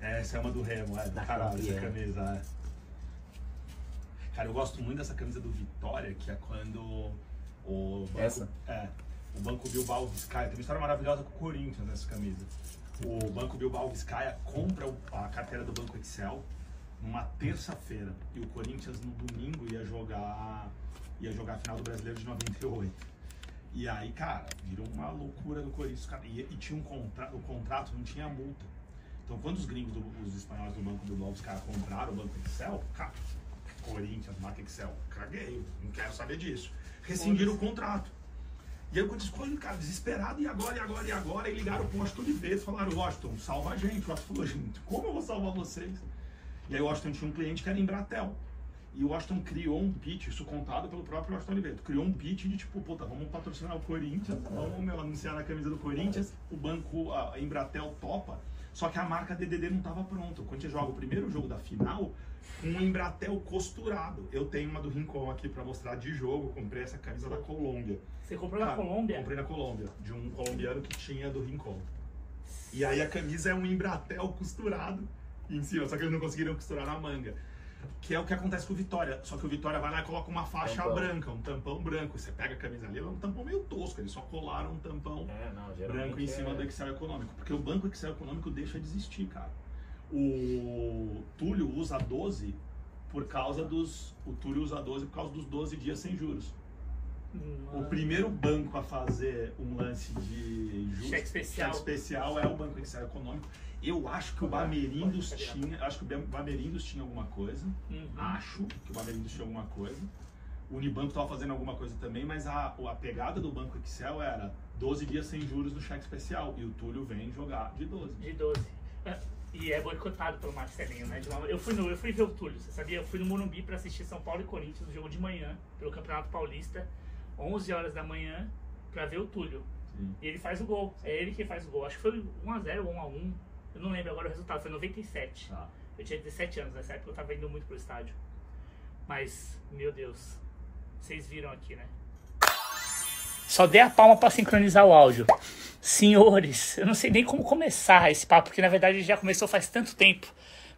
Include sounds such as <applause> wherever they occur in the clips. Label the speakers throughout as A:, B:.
A: Essa é uma do Remo, é do
B: Da
A: caralho, essa
B: Colombiana.
A: camisa. É. Cara, eu gosto muito dessa camisa do Vitória, que é quando o banco,
C: Essa?
A: É, o Banco Bilbao Vizcaya, tem uma história maravilhosa com o Corinthians nessa camisa. O Banco Bilbao Vizcaya compra a carteira do Banco Excel numa terça-feira e o Corinthians no domingo ia jogar ia jogar a final do Brasileiro de 98. E aí, cara, virou uma loucura do Corinthians. cara, E, e tinha um contrato, o contrato não tinha multa. Então, quando os gringos, do- os espanhóis do Banco Bilbao, os caras compraram o Banco Excel, cara, Corinthians, marca Excel, caguei, não quero saber disso. Rescindiram o contrato. E aí o Corinthians ficou, cara, desesperado, e agora, e agora, e agora? E ligaram pro Washington de vez, falaram, Washington, salva a gente. O Washington falou, gente, como eu vou salvar vocês? E aí o Washington tinha um cliente que era Embratel. E o Washington criou um pitch, isso contado pelo próprio Washington Oliveto, criou um pitch de tipo, puta, vamos patrocinar o Corinthians, vamos meu, anunciar na camisa do Corinthians, o banco, a Embratel topa, só que a marca DDD não estava pronta. O Corinthians joga o primeiro jogo da final com um Embratel costurado. Eu tenho uma do Rincon aqui para mostrar de jogo, comprei essa camisa da Colômbia.
D: Você comprou na
A: Cara,
D: Colômbia?
A: Comprei na Colômbia, de um colombiano que tinha do Rincon. E aí a camisa é um Embratel costurado em cima, só que eles não conseguiram costurar na manga. Que é o que acontece com o Vitória. Só que o Vitória vai lá e coloca uma faixa
C: Tampão.
A: branca, um tampão branco. Você pega a camisa ali, é um tampão meio tosco. Eles só colaram um tampão
C: É, não,
A: branco em cima do Excel econômico. Porque o banco Excel econômico deixa de existir, cara. O Túlio usa 12 por causa dos. O Túlio usa 12 por causa dos 12 dias sem juros. O primeiro banco a fazer um lance de juros,
D: Cheque especial.
A: especial é o Banco Excel Econômico. Eu acho que o Bamerindos tinha, acho que o Bamerindos tinha alguma coisa.
D: Uhum.
A: Acho que o Bamerindos tinha alguma coisa. O Unibanco estava fazendo alguma coisa também, mas a, a pegada do Banco Excel era 12 dias sem juros no cheque especial. E o Túlio vem jogar de 12.
D: De 12. Ah, E é boicotado pelo Marcelinho, né? Eu, fui no, eu fui ver o Túlio, você sabia? Eu fui no Morumbi pra assistir São Paulo e Corinthians no jogo de manhã, pelo Campeonato Paulista, 11 horas da manhã, pra ver o Túlio.
A: Sim.
D: E ele faz o gol. É ele que faz o gol. Acho que foi 1x0 ou 1x1. Eu não lembro agora o resultado. Foi 97.
A: Tá.
D: Eu tinha 17 anos nessa época, eu tava indo muito pro estádio. Mas, meu Deus, vocês viram aqui, né? Só dei a palma pra sincronizar o áudio. Senhores, eu não sei nem como começar esse papo, porque na verdade já começou faz tanto tempo.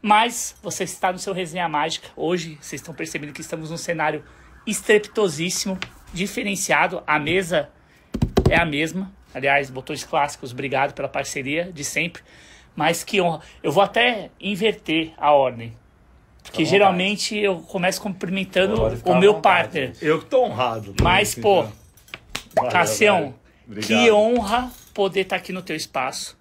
D: Mas você está no seu Resenha Mágica. Hoje vocês estão percebendo que estamos num cenário estrepitosíssimo, diferenciado. A mesa é a mesma. Aliás, botões clássicos, obrigado pela parceria de sempre. Mas que honra. Eu vou até inverter a ordem. Porque geralmente eu começo cumprimentando o meu partner.
A: Eu que tô honrado.
D: Mas, pô,
A: Valeu,
D: Cassião, que honra poder estar aqui no teu espaço.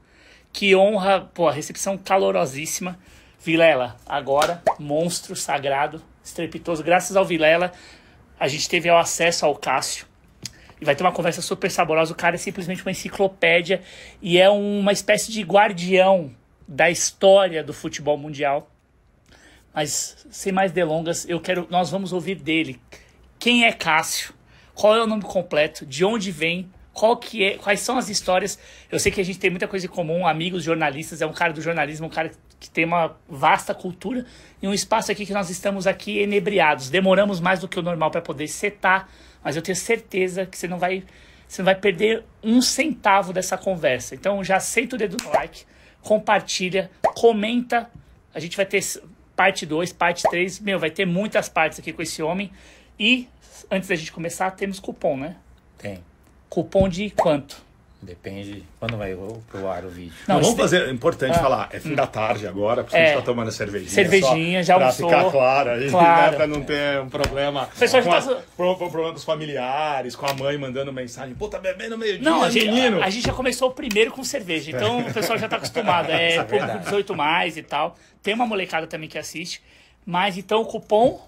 D: Que honra, pô, a recepção calorosíssima. Vilela, agora, monstro sagrado, estrepitoso. Graças ao Vilela, a gente teve o acesso ao Cássio. E vai ter uma conversa super saborosa. O cara é simplesmente uma enciclopédia e é uma espécie de guardião da história do futebol mundial. Mas sem mais delongas, eu quero, nós vamos ouvir dele. Quem é Cássio? Qual é o nome completo? De onde vem? Qual que é? Quais são as histórias? Eu sei que a gente tem muita coisa em comum, amigos jornalistas, é um cara do jornalismo, um cara que tem uma vasta cultura e um espaço aqui que nós estamos aqui enebriados. Demoramos mais do que o normal para poder setar, mas eu tenho certeza que você não vai você não vai perder um centavo dessa conversa. Então já aceita o dedo no like, compartilha, comenta. A gente vai ter parte 2, parte 3. Meu, vai ter muitas partes aqui com esse homem. E antes da gente começar, temos cupom, né?
C: Tem.
D: Cupom de quanto?
C: Depende quando vai pro ar o vídeo.
A: Não, vamos fazer, é importante falar, é fim da tarde agora, porque a
D: É.
A: gente tá tomando cervejinha.
D: Cervejinha,
A: só
D: já
A: pra
D: almoçou.
A: ficar claro aí,
D: Claro.
A: né, pra não ter um problema
D: pessoal
A: com, as-
D: tá-
A: pro- pro- problema com os familiares, com a mãe mandando mensagem, pô, tá bebendo meio-dia,
D: Não, a gente,
A: menino.
D: a, a gente já começou primeiro com cerveja, então o pessoal já tá acostumado. É <laughs> público
C: verdade.
D: 18 mais e tal. Tem uma molecada também que assiste. Mas então o cupom.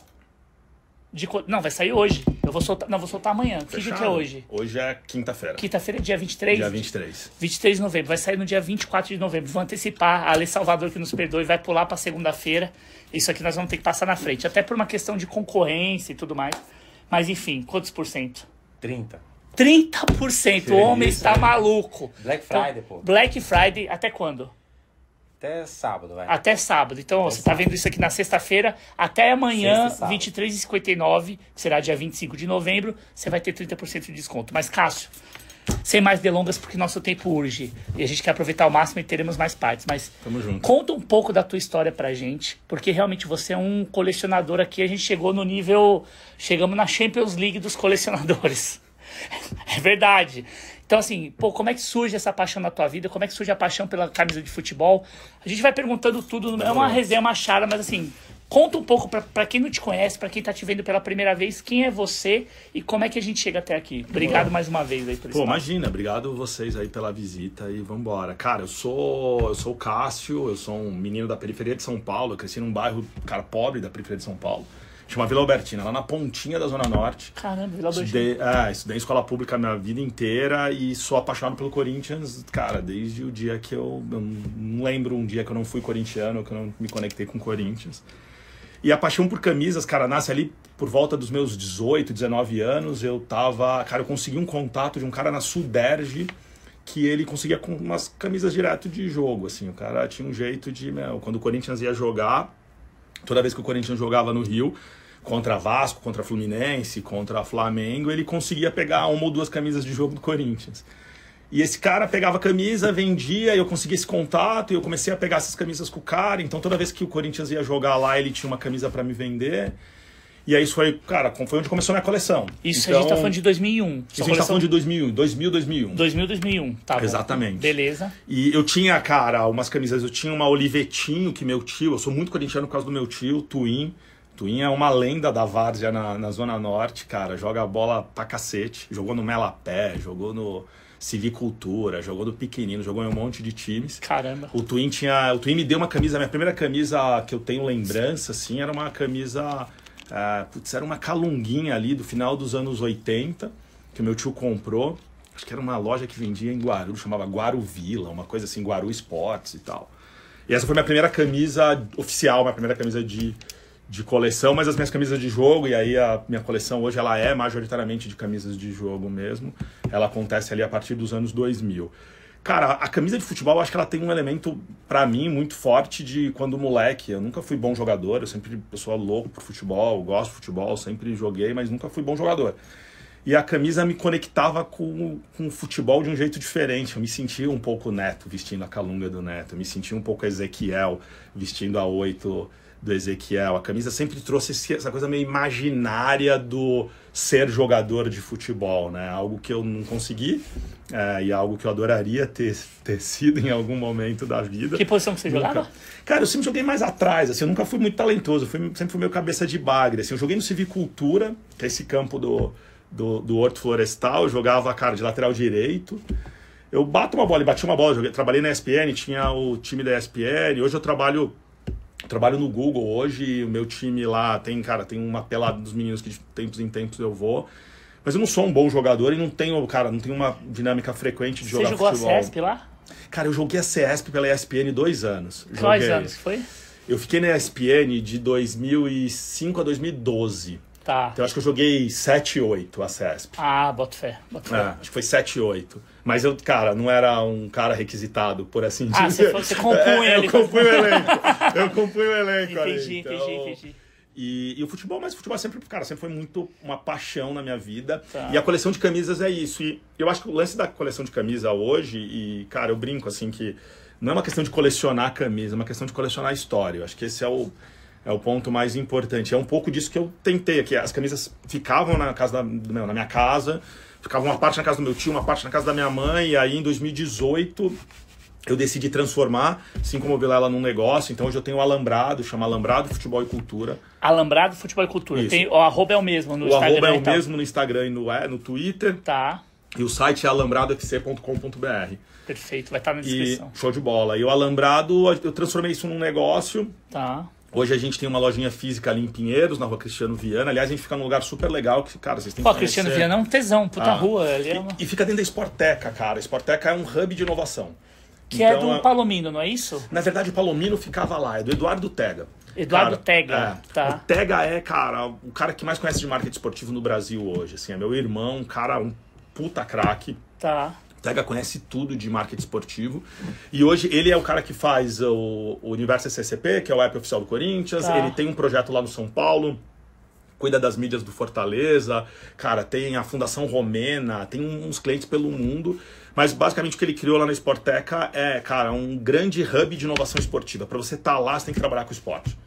D: De, co- não, vai sair hoje. Eu vou soltar. Não, vou soltar amanhã. Que dia que é
A: Fechado?
D: hoje?
A: Hoje é quinta-feira,
D: Quinta-feira, dia 23?
A: dia 23.
D: 23 de novembro, vai sair no dia 24 de novembro. Vou antecipar, a Lei Salvador que nos perdoe vai pular para segunda-feira. Isso aqui nós vamos ter que passar na frente, até por uma questão de concorrência e tudo mais. Mas enfim, quantos por cento?
C: 30.
D: 30%, o homem
C: isso,
D: está
C: hein?
D: maluco.
C: Black
D: Então,
C: Friday, pô.
D: Black Friday até quando?
C: Até sábado, vai.
D: Até sábado. Então, você está vendo isso aqui na sexta-feira, até amanhã,
C: Sexta e sábado.
D: 23h59, que será dia 25 de novembro, você vai ter 30% de desconto. Mas, Cássio, sem mais delongas, porque nosso tempo urge. E a gente quer aproveitar ao máximo e teremos mais partes. Mas
A: Tamo junto.
D: conta um pouco da tua história pra gente, porque realmente você é um colecionador aqui. A gente chegou no nível. Chegamos na Champions League dos colecionadores. <laughs> É verdade. Então, assim, pô, como é que surge essa paixão na tua vida? Como é que surge a paixão pela camisa de futebol? A gente vai perguntando tudo. É uma resenha, uma chara, mas assim, conta um pouco pra, pra quem não te conhece, pra quem tá te vendo pela primeira vez, quem é você e como é que a gente chega até aqui. Obrigado mais uma vez aí por isso.
A: Pô, imagina, obrigado vocês aí pela visita e vambora. Cara, eu sou, eu sou o Cássio, eu sou um menino da periferia de São Paulo, eu cresci num bairro, cara, pobre da periferia de São Paulo. Chama Vila Albertina, lá na pontinha da Zona Norte.
D: Caramba, Vila Albertina.
A: Estudei, é, estudei em escola pública a minha vida inteira e sou apaixonado pelo Corinthians, cara, desde o dia que eu, eu não lembro um dia que eu não fui corintiano, que eu não me conectei com o Corinthians. E a paixão por camisas, cara, nasce ali por volta dos meus 18, 19 anos. Eu tava. Cara, eu consegui um contato de um cara na Suderge que ele conseguia com umas camisas direto de jogo, assim. O cara tinha um jeito de. Meu, quando o Corinthians ia jogar, toda vez que o Corinthians jogava no Rio, contra Vasco, contra Fluminense, contra Flamengo, ele conseguia pegar uma ou duas camisas de jogo do Corinthians. E esse cara pegava camisa, vendia, eu conseguia esse contato, e eu comecei a pegar essas camisas com o cara. Então toda vez que o Corinthians ia jogar lá, ele tinha uma camisa para me vender. E aí isso foi, cara, foi onde começou a minha coleção.
D: Isso
A: então,
D: a gente tá falando de 2001.
A: Isso a gente tá falando de 2001, 2000, 2001.
D: 2000, 2001, tá bom.
A: Exatamente.
D: Beleza.
A: E eu tinha, cara, umas camisas, eu tinha uma Olivetinho, que meu tio, eu sou muito corintiano por causa do meu tio, Twin. Twin é uma lenda da Várzea na, na Zona Norte, cara, joga bola pra cacete. Jogou no Melapé, jogou no Civicultura, jogou no Pequenino, jogou em um monte de times.
D: Caramba.
A: O Twin tinha. O Twin me deu uma camisa, minha primeira camisa que eu tenho lembrança, assim, era uma camisa. Uh, putz, era uma calunguinha ali do final dos anos 80, que meu tio comprou. Acho que era uma loja que vendia em Guarulhos, chamava Guaru Vila, uma coisa assim, Guaru Esportes e tal. E essa foi minha primeira camisa oficial, minha primeira camisa de, de coleção, mas as minhas camisas de jogo, e aí a minha coleção hoje ela é majoritariamente de camisas de jogo mesmo. Ela acontece ali a partir dos anos 2000. Cara, a camisa de futebol, eu acho que ela tem um elemento, para mim, muito forte de quando moleque. Eu nunca fui bom jogador, eu sempre pessoa louco por futebol, gosto de futebol, sempre joguei, mas nunca fui bom jogador. E a camisa me conectava com, com o futebol de um jeito diferente. Eu me sentia um pouco Neto vestindo a calunga do Neto, eu me sentia um pouco Ezequiel vestindo a oito do Ezequiel. A camisa sempre trouxe essa coisa meio imaginária do ser jogador de futebol, né? Algo que eu não consegui é, e algo que eu adoraria ter, ter sido em algum momento da vida.
D: Que posição que você
A: Nunca.
D: jogava?
A: Cara, eu sempre joguei mais atrás, assim, eu nunca fui muito talentoso, fui, sempre fui meio cabeça de bagre, assim, eu joguei no Civicultura, que é esse campo do, do, do Horto Florestal, eu jogava, cara, de lateral direito, eu bato uma bola e bati uma bola, joguei, trabalhei na ESPN, tinha o time da ESPN, hoje eu trabalho trabalho no Google hoje, o meu time lá tem, cara, tem uma pelada dos meninos que de tempos em tempos eu vou. Mas eu não sou um bom jogador e não tenho, cara, não tenho uma dinâmica frequente de
D: Você
A: jogar
D: jogou
A: futebol.
D: a CESP lá?
A: Cara, eu joguei a CESP pela ESPN dois anos.
D: Quais anos que foi?
A: Eu fiquei na ESPN de 2005 a 2012.
D: Tá.
A: Então eu acho que eu joguei 7 e 8 a CESP.
D: Ah, boto fé. Boto fé.
A: É, acho que foi 7 e 8. Mas eu, cara, não era um cara requisitado, por assim
D: Ah,
A: dizer.
D: você foi- você compunha
A: É,
D: ali
A: Eu
D: com-
A: compunha o elenco. Eu compunha o elenco.
D: Entendi,
A: então-
D: entendi, entendi.
A: E, e o futebol, mas o futebol sempre, cara, sempre foi muito uma paixão na minha vida.
D: Tá.
A: E a coleção de camisas é isso. E eu acho que o lance da coleção de camisa hoje, e, cara, eu brinco assim que não é uma questão de colecionar camisa, é uma questão de colecionar história. Eu acho que esse é o, é o ponto mais importante. É um pouco disso que eu tentei aqui. As camisas ficavam na casa da, na minha casa, ficava uma parte na casa do meu tio, uma parte na casa da minha mãe, e aí em 2018 eu decidi transformar, assim como Vilela, num negócio. Então hoje eu tenho o Alambrado, chama Alambrado Futebol e Cultura.
D: Alambrado, futebol e cultura.
A: Isso.
D: Tem, o arroba é o mesmo no
A: o
D: Instagram.
A: arroba é
D: e
A: o
D: tal.
A: mesmo no Instagram e no, é, no Twitter.
D: Tá,
A: E o site é alambradofc.com.br.
D: perfeito. Vai estar na
A: E
D: descrição.
A: show de bola. E o Alambrado, eu transformei isso num negócio.
D: Tá.
A: Hoje a gente tem uma lojinha física ali em Pinheiros, na rua Cristiano Viana. Aliás, a gente fica num lugar super legal que, cara, vocês têm que
D: Pô, Cristiano
A: conhecer.
D: Viana é um tesão, puta
A: Ah.
D: rua. Ali é uma...
A: E, fica dentro da Sporteca, cara. A Sporteca é um hub de inovação.
D: Que é
A: Então,
D: do
A: a-
D: Palomino, não é isso?
A: Na verdade, o Palomino ficava lá, é do Eduardo Tega.
D: Eduardo Tega,
A: é.
D: tá.
A: O Tega é, cara, o cara que mais conhece de marketing esportivo no Brasil hoje. Assim, é meu irmão, um cara, um puta craque.
D: Tá.
A: Tega conhece tudo de marketing esportivo. E hoje ele é o cara que faz o, o Universo CCP, que é o app oficial do Corinthians.
D: Tá.
A: Ele tem um projeto lá no São Paulo cuida das mídias do Fortaleza, cara, tem a Fundação Romena, tem uns clientes pelo mundo. Mas basicamente o que ele criou lá na Sporteca é, cara, um grande hub de inovação esportiva. Para você estar tá lá, você tem que trabalhar com esporte.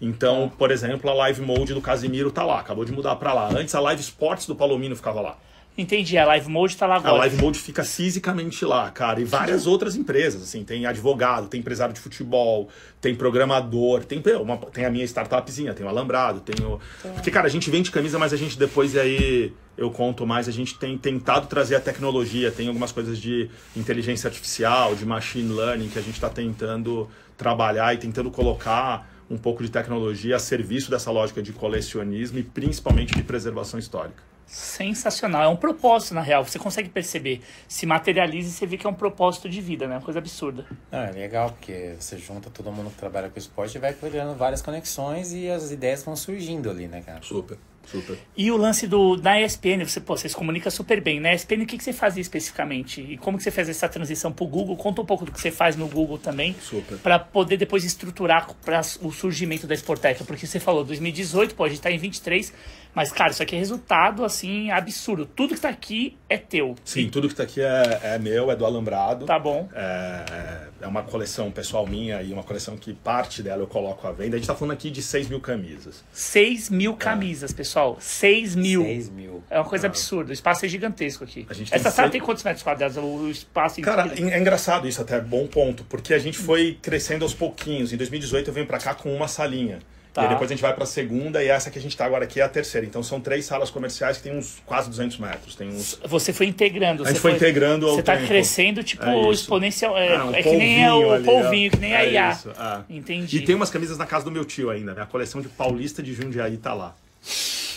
A: Então, por exemplo, a Live Mode do Casimiro tá lá, acabou de mudar para lá. Antes a Live Sports do Palomino ficava lá.
D: Entendi, a Live Mode tá lá agora.
A: A Live Mode fica fisicamente lá, cara. E várias outras empresas, assim, tem advogado, tem empresário de futebol, tem programador, tem, uma, tem a minha startupzinha, tem o Alambrado, tem o... Porque, cara, a gente vende camisa, mas a gente depois, e aí eu conto mais, a gente tem tentado trazer a tecnologia, tem algumas coisas de inteligência artificial, de machine learning, que a gente está tentando trabalhar e tentando colocar um pouco de tecnologia a serviço dessa lógica de colecionismo e principalmente de preservação histórica.
D: Sensacional. É um propósito, na real. Você consegue perceber. Se materializa e você vê que é um propósito de vida, né? Uma coisa absurda.
C: Ah, é legal, porque você junta todo mundo que trabalha com esporte e vai criando várias conexões e as ideias vão surgindo ali, né, cara?
A: Super. Super.
D: E o lance do da ESPN, você, pô, você se comunica super bem. Na ESPN, o que, que você fazia especificamente? E como que você fez essa transição para o Google? Conta um pouco do que você faz no Google também.
A: Super.
D: Para poder depois estruturar para o surgimento da Sporteca. Porque você falou, 2018, pô, a gente está em 23, mas, cara, isso aqui é resultado, assim, absurdo. Tudo que está aqui é teu.
A: Sim, tudo que está aqui é, é, meu, é do Alambrado.
D: Tá bom.
A: É, é uma coleção pessoal minha e uma coleção que parte dela eu coloco à venda. A gente está falando aqui de 6 mil camisas.
D: 6 mil camisas, pessoal. 6 mil.
C: 6 mil.
D: É uma coisa absurda. O espaço é gigantesco aqui.
A: A gente
D: Essa
A: tem
D: sala
A: seis-
D: tem quantos metros quadrados? O espaço
A: Cara,
D: inteiro?
A: é engraçado isso até, bom ponto, porque a gente foi crescendo aos pouquinhos. Em 2018 eu venho pra cá com uma salinha.
D: Tá.
A: E aí depois a gente vai pra segunda e essa que a gente tá agora aqui é a terceira. Então são três salas comerciais que tem uns quase 200 metros. Tem uns...
D: Você foi integrando.
A: A gente
D: você
A: foi integrando ao
D: Você tá
A: tempo.
D: crescendo, tipo,
A: É
D: exponencial. É,
A: Ah, um
D: é que nem é o
A: ali,
D: polvinho, que nem a
A: É
D: IA.
A: isso, é.
D: Entendi.
A: E tem umas camisas na casa do meu tio ainda, né? A coleção de Paulista de Jundiaí tá lá.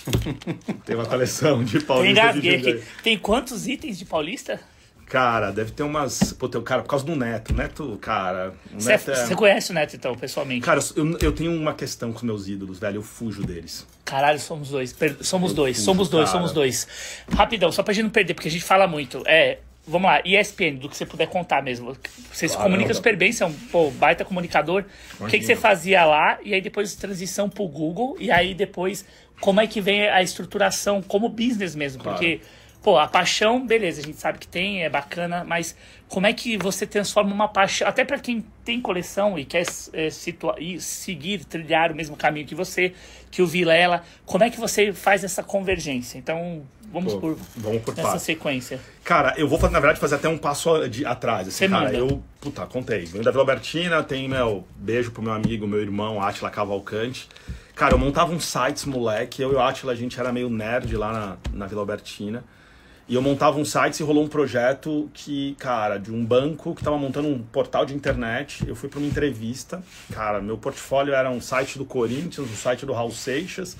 A: <laughs> tem uma coleção de Paulista de Jundiaí.
D: aqui. Tem quantos itens de Paulista?
A: Cara, deve ter umas. Pô, tem, cara, por causa do Neto. Neto, cara.
D: Você,
A: é...
D: você conhece o Neto, então, pessoalmente?
A: Cara, eu, eu tenho uma questão com os meus ídolos, velho. Eu fujo deles.
D: Caralho, somos dois. Per- Somos
A: Eu
D: dois,
A: fujo,
D: somos dois,
A: cara.
D: somos dois. Rapidão, só pra gente não perder, porque a gente fala muito. É, vamos lá, ESPN, do que você puder contar mesmo. Você se comunica super bem, você é um pô, baita comunicador. O que, que você
A: Imagina.
D: fazia lá? E aí depois transição pro Google. E aí depois, como é que vem a estruturação como business mesmo?
A: Claro.
D: Porque, pô, a paixão, beleza, a gente sabe que tem, é bacana, mas como é que você transforma uma paixão, até pra quem tem coleção e quer é, situa- e seguir, trilhar o mesmo caminho que você, que o Vilela, como é que você faz essa convergência? Então, vamos
A: Pô,
D: por
A: vamos por
D: nessa sequência.
A: Cara, eu vou, na verdade, fazer até um passo de, atrás. Assim,
D: Você
A: cara, eu, puta, contei. Venho da Vila Albertina, tem, meu, beijo pro meu amigo, meu irmão, Atila Cavalcante. Cara, eu montava uns sites, moleque. Eu e o Atila, a gente era meio nerd lá na, na Vila Albertina. E eu montava uns sites e rolou um projeto que, cara, de um banco que tava montando um portal de internet. Eu fui para uma entrevista. Cara, meu portfólio era um site do Corinthians, um site do Raul Seixas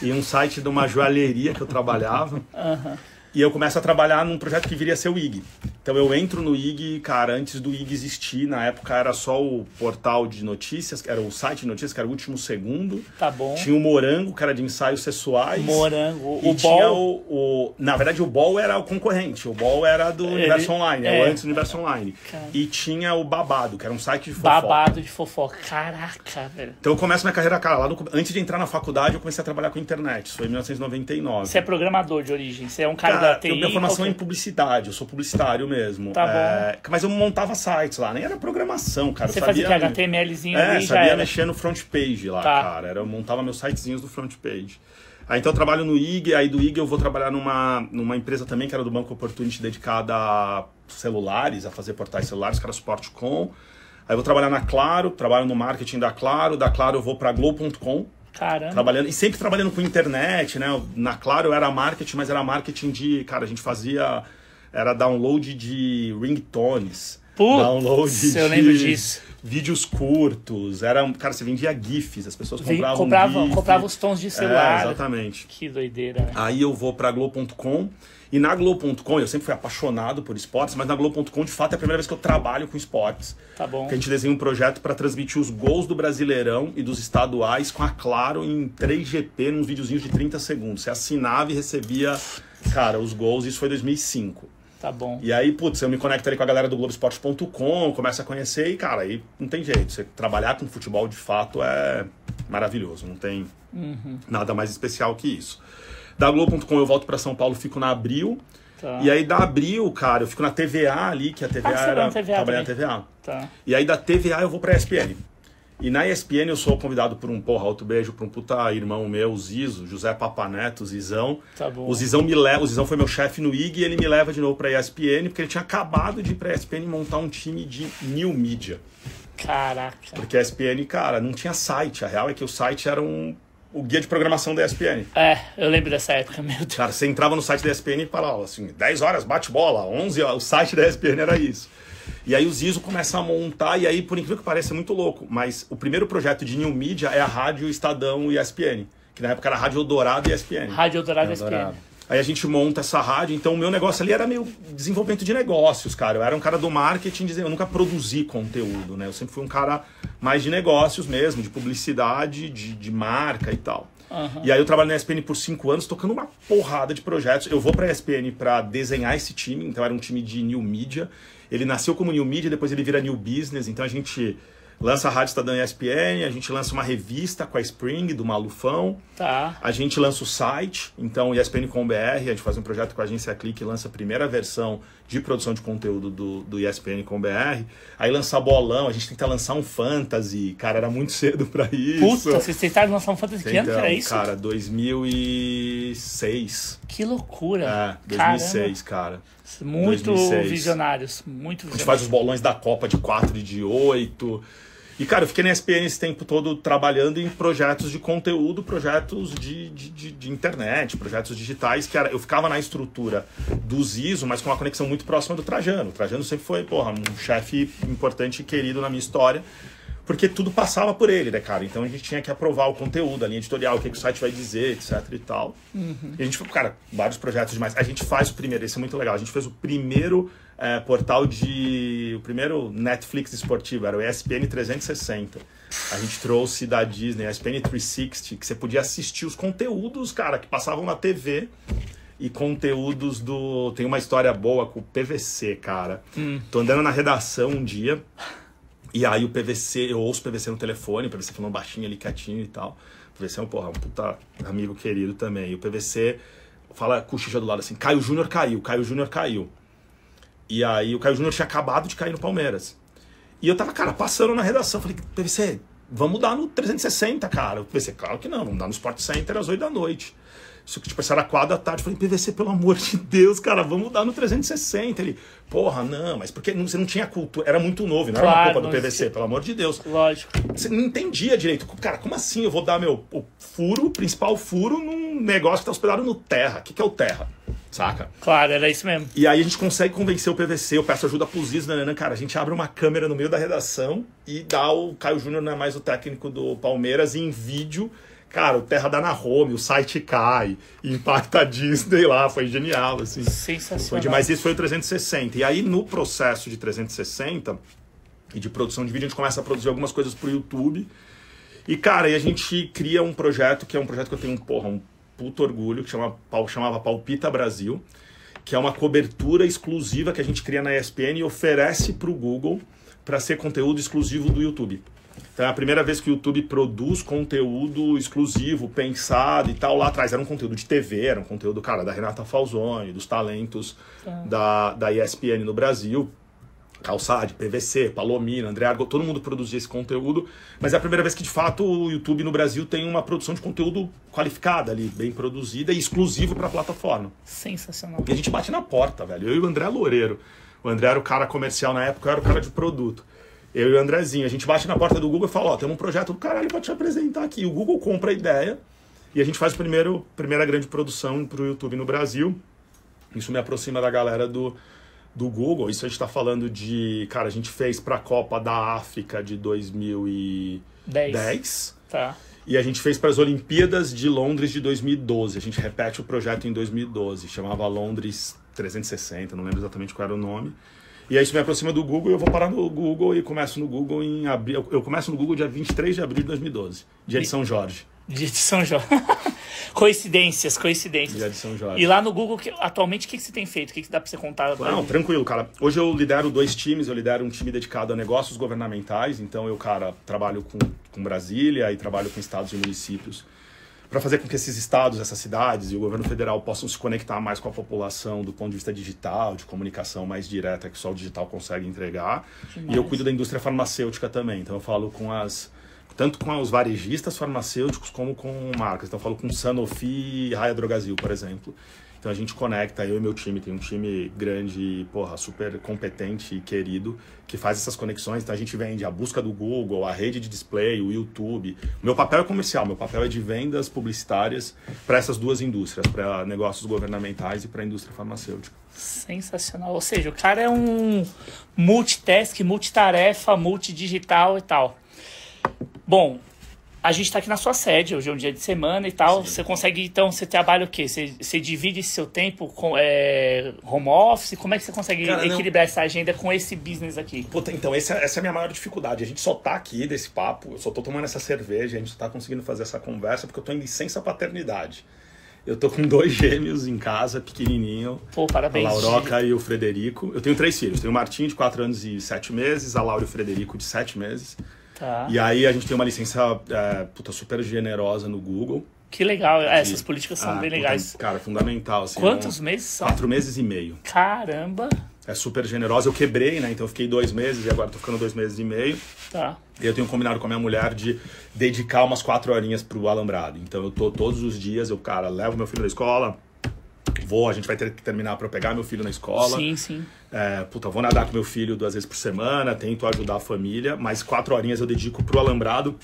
A: e um site de uma joalheria que eu trabalhava. <laughs> E eu começo a trabalhar num projeto que viria a ser o IG. Então eu entro no IG, cara, antes do IG existir, na época era só o portal de notícias, era o site de notícias, que era o último segundo.
D: Tá bom.
A: Tinha o Morango, que era de ensaios sexuais.
D: Morango.
A: E
D: O
A: tinha
D: Ball.
A: o, o- Na verdade, o Ball era o concorrente. O Ball era do Universo Online, é,
D: é.
A: o antes do Universo Online.
D: Cara.
A: E tinha o Babado, que era um site de fofoca.
D: Babado de fofoca. Caraca, velho.
A: Então eu começo minha carreira, cara, lá no- antes de entrar na faculdade, eu comecei a trabalhar com internet. Isso foi em 1999.
D: Você é programador de origem. Você é um cara,
A: Cara,
D: da TI.
A: eu, minha formação é em publicidade, eu sou publicitário mesmo.
D: Tá
A: É, Mas eu montava sites lá, nem era programação, cara.
D: Você
A: eu
D: fazia
A: sabia,
D: que HTMLzinho
A: É,
D: ali
A: sabia mexer no front page lá,
D: Tá.
A: cara. Era, eu montava meus sitezinhos do front page. Aí então eu trabalho no IG, aí do IG eu vou trabalhar numa, numa empresa também que era do Banco Opportunity dedicada a celulares, a fazer portais celulares, que era Suporte Com. Aí eu vou trabalhar na Claro, trabalho no marketing da Claro, da Claro eu vou pra Globo.com,
D: Caramba.
A: trabalhando e sempre trabalhando com internet, né? Na Claro eu era marketing, mas era marketing de, cara, a gente fazia era download de ringtones,
D: Putz,
A: download
D: eu
A: de
D: lembro disso.
A: vídeos curtos, era, cara, você vendia gifs, as pessoas compravam
D: comprava,
A: gif.
D: comprava os tons de celular.
A: É, exatamente.
D: que doideira, né?
A: Aí eu vou pra Globo.com e na Globo.com eu sempre fui apaixonado por esportes, mas na Globo.com de fato é a primeira vez que eu trabalho com esportes.
D: Tá bom.
A: Que a gente desenha um projeto para transmitir os gols do Brasileirão e dos estaduais com a Claro em 3GP, nos videozinhos de 30 segundos. Você assinava e recebia, cara, os gols, isso foi 2005.
D: Tá bom.
A: E aí, putz, eu me conecto ali com a galera do Globoesporte.com, começo a conhecer e, cara, aí não tem jeito. Você trabalhar com futebol de fato é maravilhoso, não tem nada mais especial que isso. Da Globo.com eu volto para São Paulo, fico na Abril.
D: Tá.
A: E aí da Abril, cara, eu fico na TVA ali, que a TVA
D: Ah,
A: era.
D: TVA
A: trabalhei na. TVA.
D: Tá.
A: E aí da TVA eu vou pra ESPN. E na ESPN eu sou convidado por um, porra, outro beijo, por um puta irmão meu, o Zizo, José Papaneto, o Zizão.
D: Tá bom.
A: O Zizão me leva, o Zizão foi meu chefe no IG e ele me leva de novo pra ESPN, porque ele tinha acabado de ir pra ESPN montar um time de new media.
D: Caraca.
A: Porque a ESPN, cara, não tinha site. A real é que o site era um, o guia de programação da ESPN.
D: É, eu lembro dessa época, <laughs> meu Deus.
A: Cara, você entrava no site da ESPN e falava assim, 10 horas bate bola, 11 horas, o site da ESPN era isso. E aí o Zizo começa a montar, e aí, por incrível que pareça, é muito louco, mas o primeiro projeto de New Media é a Rádio Estadão e ESPN, que na época era Rádio Eldorado e ESPN.
D: Rádio Eldorado SPN.
C: Eldorado.
A: Aí a gente monta essa rádio, então o meu negócio ali era meio desenvolvimento de negócios, cara. Eu era um cara do marketing, eu nunca produzi conteúdo, né? Eu sempre fui um cara mais de negócios mesmo, de publicidade, de, de marca e tal. E aí eu trabalho na ESPN por cinco anos, tocando uma porrada de projetos. Eu vou pra ESPN pra desenhar esse time, então era um time de New Media. Ele nasceu como New Media, depois ele vira New Business, então a gente lança a Rádio Estadão ESPN, a gente lança uma revista com a Spring, do Malufão.
D: Tá.
A: A gente lança o site, então ESPN.com.br, a gente faz um projeto com a agência Clique lança a primeira versão de produção de conteúdo do, do ESPN.com.br. Aí lança bolão, a gente tenta lançar um fantasy, cara, era muito cedo pra isso.
D: Puta, vocês tentaram lançar um Fantasy que ano que
A: Então,
D: era isso?
A: Cara, 2006.
D: Que loucura.
A: É, 2006, cara.
D: Muito
A: 2006.
D: visionários. Muito
A: A gente
D: visionários.
A: faz os bolões da Copa de 4 e de 8. E, cara, eu fiquei na ESPN esse tempo todo trabalhando em projetos de conteúdo, projetos de, de, de, de internet, projetos digitais, que era, eu ficava na estrutura do Zizo, mas com uma conexão muito próxima do Trajano. O Trajano sempre foi, porra, um chefe importante e querido na minha história, porque tudo passava por ele, né, cara? Então a gente tinha que aprovar o conteúdo, a linha editorial, o que, que o site vai dizer, etc e tal. E a gente, cara, vários projetos demais. A gente faz o primeiro, esse é muito legal, a gente fez o primeiro é, portal de. O primeiro Netflix esportivo, era o ESPN 360. A gente trouxe da Disney, a ESPN 360, que você podia assistir os conteúdos, cara, que passavam na TV. E conteúdos do. Tem uma história boa com o PVC, cara. Tô andando na redação um dia. E aí o PVC, eu ouço o PVC no telefone, o PVC falando baixinho ali, quietinho e tal. O PVC é um, porra, um puta amigo querido também. E o PVC fala Xixa do lado assim, Caio Júnior caiu, Caio Júnior caiu. E aí o Caio Júnior tinha acabado de cair no Palmeiras. E eu tava, cara, passando na redação, falei, PVC, vamos dar no 360, cara. O PVC, claro que não, vamos dar no Sport Center às 8 da noite. Isso que, tipo, isso era 4 da tarde. Eu falei, PVC, pelo amor de Deus, cara, vamos dar no 360. Ele, porra, não, mas porque você não tinha cultura, era muito novo, não era uma
D: Claro,
A: culpa do PVC, pelo amor de Deus.
D: Lógico.
A: Você não entendia direito. Cara, como assim eu vou dar meu o furo, o principal furo, num negócio que tá hospedado no terra? O que, que é o terra? Saca?
D: Claro, era isso mesmo.
A: E aí a gente consegue convencer o PVC, eu peço ajuda pro Ziz, nananã, cara, a gente abre uma câmera no meio da redação e dá o Caio Júnior, não é mais o técnico do Palmeiras, em vídeo, cara, o Terra dá na home, o site cai, impacta a Disney lá, foi genial, assim.
D: Sensacional.
A: Foi demais, esse foi o 360. E aí no processo de 360 e de produção de vídeo, a gente começa a produzir algumas coisas pro YouTube. E, cara, aí a gente cria um projeto que é um projeto que eu tenho, porra, um puto orgulho, que chama, chamava Palpita Brasil, que é uma cobertura exclusiva que a gente cria na ESPN e oferece pro Google para ser conteúdo exclusivo do YouTube. Então é a primeira vez que o YouTube produz conteúdo exclusivo, pensado e tal. Lá atrás era um conteúdo de TV, era um conteúdo, cara, da Renata Falzoni, dos talentos da, da ESPN no Brasil. Calçade, PVC, Palomino, André Argo, todo mundo produzia esse conteúdo, mas é a primeira vez que de fato o YouTube no Brasil tem uma produção de conteúdo qualificada ali, bem produzida e exclusivo para a plataforma.
D: Sensacional.
A: E a gente bate na porta, velho. Eu e o André Loureiro. O André era o cara comercial na época, eu era o cara de produto. Eu e o Andrezinho, a gente bate na porta do Google e fala, ó, temos um projeto do caralho pra te apresentar aqui. O Google compra a ideia e a gente faz a primeiro, primeira grande produção pro YouTube no Brasil. Isso me aproxima da galera do, do Google. Isso a gente tá falando de... Cara, a gente fez pra Copa da África de 2010.
D: 10. Tá.
A: E a gente fez para as Olimpíadas de Londres de 2012. A gente repete o projeto em 2012. Chamava Londres 360, não lembro exatamente qual era o nome. E aí isso me aproxima do Google e eu vou parar no Google e começo no Google em abril. Eu começo no Google dia 23 de abril de 2012, dia de São Jorge.
D: Dia de São Jorge. <laughs> coincidências, coincidências.
A: Dia de São Jorge.
D: E lá no Google, que- atualmente, o que, que você tem feito? O que, que dá pra você contar? pra
A: Não, tranquilo, cara. Hoje eu lidero dois times, eu lidero um time dedicado a negócios governamentais, então eu, cara, trabalho com, com Brasília e trabalho com estados e municípios para fazer com que esses estados, essas cidades e o governo federal possam se conectar mais com a população do ponto de vista digital, de comunicação mais direta que só o digital consegue entregar. E eu cuido da indústria farmacêutica também, então eu falo com as tanto com os varejistas farmacêuticos como com marcas. Então eu falo com Sanofi e Raia Drogasil, por exemplo. Então a gente conecta, eu e meu time, tem um time grande, porra, super competente e querido, que faz essas conexões. Então a gente vende a busca do Google, a rede de display, o YouTube. Meu papel é comercial, meu papel é de vendas publicitárias para essas duas indústrias, para negócios governamentais e para a indústria farmacêutica.
D: Sensacional. Ou seja, o cara é um multitask, multitarefa, multidigital e tal. Bom, a gente está aqui na sua sede, hoje é um dia de semana e tal. Você consegue, então, você trabalha o quê? Você, você divide seu tempo com é, home office? Como é que você consegue
A: Cara, não-
D: equilibrar essa agenda com esse business aqui?
A: Puta, então, esse é- essa é a minha maior dificuldade. A gente só tá aqui desse papo, eu só tô tomando essa cerveja, a gente só tá conseguindo fazer essa conversa porque eu tô em licença paternidade. Eu tô com dois gêmeos em casa, pequenininho.
D: Pô,
A: A
D: parabéns.
A: Lauroca e o Frederico. Eu tenho três filhos. Tenho o Martim, de 4 anos e 7 meses, a Laura e o Frederico, de 7 meses.
D: Tá.
A: E aí a gente tem uma licença é, puta, super generosa no Google.
D: Que legal. É, essas políticas são
A: Ah,
D: bem
A: puta,
D: legais.
A: Cara, fundamental. Assim,
D: Quantos
A: um-
D: meses são?
A: Quatro meses e meio.
D: Caramba.
A: É super generosa. Eu quebrei, né? Então eu fiquei dois meses e agora tô ficando dois meses e meio.
D: Tá.
A: E eu tenho combinado com a minha mulher de dedicar umas quatro horinhas pro alambrado. Então eu tô todos os dias, eu, cara, levo meu filho da escola, vou, a gente vai ter que terminar para eu pegar meu filho na escola.
D: Sim, sim.
A: É, puta, vou nadar com meu filho duas vezes por semana, tento ajudar a família, mas quatro horinhas eu dedico pro alambrado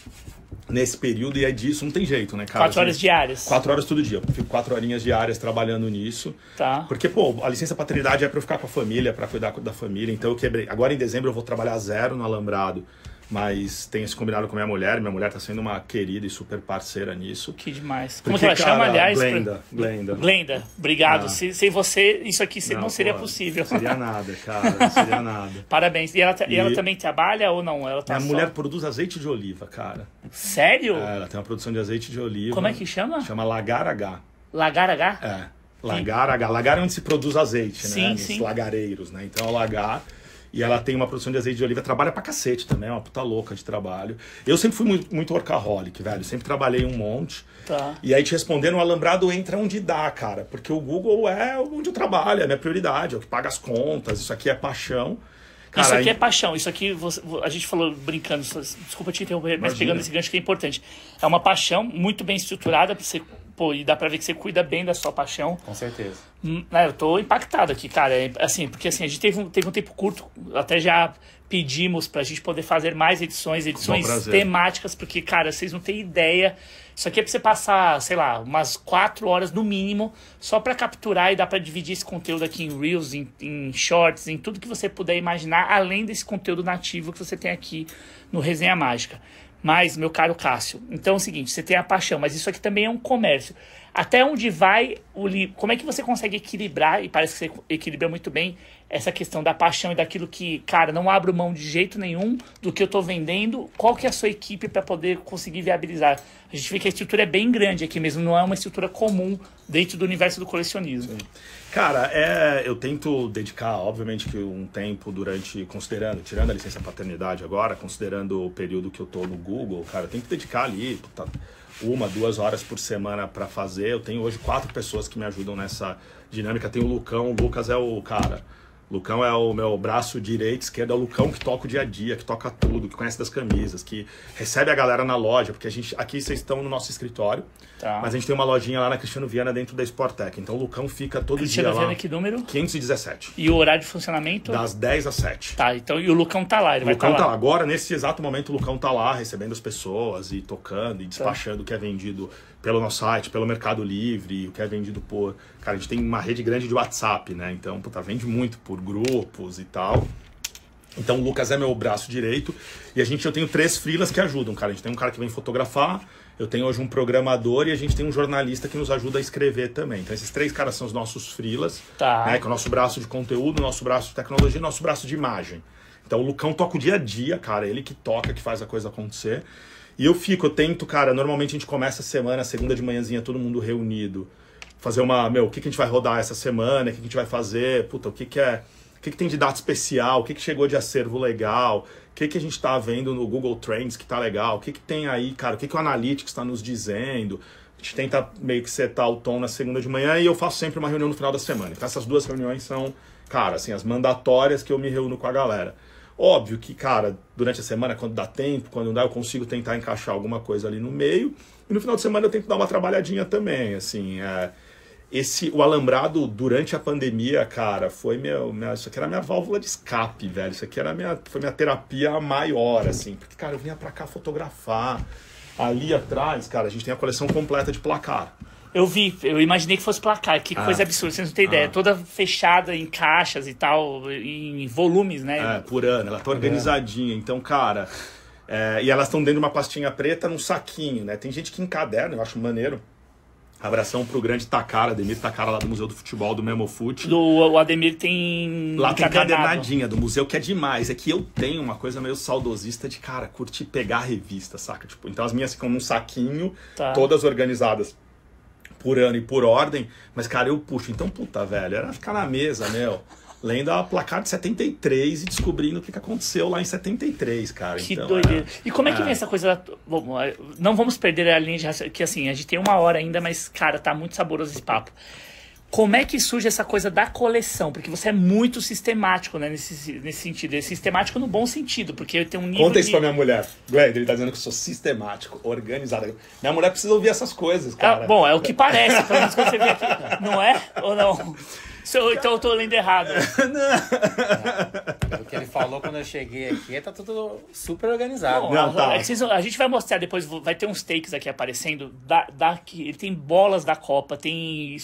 A: nesse período e é disso, não tem jeito, né, cara?
D: Quatro horas
A: Assim,
D: diárias.
A: Quatro horas todo dia. Fico quatro horinhas diárias trabalhando nisso.
D: Tá.
A: Porque, pô, a licença paternidade é pra eu ficar com a família, pra cuidar da família. Então eu quebrei. Agora em dezembro eu vou trabalhar zero no Alambrado. Mas tenho esse combinado com minha mulher. Minha mulher tá sendo uma querida e super parceira nisso.
D: Que demais. Como
A: Porque,
D: que ela chama,
A: cara,
D: aliás?
A: Glenda. Glenda.
D: Glenda, obrigado.
A: Ah.
D: Se- Sem você, isso aqui se- não, seria
A: pô,
D: possível.
A: Seria nada, cara. Não seria nada. <laughs>
D: Parabéns. E ela, e ela também trabalha ou não? Ela tá
A: Minha
D: só-
A: mulher produz azeite de oliva, cara.
D: Sério?
A: É, ela tem uma produção de azeite de oliva.
D: Como é que chama?
A: Chama Lagar H.
D: Lagar H?
A: É. Lagar H. Lagar é onde se produz azeite, né?
D: Sim,
A: Nos
D: sim.
A: lagareiros, né? Então é o lagar. E ela tem uma produção de azeite de oliva, trabalha pra cacete também, é uma puta louca de trabalho. Eu sempre fui muito, muito workaholic, velho. Sempre trabalhei um monte.
D: Tá.
A: E aí, te respondendo, o alambrado entra onde dá, cara. Porque o Google é onde eu trabalho, é a minha prioridade, é o que paga as contas, isso aqui é paixão. Cara,
D: isso aqui é paixão. Isso aqui, você- a gente falou brincando, desculpa te interromper, mas
A: Imagina.
D: pegando esse gancho que é importante. É uma paixão muito bem estruturada, pra você, pô, e dá pra ver que você cuida bem da sua paixão.
C: Com certeza.
D: Hum, né, eu tô impactado aqui, cara. É, assim, porque assim, a gente teve um, teve um tempo curto, até já pedimos pra gente poder fazer mais edições, edições temáticas, porque, cara, vocês não têm ideia. Isso aqui é pra você passar, sei lá, umas quatro horas no mínimo, só pra capturar e dar pra dividir esse conteúdo aqui em Reels, em, em Shorts, em tudo que você puder imaginar, além desse conteúdo nativo que você tem aqui no Resenha Mágica. Mas, meu caro Cássio, então é o seguinte, você tem a paixão, mas isso aqui também é um comércio. Até onde vai o li... Como é que você consegue equilibrar, e parece que você equilibra muito bem, essa questão da paixão e daquilo que, cara, não abro mão de jeito nenhum do que eu tô vendendo. Qual que é a sua equipe para poder conseguir viabilizar? A gente vê que a estrutura é bem grande aqui mesmo, não é uma estrutura comum dentro do universo do colecionismo.
A: Cara, é, eu tento dedicar, obviamente, que um tempo durante, considerando, tirando a licença paternidade agora, considerando o período que eu tô no Google, cara, eu tenho que dedicar ali puta, uma, duas horas por semana para fazer. Eu tenho hoje quatro pessoas que me ajudam nessa dinâmica. Tem o Lucão, o Lucas é o cara. Lucão é o meu braço direito, esquerdo, é o Lucão que toca o dia a dia, que toca tudo, que conhece das camisas, que recebe a galera na loja, porque a gente aqui vocês estão no nosso escritório,
D: Tá.
A: mas a gente tem uma lojinha lá na Cristiano Viana dentro da Sportec. Então o Lucão fica todo
D: Cristiano
A: dia lá.
D: Viana, que número?
A: 517.
D: E o horário de funcionamento?
A: Das 10 às 7.
D: Tá, então, e o Lucão tá lá, ele
A: O
D: vai
A: Lucão tá
D: lá.
A: lá. Agora, nesse exato momento, o Lucão tá lá recebendo as pessoas e tocando e despachando o que é vendido pelo nosso site, pelo Mercado Livre, o que é vendido por. Cara, a gente tem uma rede grande de WhatsApp, né? Então, puta, vende muito por grupos e tal. Então o Lucas é meu braço direito e a gente eu tenho três frilas que ajudam, cara. A gente tem um cara que vem fotografar, eu tenho hoje um programador e a gente tem um jornalista que nos ajuda a escrever também. Então esses três caras são os nossos frilas,
D: Tá.
A: né, que é o nosso braço de conteúdo, nosso braço de tecnologia, e nosso braço de imagem. Então o Lucão toca o dia a dia, cara, ele que toca, que faz a coisa acontecer. E eu fico, eu tento, cara, normalmente a gente começa a semana, segunda de manhãzinha, todo mundo reunido, fazer uma, meu, o que, que a gente vai rodar essa semana, o que, que a gente vai fazer, puta, o que, que é, o que, que tem de data especial, o que, que chegou de acervo legal, o que, que a gente tá vendo no Google Trends que tá legal, o que, que tem aí, cara, o que, que o Analytics está nos dizendo. A gente tenta meio que setar o tom na segunda de manhã e eu faço sempre uma reunião no final da semana. Então essas duas reuniões são, cara, assim, as mandatórias que eu me reúno com a galera. Óbvio que, cara, durante a semana, quando dá tempo, quando não dá, eu consigo tentar encaixar alguma coisa ali no meio. E no final de semana eu tento dar uma trabalhadinha também, assim. É, esse, o alambrado durante a pandemia, cara, foi meu, minha, isso aqui era minha válvula de escape, velho. Isso aqui era minha, foi minha terapia maior, assim. Porque, cara, eu vinha pra cá fotografar. Ali atrás, cara, a gente tem a coleção completa de placar.
D: Eu vi, eu imaginei que fosse placar. Que
A: Ah.
D: coisa absurda, vocês não têm ideia. Toda fechada em caixas e tal, em volumes, né?
A: É, por ano, ela tá organizadinha. Então, cara. é, e elas estão dentro de uma pastinha preta num saquinho, né? Tem gente que encaderna, eu acho maneiro. Abração pro grande Takara, Ademir Takara lá do Museu do Futebol do Memofute.
D: Do, o Ademir tem.
A: Lá tem encadernadinha do museu, que é demais. É que eu tenho uma coisa meio saudosista de, cara, curtir pegar a revista, saca? Tipo, então as minhas ficam num saquinho,
D: Tá.
A: todas organizadas por ano e por ordem. Mas, cara, eu puxo. Então, puta, velho, era ficar na mesa, meu. Lendo a placar de 73 e descobrindo o que, que aconteceu lá em 73, cara.
D: Que
A: então,
D: doideira.
A: é-
D: E como é que
A: é.
D: vem essa coisa? da- Bom, não vamos perder a linha de raciocínio, que assim, a gente tem uma hora ainda, mas, cara, tá muito saboroso esse papo. Como é que surge essa coisa da coleção? Porque você é muito sistemático, né, nesse, nesse sentido. É sistemático no bom sentido, porque tem um nível
A: Conta isso
D: de...
A: pra minha mulher. Glenn, ele tá dizendo que eu sou sistemático, organizado. Minha mulher precisa ouvir essas coisas, cara.
D: Ah, bom, é o que parece, pelo menos quando você vê aqui. Não é? Ou não? <laughs> Se eu- então eu tô lendo errado.
C: O que ele falou quando eu cheguei aqui, tá tudo super organizado.
A: Não,
D: a,
A: tá.
D: é vocês a gente vai mostrar depois, vai ter uns takes aqui aparecendo. Da, da, que ele tem bolas da Copa, tem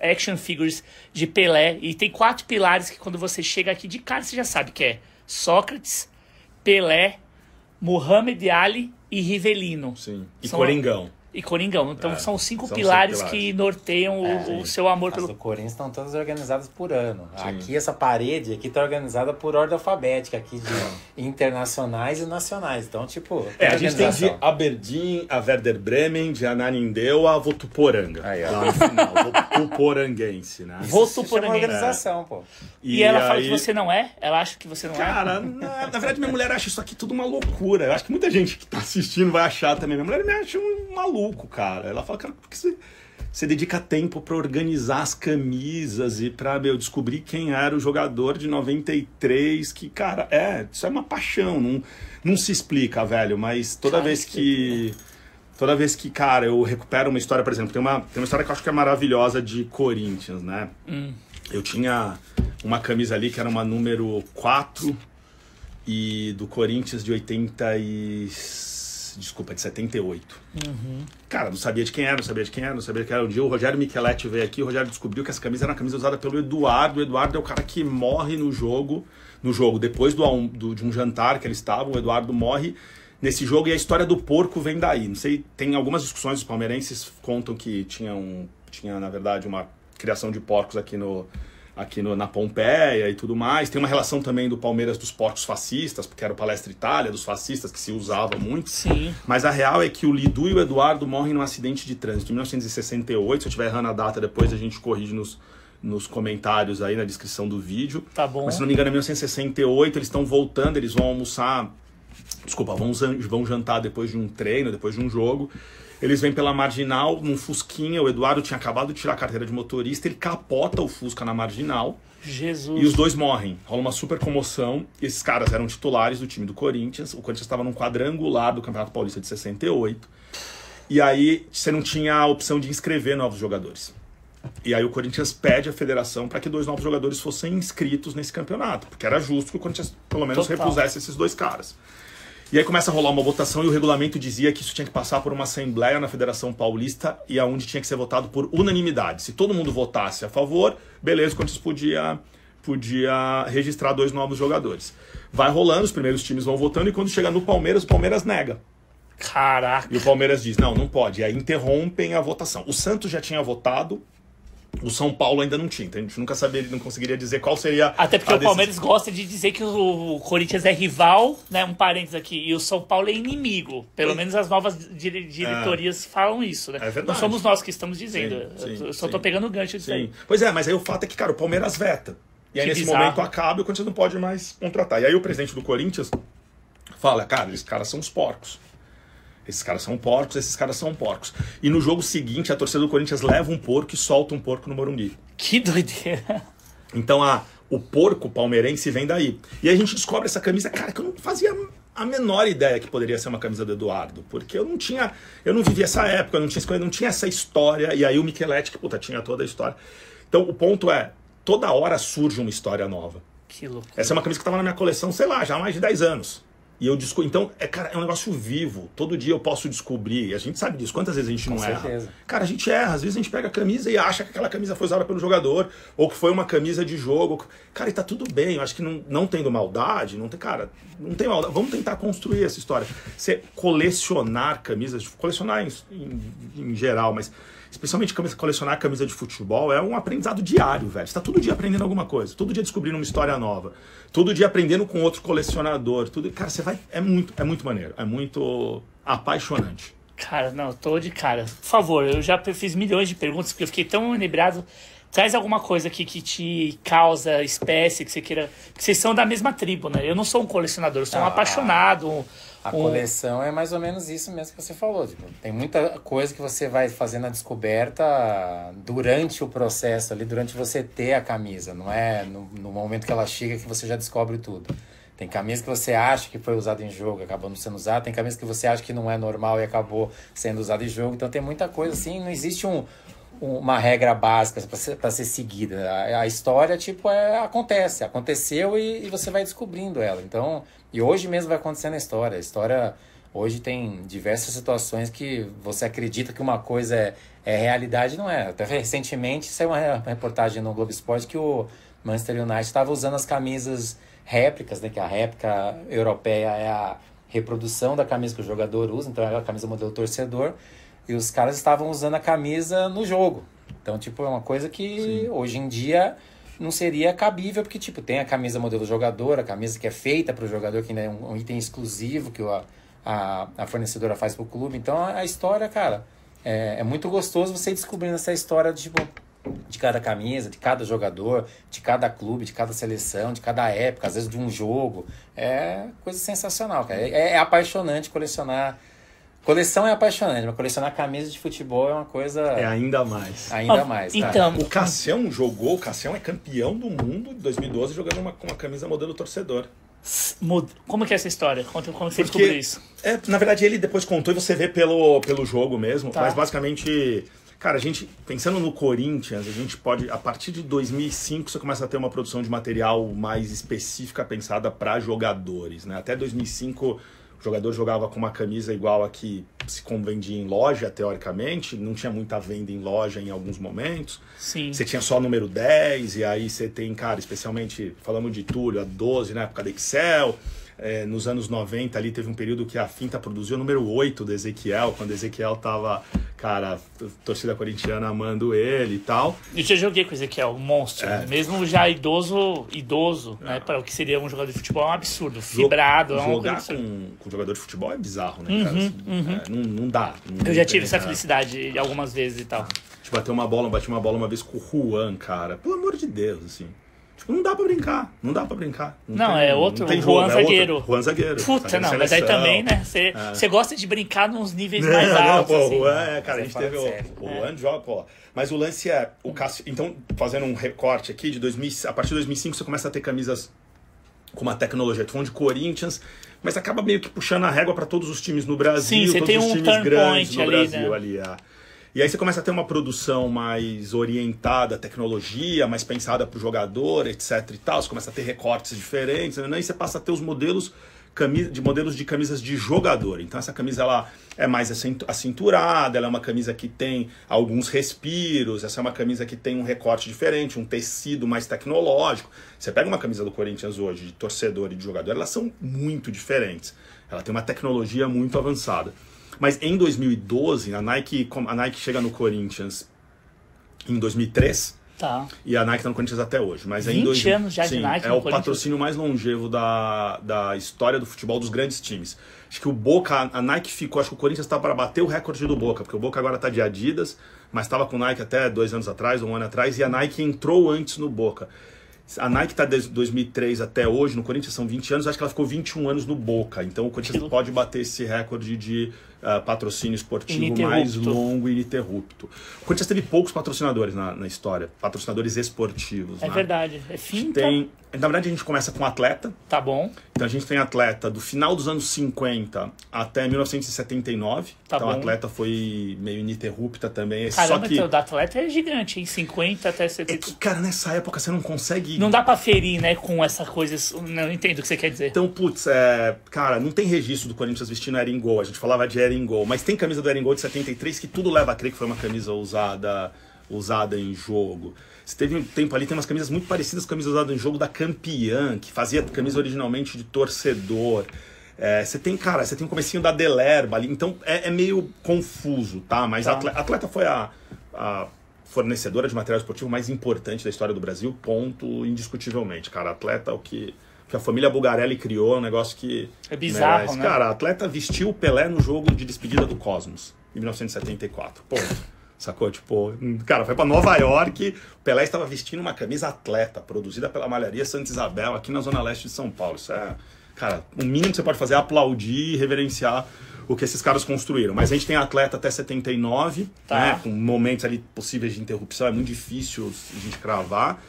D: action figures de Pelé, e tem quatro pilares que quando você chega aqui de cara você já sabe que é Sócrates, Pelé, Muhammad Ali e Rivelino.
A: Sim. E
D: São-
A: Coringão.
D: E Coringão. Então
A: É,
D: são cinco
A: são
D: pilares,
A: cinco
D: que
A: pilares.
D: norteiam o-
C: É,
D: o, seu amor
C: As
D: pelo.
C: do Corinthians estão todas organizadas por ano. Aqui, essa parede aqui tá organizada por ordem alfabética, aqui de internacionais e nacionais. Então, tipo,
A: É, a gente tem de. Aberdeen a Werder Bremen, de Ananindeua a Votuporanga.
C: Aí, ó.
A: Lá no final, Votuporanguense, né?
C: Isso
D: Vou
C: se chama
D: Tuporanguense.
C: organização, pô.
D: E, ela fala
A: aí-
D: que você não é? Ela acha que você não é?
A: Cara, na, na verdade, minha mulher acha isso aqui tudo uma loucura. Eu acho que muita gente que tá assistindo vai achar também. Minha mulher me acha um maluco, maluco, cara. Ela fala, cara, por que você, você dedica tempo para organizar as camisas e para meu, descobrir quem era o jogador de 93? Que, cara, é, isso é uma paixão. Não, não se explica, velho, mas toda
D: cara,
A: vez
D: que.
A: Toda vez que, cara, eu recupero uma história, por exemplo, tem uma, tem uma história que eu acho que é maravilhosa de Corinthians, né? Hum. Eu tinha uma camisa ali que era uma número 4 e do Corinthians de 86 desculpa, de 78. Uhum. Cara, não sabia de quem era, não sabia de quem era, não sabia de quem era. Um dia o Rogério Micheletti veio aqui, o Rogério descobriu que essa camisa era uma camisa usada pelo Eduardo. O Eduardo é o cara que morre no jogo, no jogo, depois do, do de um jantar que ele estava o Eduardo morre nesse jogo e a história do porco vem daí. Não sei, tem algumas discussões, os palmeirenses contam que tinha, um, tinha na verdade, uma criação de porcos aqui no aqui no- na Pompeia e tudo mais. Tem uma relação também do Palmeiras dos porcos fascistas, porque era o Palestra Itália dos fascistas que se usava muito.
D: Sim.
A: Mas a real é que o Lidu e o Eduardo morrem num acidente de trânsito em 1968. Se eu estiver errando a data, depois a gente corrige nos, nos comentários aí na descrição do vídeo.
D: Tá bom.
A: Mas se não me engano, é 1968. Eles estão voltando, eles vão almoçar. Desculpa, vão, vão jantar depois de um treino, depois de um jogo. Eles vêm pela marginal, num Fusquinha. O Eduardo tinha acabado de tirar a carteira de motorista. Ele capota o Fusca na marginal.
D: Jesus.
A: E os dois morrem. Rola uma super comoção. Esses caras eram titulares do time do Corinthians. O Corinthians estava num quadrangular do Campeonato Paulista de 68. E aí você não tinha a opção de inscrever novos jogadores. E aí o Corinthians pede à federação para que dois novos jogadores fossem inscritos nesse campeonato. Porque era justo que o Corinthians pelo menos
D: Total.
A: repusesse esses dois caras. E aí começa a rolar uma votação e o regulamento dizia que isso tinha que passar por uma assembleia na Federação Paulista e aonde tinha que ser votado por unanimidade. Se todo mundo votasse a favor, beleza, o Corinthians podia, podia registrar dois novos jogadores. Vai rolando, os primeiros times vão votando e quando chega no Palmeiras, o Palmeiras nega.
D: Caraca.
A: E o Palmeiras diz: não, não pode. E aí interrompem a votação. O Santos já tinha votado, o São Paulo ainda não tinha. Então a gente nunca saberia, não conseguiria dizer qual seria.
D: Até porque o Palmeiras gosta de dizer que o Corinthians é rival, né? Um parênteses aqui, e o São Paulo é inimigo. Pelo menos as novas dire diretorias falam isso, né?
A: É verdade.
D: Não somos nós que estamos dizendo.
A: Sim, sim,
D: eu só
A: sim.
D: tô pegando o gancho disso
A: Sim.
D: aí.
A: Pois é, mas aí o fato é que, cara, o Palmeiras veta. E aí
D: Que
A: nesse
D: bizarro.
A: momento acaba e o Corinthians não pode mais contratar. E aí o presidente do Corinthians fala, cara, esses caras são os porcos. Esses caras são porcos, esses caras são porcos. E no jogo seguinte, a torcida do Corinthians leva um porco e solta um porco no Morumbi.
D: Que doideira.
A: Então a, o porco palmeirense vem daí. E aí a gente descobre essa camisa, cara, que eu não fazia a menor ideia que poderia ser uma camisa do Eduardo. Porque eu não tinha. Eu não vivi essa época, eu não tinha, não tinha essa história. E aí o Micheletti, que puta, tinha toda a história. Então o ponto é, toda hora surge uma história nova.
D: Que louco.
A: Essa é uma camisa que estava na minha coleção, sei lá, já há mais de 10 anos. E eu descobri. Então, é, cara, é um negócio vivo. Todo dia eu posso descobrir. E a gente sabe disso. Quantas vezes a gente não erra?
C: certeza.
A: Cara, a gente erra. Às vezes a gente pega a camisa e acha que aquela camisa foi usada pelo jogador. Ou que foi uma camisa de jogo. Cara, e tá tudo bem. Eu acho que não, não tendo maldade, não tem. Cara, não tem maldade. Vamos tentar construir essa história. Você colecionar camisas, colecionar em, em, em geral, mas especialmente camisa- colecionar camisa de futebol, é um aprendizado diário, velho. Você tá todo dia aprendendo alguma coisa, todo dia descobrindo uma história nova, todo dia aprendendo com outro colecionador, tudo. Cara, você vai. É muito, é muito maneiro, é muito apaixonante.
D: Cara, não, tô de cara. Por favor, eu já fiz milhões de perguntas porque eu fiquei tão inebriado. Traz alguma coisa aqui que te causa espécie, que você queira. Que vocês são da mesma tribo, né? Eu não sou um colecionador, eu sou um
C: Ah.
D: apaixonado. Um,
C: A
D: um-
C: coleção é mais ou menos isso mesmo que você falou. Tipo, tem muita coisa que você vai fazendo a descoberta durante o processo ali, durante você ter a camisa. Não é no, no momento que ela chega que você já descobre tudo. Tem camisa que você acha que foi usada em jogo e acabou não sendo usada. Tem camisa que você acha que não é normal e acabou sendo usada em jogo. Então tem muita coisa assim. Não existe um- uma regra básica para ser, ser seguida. A, a história, tipo, é, acontece. Aconteceu e, e você vai descobrindo ela. Então, e hoje mesmo vai acontecendo a história. A história hoje tem diversas situações que você acredita que uma coisa é, é realidade, não é. Até recentemente saiu uma re- reportagem no Globo Esporte que o Manchester United estava usando as camisas réplicas, né? Que a réplica europeia é a reprodução da camisa que o jogador usa, então é a camisa modelo torcedor. E os caras estavam usando a camisa no jogo. Então, tipo, é uma coisa que hoje em dia não seria cabível, porque, tipo, tem a camisa modelo jogador, a camisa que é feita para o jogador, que ainda é um, um item exclusivo que a, a, a fornecedora faz para o clube. Então, a, a história, cara, é, é muito gostoso você ir descobrindo essa história, de, tipo, de cada camisa, de cada jogador, de cada clube, de cada seleção, de cada época, às vezes de um jogo. É coisa sensacional, cara. É, é apaixonante colecionar. Coleção é apaixonante, mas colecionar camisa de futebol é uma coisa
A: É ainda mais.
C: ainda
D: Ah,
C: mais. cara.
D: Então,
A: O Cassião jogou, o Cassião é campeão do mundo em 2012 jogando uma, com uma camisa modelo torcedor.
D: como que é essa história? Conta como que você
A: Porque-
D: descobriu isso.
A: É, na verdade, ele depois contou e você vê pelo, pelo jogo mesmo.
D: Tá.
A: Mas basicamente, cara, a gente, pensando no Corinthians, a gente pode, a partir de 2005, você começa a ter uma produção de material mais específica pensada para jogadores, né? Até 2005, o jogador jogava com uma camisa igual a que se vendia em loja, teoricamente. Não tinha muita venda em loja em alguns momentos.
D: Sim.
A: Você tinha só o número 10, e aí você tem, cara, especialmente, falamos de Túlio, a 12 na época da Excel. É, nos anos 90 ali teve um período que a Finta produziu o número 8 do Ezequiel, quando Ezequiel tava, cara, torcida corintiana amando ele e tal.
D: Eu já joguei com o Ezequiel, um monstro.
A: É.
D: Mesmo já idoso, idoso, né? Para o que seria um jogador de futebol, é um absurdo. Fibrado, é
A: Jogar
D: assim.
A: com, com jogador de futebol é bizarro, né, cara? É, não, não dá. não
D: Eu já tive essa felicidade algumas vezes e tal.
A: A gente bateu uma bola, bati uma bola uma vez com o Juan, cara. Pelo amor de Deus, assim. Tipo, não dá pra brincar. Não dá pra brincar.
D: Não, é outro,
A: tem
D: o
A: jogo,
D: Juan
A: é outro.
D: zagueiro.
A: Juan zagueiro.
D: Puta,
A: Zagueiro
D: não, mas aí também, né? Você você gosta de brincar nos níveis <laughs> mais
A: Não, não,
D: altos.
A: pô,
D: assim.
A: o Juan, é, cara, a gente teve o,
C: sério.
A: o Juan joga, pô. Mas o lance é, o Cássio, então, fazendo um recorte aqui, de 2000, a partir de 2005 você começa a ter camisas com uma tecnologia, tô falando de Corinthians, mas acaba meio que puxando a régua para todos os times no Brasil,
D: Sim, você
A: todos
D: tem
A: os
D: um
A: times grandes no
D: ali,
A: Brasil
D: né?
A: ali, é. E aí você começa a ter uma produção mais orientada à tecnologia, mais pensada para o jogador, etc e tal. Você começa a ter recortes diferentes, né? e você passa a ter os modelos de modelos de camisas de jogador. Então essa camisa ela é mais acintu- acinturada, ela é uma camisa que tem alguns respiros, essa é uma camisa que tem um recorte diferente, um tecido mais tecnológico. Você pega uma camisa do Corinthians hoje, de torcedor e de jogador, elas são muito diferentes. Ela tem uma tecnologia muito avançada. Mas em 2012, a Nike, a Nike chega no Corinthians em 2003
D: Tá.
A: e a Nike tá no Corinthians até hoje. Mas é
D: 20
A: em dois,
D: anos já de
A: sim,
D: Nike
A: É o patrocínio mais longevo da, da história do futebol dos grandes times. Acho que o Boca, a Nike ficou, acho que o Corinthians tá para bater o recorde do Boca, porque o Boca agora tá de Adidas, mas estava com o Nike até dois anos atrás, um ano atrás, e a Nike entrou antes no Boca. A Nike tá desde 2003 até hoje, no Corinthians são 20 anos, acho que ela ficou 21 anos no Boca. Então o Corinthians pode bater esse recorde de ah, patrocínio esportivo mais longo e ininterrupto. O Corinthians teve poucos patrocinadores na, na história, patrocinadores esportivos.
D: É
A: né?
D: verdade. É finta.
A: Tem, na verdade, a gente começa com atleta.
D: Tá bom.
A: Então a gente tem atleta do final dos anos 50 até 1979.
D: Tá
A: então
D: bom.
A: atleta foi meio ininterrupta também.
D: Caramba,
A: Só que,
D: então, o da atleta é gigante, hein? 50 até
A: é
D: 70.
A: que, cara, nessa época você não consegue.
D: Não dá pra ferir, né, com essa coisa. Não entendo o que você quer dizer.
A: Então, putz, é, cara, não tem registro do Corinthians vestindo Erin Gol. A gente falava de Gol, mas tem camisa do Erin Gol de 73 que tudo leva a crer que foi uma camisa usada, usada em jogo. Você teve um tempo ali, tem umas camisas muito parecidas com camisas usadas em jogo da Campeã, que fazia camisa originalmente de torcedor. É, você tem, cara, você tem o comecinho da Delerba ali, então é, é meio confuso, tá? Mas
D: Tá.
A: a atleta, atleta foi a, a fornecedora de material esportivo mais importante da história do Brasil, ponto, indiscutivelmente, cara. Atleta, o que, que a família Bugarelli criou, é um negócio que...
D: É bizarro,
A: merece.
D: né?
A: Cara, a atleta vestiu o Pelé no jogo de despedida do Cosmos, em 1974, ponto. Sacou? Tipo, cara, foi pra Nova York, o Pelé estava vestindo uma camisa atleta, produzida pela Malharia Santa Isabel, aqui na Zona Leste de São Paulo. Isso é, cara, o mínimo que você pode fazer é aplaudir e reverenciar o que esses caras construíram. Mas a gente tem atleta até 79,
D: Tá.
A: né? Com momentos ali possíveis de interrupção, é muito difícil a gente cravar.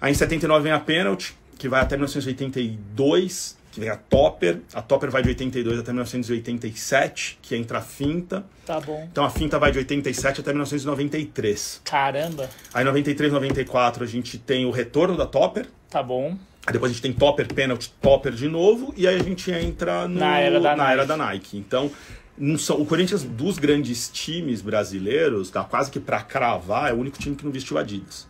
A: Aí em 79 vem a pênalti, que vai até 1982, que vem a Topper. A Topper vai de 82 até 1987, que entra a finta.
D: Tá bom.
A: Então a finta vai de 87 até 1993.
D: Caramba.
A: Aí 93, 94 a gente tem o retorno da Topper.
D: Tá bom.
A: Aí depois a gente tem Topper, Penalty, Topper de novo. E aí a gente entra no-
D: Na era da
A: na
D: Nike.
A: era da Nike. Então, o Corinthians, dos grandes times brasileiros, dá quase que pra cravar, é o único time que não vestiu Adidas.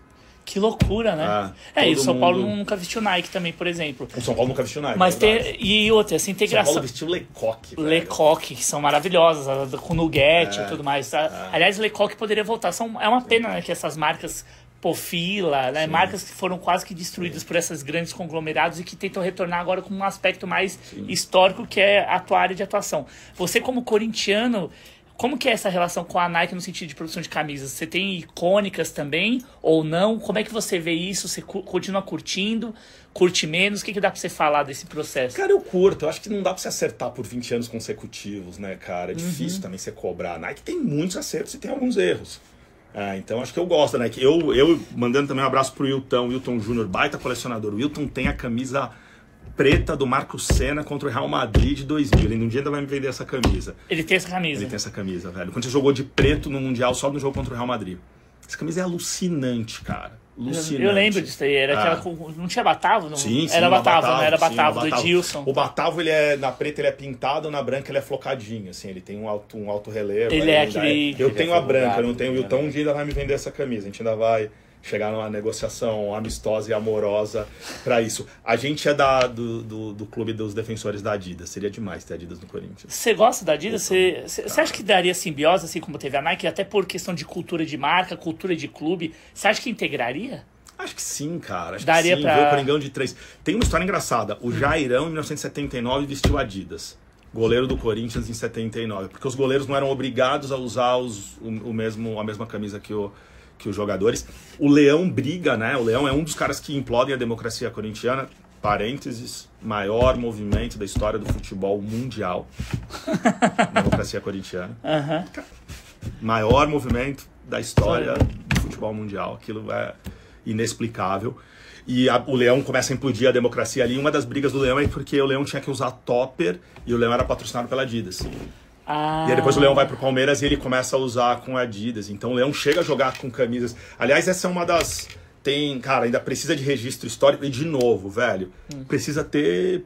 D: Que loucura, né?
A: Ah,
D: é, e o São Paulo
A: mundo-
D: nunca vestiu Nike também, por exemplo.
A: O São Paulo nunca vestiu Nike.
D: Mas
A: é.
D: E outra, essa
A: São
D: integração.
A: Paulo vestiu Lecoque. velho.
D: Lecoque, que são maravilhosas, com Nugget
A: É,
D: e tudo mais. tá? Aliás, Lecoque poderia voltar. São, é uma pena né, que essas marcas Pofila, né, marcas que foram quase que destruídas por esses grandes conglomerados e que tentam retornar agora com um aspecto mais histórico, que é a tua área de atuação. Você, como corintiano, como que é essa relação com a Nike no sentido de produção de camisas? Você tem icônicas também ou não? Como é que você vê isso? Você continua curtindo? Curte menos? O que, que dá pra você falar desse processo?
A: Cara, eu curto. Eu acho que não dá pra você acertar por 20 anos consecutivos, né, cara? É
D: Uhum.
A: difícil também você cobrar. A Nike tem muitos acertos e tem alguns erros. Ah, então acho que eu gosto Nike. Eu, eu mandando também um abraço pro Wilton, Wilton Júnior, baita colecionador. O Wilton tem a camisa preta do Marco Senna contra o Real Madrid de 2000. Ele um dia ainda vai me vender essa camisa.
D: Ele tem essa camisa.
A: Ele tem essa camisa, velho. Quando você jogou de preto no Mundial só no jogo contra o Real Madrid. Essa camisa é alucinante, cara. Alucinante.
D: Eu lembro disso aí. Era
A: Ah.
D: aquela. Não tinha Batavo? Não?
A: Sim, sim,
D: Era
A: o
D: Batavo, não era
A: sim, o
D: Batavo, do Edilson.
A: O Batavo, ele é, na preta ele é pintado, na branca ele é flocadinho, assim, ele tem um alto, um alto relevo.
D: Ele é aquele-
A: Eu tenho
C: é
A: a branca,
C: folgado,
A: eu não tenho o
C: né?
A: Wilton, um dia ainda vai me vender essa camisa, a gente ainda vai chegar numa negociação amistosa e amorosa pra isso. A gente é da, do, do, do clube dos defensores da Adidas, seria demais ter Adidas no Corinthians.
D: Você gosta da Adidas? Você acha que daria simbiose, assim como teve a Nike, até por questão de cultura de marca, cultura de clube? Você acha que integraria?
A: Acho que sim, cara. Acho
D: Daria
A: que sim.
D: pra-
A: Ver o Coringão de três. Tem uma história engraçada. O Jairão, em 1979, vestiu Adidas. Goleiro do Corinthians em 79. Porque os goleiros não eram obrigados a usar os, o, o mesmo, a mesma camisa que, o, que os jogadores. O Leão briga, né? O Leão é um dos caras que implodem a democracia corintiana. Parênteses, maior movimento da história do futebol mundial. <laughs> democracia corintiana
D: Aham.
A: maior movimento da história do futebol mundial. Aquilo é inexplicável. E a- o Leão começa a implodir a democracia ali. Uma das brigas do Leão é porque o Leão tinha que usar topper e o Leão era patrocinado pela Adidas.
D: Ah,
A: E aí depois o Leão vai pro Palmeiras e ele começa a usar com Adidas. Então o Leão chega a jogar com camisas. Aliás, essa é uma das. Tem, cara, ainda precisa de registro histórico. E de novo, velho, precisa ter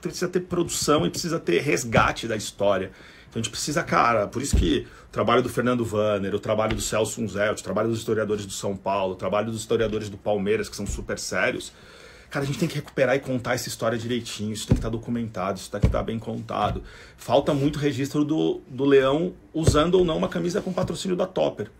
A: precisa ter produção e precisa ter resgate da história. Então a gente precisa, cara, por isso que o trabalho do Fernando Vanner, o trabalho do Celso Unzelt, o trabalho dos historiadores do São Paulo, o trabalho dos historiadores do Palmeiras, que são super sérios, Cara, a gente tem que recuperar e contar essa história direitinho. Isso tem que estar documentado, isso tem que estar bem contado. Falta muito registro do, do Leão usando ou não uma camisa com patrocínio da Topper.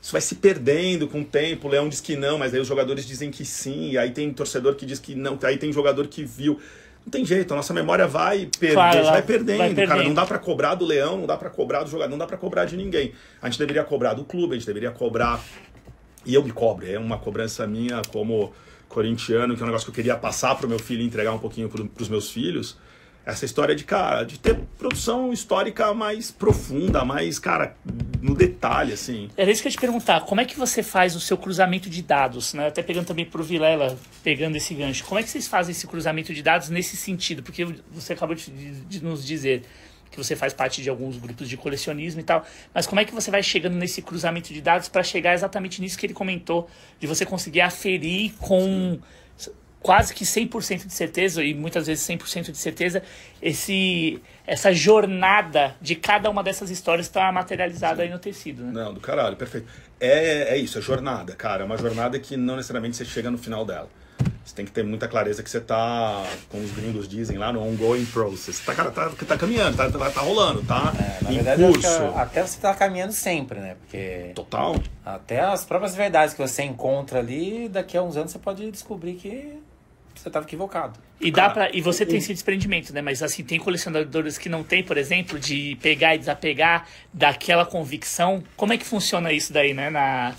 A: Isso vai se perdendo com o tempo. O Leão diz que não, mas aí os jogadores dizem que sim. E aí tem torcedor que diz que não. Aí tem jogador que viu. Não tem jeito, a nossa memória vai perder,
D: Claro,
A: vai, perdendo,
D: vai
A: Cara,
D: perdendo.
A: não dá pra cobrar do Leão, não dá pra cobrar do jogador, não dá pra cobrar de ninguém. A gente deveria cobrar do clube, a gente deveria cobrar e eu me cobro, é uma cobrança minha como corintiano, que é um negócio que eu queria passar pro meu filho e entregar um pouquinho pro, pros meus filhos. Essa história de, cara, de ter produção histórica mais profunda, mais, cara, no detalhe, assim.
D: Era isso que eu ia te perguntar. Como é que você faz o seu cruzamento de dados? Né? Até pegando também pro Vilela, pegando esse gancho. Como é que vocês fazem esse cruzamento de dados nesse sentido? Porque você acabou de, de nos dizer que você faz parte de alguns grupos de colecionismo e tal. Mas como é que você vai chegando nesse cruzamento de dados para chegar exatamente nisso que ele comentou? De você conseguir aferir com quase que 100% de certeza, e muitas vezes 100% de certeza, esse, essa jornada de cada uma dessas histórias está materializada aí no tecido, né?
A: Não, do caralho, perfeito. É, é isso, é jornada, cara. É uma jornada que não necessariamente você chega no final dela. Você tem que ter muita clareza que você tá, como os gringos dizem lá, no ongoing process. Tá, cara, tá, tá caminhando, tá, tá, tá rolando, tá
C: É, na
A: em
C: verdade,
A: curso.
C: até você tá caminhando sempre, né? Porque
A: Total.
C: até as próprias verdades que você encontra ali, daqui a uns anos você pode descobrir que você estava equivocado.
D: E dá para e você tem esse desprendimento, né? Mas assim, tem colecionadores que não tem, por exemplo, de pegar e desapegar daquela convicção. Como é que funciona isso daí, né? Na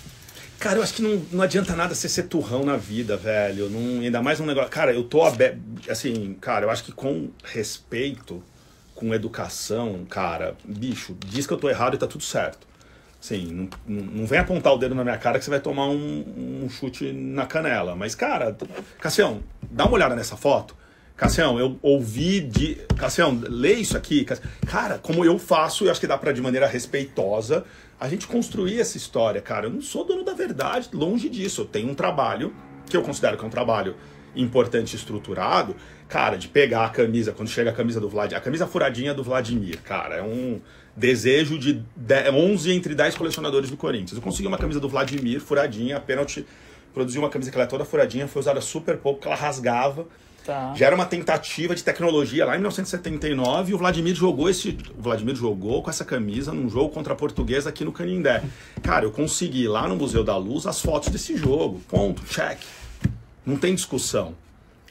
A: Cara, eu acho que não, não adianta nada você ser turrão na vida, velho. Não, ainda mais um negócio. Cara, eu tô aberto. Assim, cara, eu acho que com respeito, com educação, cara, bicho, diz que eu tô errado e tá tudo certo. Assim, não, não vem apontar o dedo na minha cara que você vai tomar um, um chute na canela. Mas, cara, Cassião, dá uma olhada nessa foto. Cassião, eu ouvi de. Cassião, lê isso aqui. Cara, como eu faço, eu acho que dá pra, de maneira respeitosa, a gente construir essa história, cara. Eu não sou dono da verdade, longe disso. Eu tenho um trabalho, que eu considero que é um trabalho importante estruturado, cara, de pegar a camisa, quando chega a camisa do Vladimir, a camisa furadinha do Vladimir, cara, é um desejo de 10 11 entre 10 colecionadores do Corinthians. Eu consegui uma camisa do Vladimir furadinha, a pênalti produziu uma camisa que ela é toda furadinha, foi usada super pouco, que ela rasgava.
D: Tá.
A: Já era uma tentativa de tecnologia lá em 1979 e o Vladimir jogou esse. O Vladimir jogou com essa camisa num jogo contra a portuguesa aqui no Canindé. Cara, eu consegui lá no Museu da Luz as fotos desse jogo. Ponto, check. Não tem discussão.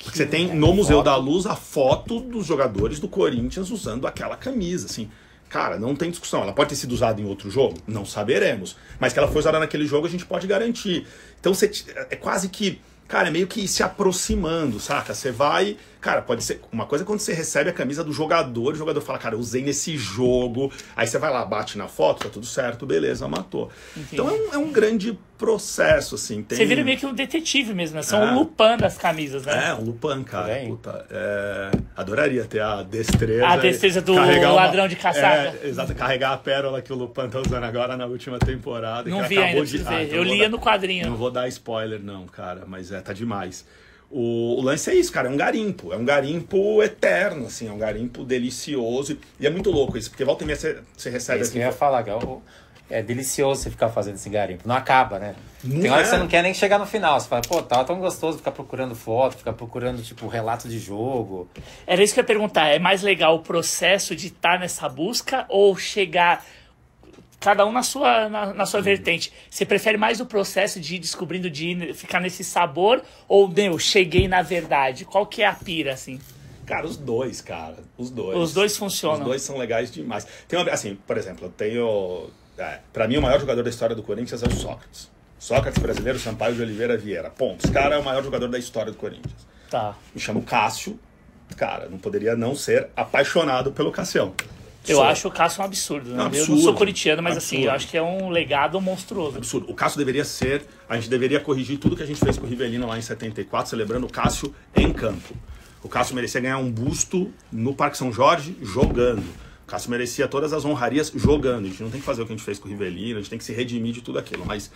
A: Porque você tem no Museu da Luz a foto dos jogadores do Corinthians usando aquela camisa, assim. Cara, não tem discussão. Ela pode ter sido usada em outro jogo? Não saberemos. Mas que ela foi usada naquele jogo, a gente pode garantir. Então você é quase que. Cara, é meio que se aproximando, saca? Você vai. Cara, pode ser. Uma coisa é quando você recebe a camisa do jogador, o jogador fala, cara, eu usei nesse jogo. Aí você vai lá, bate na foto, tá tudo certo, beleza, matou. Então é um, é um grande processo, assim. Tem...
D: Você vira meio que um detetive mesmo, né? São
A: É.
D: o Lupin das camisas, né?
A: É, um Lupan, cara. Puta, é, adoraria ter a destreza.
D: A destreza do ladrão de caçada.
A: É, exato, carregar a pérola que o Lupan tá usando agora na última temporada.
D: Não vi ainda,
A: de- Ah, então
D: Eu lia
A: dar-
D: no quadrinho.
A: Não vou dar spoiler, não, cara, mas é, tá demais. O, o lance é isso, cara, é um garimpo. É um garimpo eterno, assim, é um garimpo delicioso. E é muito louco isso, porque volta e meia você, você
C: É
A: recebe
C: isso que eu
A: assim.
C: ia falar, que é, o- é delicioso você ficar fazendo esse garimpo. Não acaba, né?
A: Não
C: Tem hora
A: é.
C: que você não quer nem chegar no final. Você fala, pô, tá tão gostoso ficar procurando foto, ficar procurando, tipo, relato de jogo.
D: Era isso que eu ia perguntar. É mais legal o processo de estar nessa busca ou chegar cada um na sua, na, na sua vertente? Você prefere mais o processo de ir descobrindo, de ir, ficar nesse sabor ou, meu, cheguei na verdade? Qual que é a pira, assim?
A: Cara, os dois, cara. Os dois.
D: Os dois funcionam.
A: Os dois são legais demais. Tem uma, assim, por exemplo, eu tenho. É, pra mim, o maior jogador da história do Corinthians é o Sócrates. Sócrates brasileiro, Sampaio de Oliveira Vieira. Ponto. Esse cara é o maior jogador da história do Corinthians.
D: Tá.
A: Me chamo Cássio. Cara, não poderia não ser apaixonado pelo Cassião.
D: Eu acho o Cássio um absurdo, né?
A: Não,
D: Eu não
A: absurdo.
D: sou corintiano, mas assim,
A: Absurdo.
D: eu acho que é um legado monstruoso.
A: absurdo. O Cássio deveria ser. A gente deveria corrigir tudo que a gente fez com o Rivelino lá em 74, celebrando o Cássio em campo. O Cássio merecia ganhar um busto no Parque São Jorge jogando. O Cássio merecia todas as honrarias jogando. A gente não tem que fazer o que a gente fez com o Rivelino, a gente tem que se redimir de tudo aquilo. Mas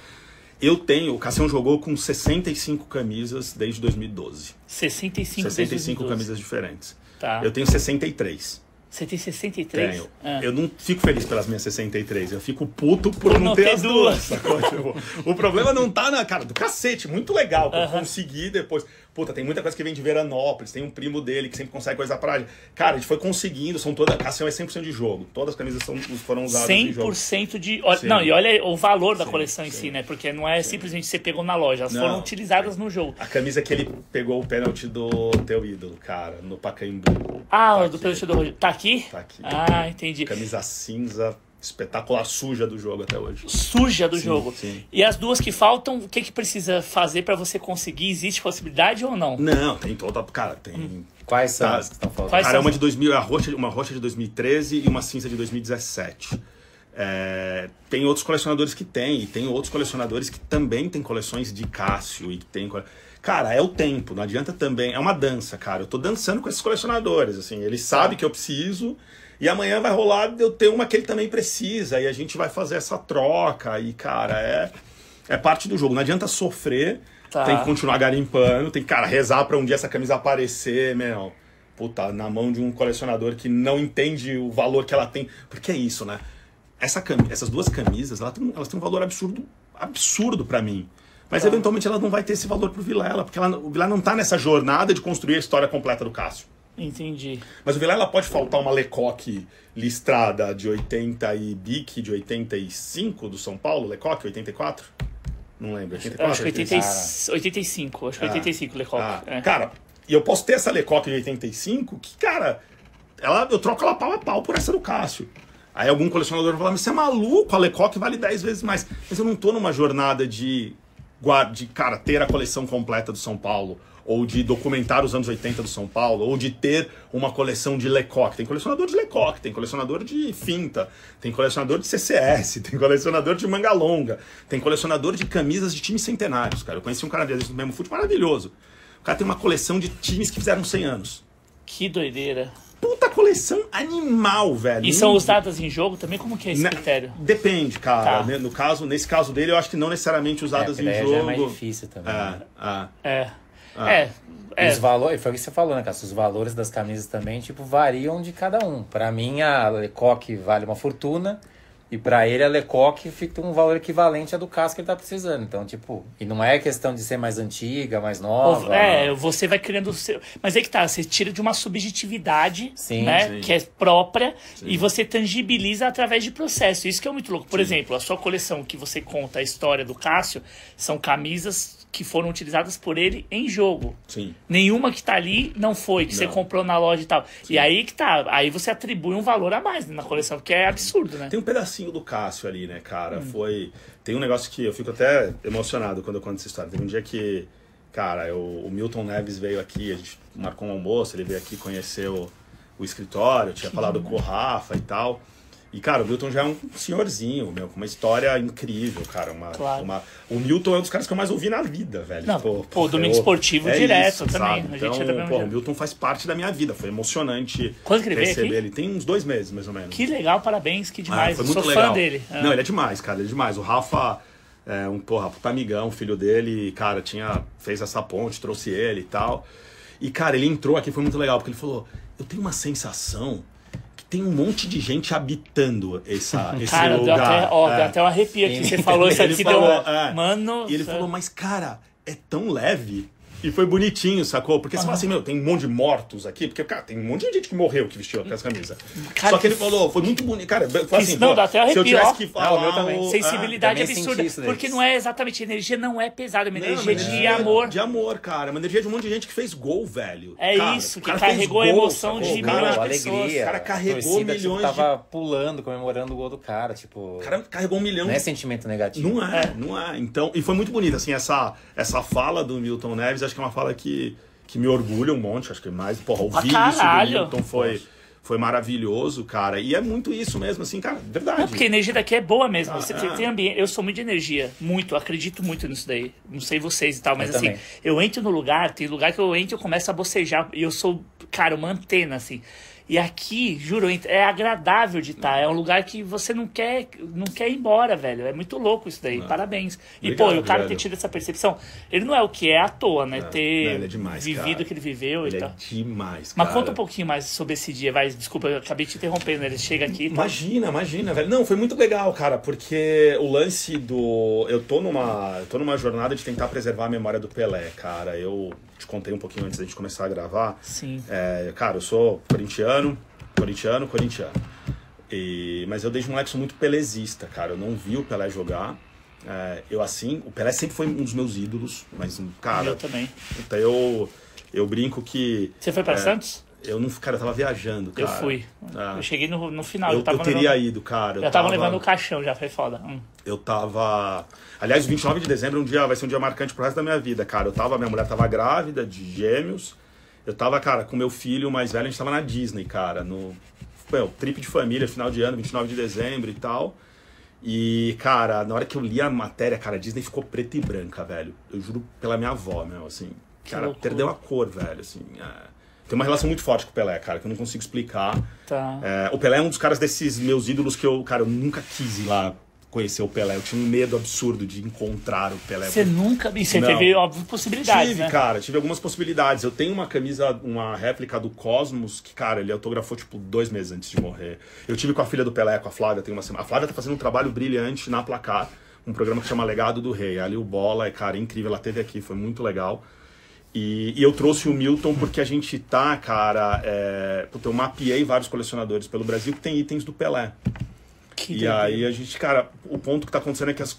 A: eu tenho. O Cássio jogou com 65 camisas desde 2012.
D: 65 desde
A: 65
D: 2012.
A: camisas diferentes.
D: Tá.
A: Eu tenho 63.
D: Você tem 63?
A: Tenho.
D: Ah.
A: Eu não fico feliz pelas minhas 63. Eu fico puto por,
D: Por
A: não, ter
D: ter
A: as
D: duas.
A: duas. <laughs> Tipo, o problema não tá na cara do cacete. Muito legal que eu consegui depois. Puta, tem muita coisa que vem de Veranópolis. Tem um primo dele que sempre consegue coisa pra Cara, a gente foi conseguindo. São todas. A Cassião é 100% de jogo. Todas as camisas são, foram usadas em jogo.
D: 100% de. olha-
A: Sim.
D: Não, e olha o valor da
A: Sim,
D: coleção em
A: sim.
D: si, né? Porque não é simplesmente você pegou na loja, elas
A: Não,
D: foram utilizadas no jogo.
A: A camisa que ele pegou o pênalti do teu ídolo, cara, no Pacaembu.
D: Ah,
A: Tá
D: do
A: aqui.
D: peluche do Rogério. Tá aqui?
A: Tá aqui.
D: Ah, entendi.
A: Camisa cinza, espetacular, suja do jogo até hoje.
D: Suja do
A: Sim,
D: jogo.
A: sim.
D: E as duas que faltam, o que, que precisa fazer pra você conseguir? Existe possibilidade ou não?
A: Não, tem toda. Cara, tem.
C: Quais são
A: Tá.
C: as que estão falando?
D: Quais
A: Cara, é
D: são?
A: uma de 2000, a roxa, uma roxa de 2013 e uma cinza de 2017. É, tem outros colecionadores que tem, e tem outros colecionadores que também têm coleções de Cássio e que tem. Cara, é o tempo, não adianta também. É uma dança, cara. Eu tô dançando com esses colecionadores, assim. Eles sabem que eu preciso. E amanhã vai rolar eu ter uma que ele também precisa. E a gente vai fazer essa troca. E, cara, é, é parte do jogo. Não adianta sofrer.
D: Tá.
A: Tem que continuar garimpando. Tem que, cara, rezar pra um dia essa camisa aparecer, meu. Puta, na mão de um colecionador que não entende o valor que ela tem. Porque é isso, né? Essa cami- essas duas camisas, elas têm, elas têm um valor absurdo, absurdo para mim. Mas eventualmente ela não vai ter esse valor pro Vilela, porque ela- o Vilela não tá nessa jornada de construir a história completa do Cássio.
D: Entendi.
A: Mas o Vilela pode faltar uma Lecoque listrada de 80 e Bic de 85 do São Paulo, Lecoque 84? Não lembro, 84?
D: acho que 80,
A: 85?
D: 85. Acho que
A: Ah.
D: 85, Lecoq.
A: Ah,
D: é.
A: Cara, e eu posso ter essa Lecoque de 85 que, cara, ela, eu troco ela pau a pau por essa do Cássio. Aí algum colecionador vai falar, mas você é maluco, a Lecoque vale 10 vezes mais. Mas eu não tô numa jornada de, guar- de cara, ter a coleção completa do São Paulo, ou de documentar os anos 80 do São Paulo, ou de ter uma coleção de Lecoque. Tem colecionador de Lecoque, tem colecionador de finta, tem colecionador de CCS, <laughs> tem colecionador de manga longa, tem colecionador de camisas de times centenários, cara. Eu conheci um cara desse no mesmo fute maravilhoso. O cara tem uma coleção de times que fizeram 100 anos.
D: Que doideira.
A: Puta coleção animal, velho.
D: E são usadas em jogo também? Como que é esse
A: Na-
D: critério?
A: Depende, cara.
D: Tá.
A: No caso, nesse caso dele, eu acho que não necessariamente
C: É,
A: usadas
C: porque
A: em
C: daí
A: jogo.
C: já é mais difícil também. né?
A: É, é.
D: É.
A: Ah.
D: É. É.
C: Os valores, foi o que você falou, né, Cássio? Os valores das camisas também, tipo, variam de cada um. Pra mim, a Lecoque vale uma fortuna. E pra ele, a Lecoque fica um valor equivalente à do casco que ele tá precisando. Então, tipo, e não é questão de ser mais antiga, mais nova.
D: É, você vai criando o seu. Mas aí que tá, você tira de uma subjetividade,
C: Sim,
D: né?
A: sim.
D: Que é própria, e você tangibiliza através de processo. Isso que é muito louco. Por exemplo, a sua coleção que você conta a história do Cássio são camisas que foram utilizadas por ele em jogo.
A: Sim.
D: Nenhuma que tá ali não foi, que você
A: Não.
D: comprou na loja e tal. E aí que tá, aí você atribui um valor a mais na coleção, que é absurdo, né?
A: Tem um pedacinho do Cássio ali, né, cara? Foi. Tem um negócio que eu fico até emocionado quando eu conto essa história. Teve um dia que, cara, eu- o Milton Neves veio aqui, a gente marcou um almoço, ele veio aqui conhecer o, o escritório, tinha falado com o Rafa e tal. E, cara, o Milton já é um senhorzinho, meu, com uma história incrível, cara. Uma,
D: Claro.
A: uma... O Milton é um dos caras que eu mais ouvi na vida, velho.
D: Não,
A: Tipo,
D: pô,
A: porra,
D: domingo
A: eu-
D: esportivo direto também,
A: sabe?
D: a gente
A: Então,
D: é
A: pô, o. Milton faz parte da minha vida. Foi emocionante
D: Quando que ele
A: receber ele. Tem uns dois meses, mais ou menos.
D: Que legal, parabéns, que
A: Ah,
D: demais.
A: foi
D: Eu
A: muito
D: sou
A: legal.
D: fã dele. Ah.
A: Não, ele é demais, cara, ele é demais. O Rafa é um, porra, puta amigão, filho dele, cara, tinha, fez essa ponte, trouxe ele e tal. E, cara, ele entrou aqui, foi muito legal, porque ele falou, eu tenho uma sensação tem um monte de gente habitando essa, <laughs> esse
D: Cara, deu
A: lugar.
D: até, ó,
A: É.
D: deu até um arrepio aqui. Você falou isso
A: Ele
D: aqui,
A: falou,
D: deu.
A: é.
D: Mano.
A: E ele falou, mas cara, é tão leve. E foi bonitinho, sacou? Porque você fala assim, meu, tem um monte de mortos aqui, porque, cara, tem um monte de gente que morreu que vestiu aquelas camisas.
D: Cara,
A: Só que ele falou, foi muito bonito. Cara, foi assim,
D: não,
A: pô,
D: dá até
A: se eu
D: arrepio,
A: tivesse que
C: Não,
A: falar.
C: o meu também.
A: o-
D: Sensibilidade
C: também
D: absurda. Porque não é exatamente energia, não é pesada, é uma
A: Não,
D: energia
A: uma
D: de
A: energia
D: amor.
A: De amor, cara. Uma energia de um monte de gente que fez gol, velho.
D: É
A: Cara,
D: isso, que carregou a
A: gol,
D: emoção
A: sacou?
D: de
A: O cara-
D: milhões de
C: alegria.
D: pessoas.
A: O cara
C: A
A: carregou
C: torcida,
A: milhões
C: tipo, tava pulando, comemorando o gol do cara, tipo...
A: O cara carregou um milhão
C: Não é sentimento negativo.
A: Não é, não é. Então, e foi muito bonito, assim, essa, essa fala do Milton Neves, acho que é uma fala que, que me orgulha um monte, acho que mais, porra, ouvir isso do. Milton foi, foi maravilhoso, cara. E é muito isso mesmo, assim, cara, verdade.
D: Não, porque a energia daqui é boa mesmo.
A: Ah,
D: Você
A: é.
D: tem ambiente. Eu sou muito de energia. Muito. Acredito muito nisso daí. Não sei vocês e tal, mas
C: Eu
D: assim,
C: também.
D: eu entro no lugar, tem lugar que eu entro e eu começo a bocejar. E eu sou, cara, uma antena, assim. E aqui, juro, é agradável de estar. É um lugar que você não quer, não quer ir embora, velho. É muito louco isso daí. Parabéns. E, pô, e o cara
A: velho.
D: ter tido essa percepção, ele não é o que é à toa, né? ter
A: não, é demais,
D: vivido
A: cara.
D: o que ele viveu
A: Ele
D: e
A: é
D: tal.
A: demais,
D: Mas
A: cara.
D: conta um pouquinho mais sobre esse dia, vai. Desculpa, eu acabei te interrompendo. Ele chega aqui.
A: Imagina, imagina, velho. Não, foi muito legal, cara, porque o lance do. Eu tô numa. Eu tô numa jornada de tentar preservar a memória do Pelé, cara. Eu te contei um pouquinho antes da gente começar a gravar.
D: Sim.
A: É, cara, eu sou corintiano, corintiano, corintiano. E, mas eu desde moleque sou muito pelezista, cara. Eu não vi o Pelé jogar. É, eu assim, o Pelé sempre foi um dos meus ídolos, mas, cara,
D: eu também.
A: puta, eu, eu brinco que.
D: Você foi pra
A: é,
D: Santos?
A: Eu não, cara, eu tava viajando,
D: Eu
A: cara.
D: fui.
A: Ah.
D: Eu cheguei no, no final.
A: Eu,
D: tava
A: eu teria
D: levando,
A: ido, cara. eu
D: Já tava
A: tava-
D: levando o caixão, já foi foda. Hum.
A: Eu tava. Aliás, 29 de dezembro é um dia, vai ser um dia marcante pro resto da minha vida, cara. Eu tava, minha mulher tava grávida de gêmeos. Eu tava, cara, com meu filho mais velho, a gente tava na Disney, cara, no meu, trip de família, final de ano, 29 de dezembro e tal. E, cara, na hora que eu li a matéria, cara, a Disney ficou preta e branca, velho. Eu juro pela minha avó, meu, assim. Cara, perdeu a cor, velho, assim. é. Tem uma relação muito forte com o Pelé, cara, que eu não consigo explicar.
D: Tá.
A: É, o Pelé é um dos caras desses meus ídolos que eu, cara, eu nunca quis ir lá conhecer o Pelé. Eu tinha um medo absurdo de encontrar o Pelé.
D: Você nunca. E você teve, óbvio, possibilidades,
A: Tive,
D: né?
A: cara, tive algumas possibilidades. Eu tenho uma camisa, uma réplica do Cosmos, que, cara, ele autografou, tipo, dois meses antes de morrer. Eu tive com a filha do Pelé, com a Flávia, tem uma semana. A Flávia tá fazendo um trabalho brilhante na Placar, um programa que chama Legado do Rei. Ali o Bola, é, cara, incrível, ela teve aqui, foi muito legal. E, e eu trouxe o Milton porque a gente tá, cara, é, puta, eu mapeei vários colecionadores pelo Brasil que tem itens do Pelé.
D: Que
A: E aí a gente, cara, o ponto que tá acontecendo é que as,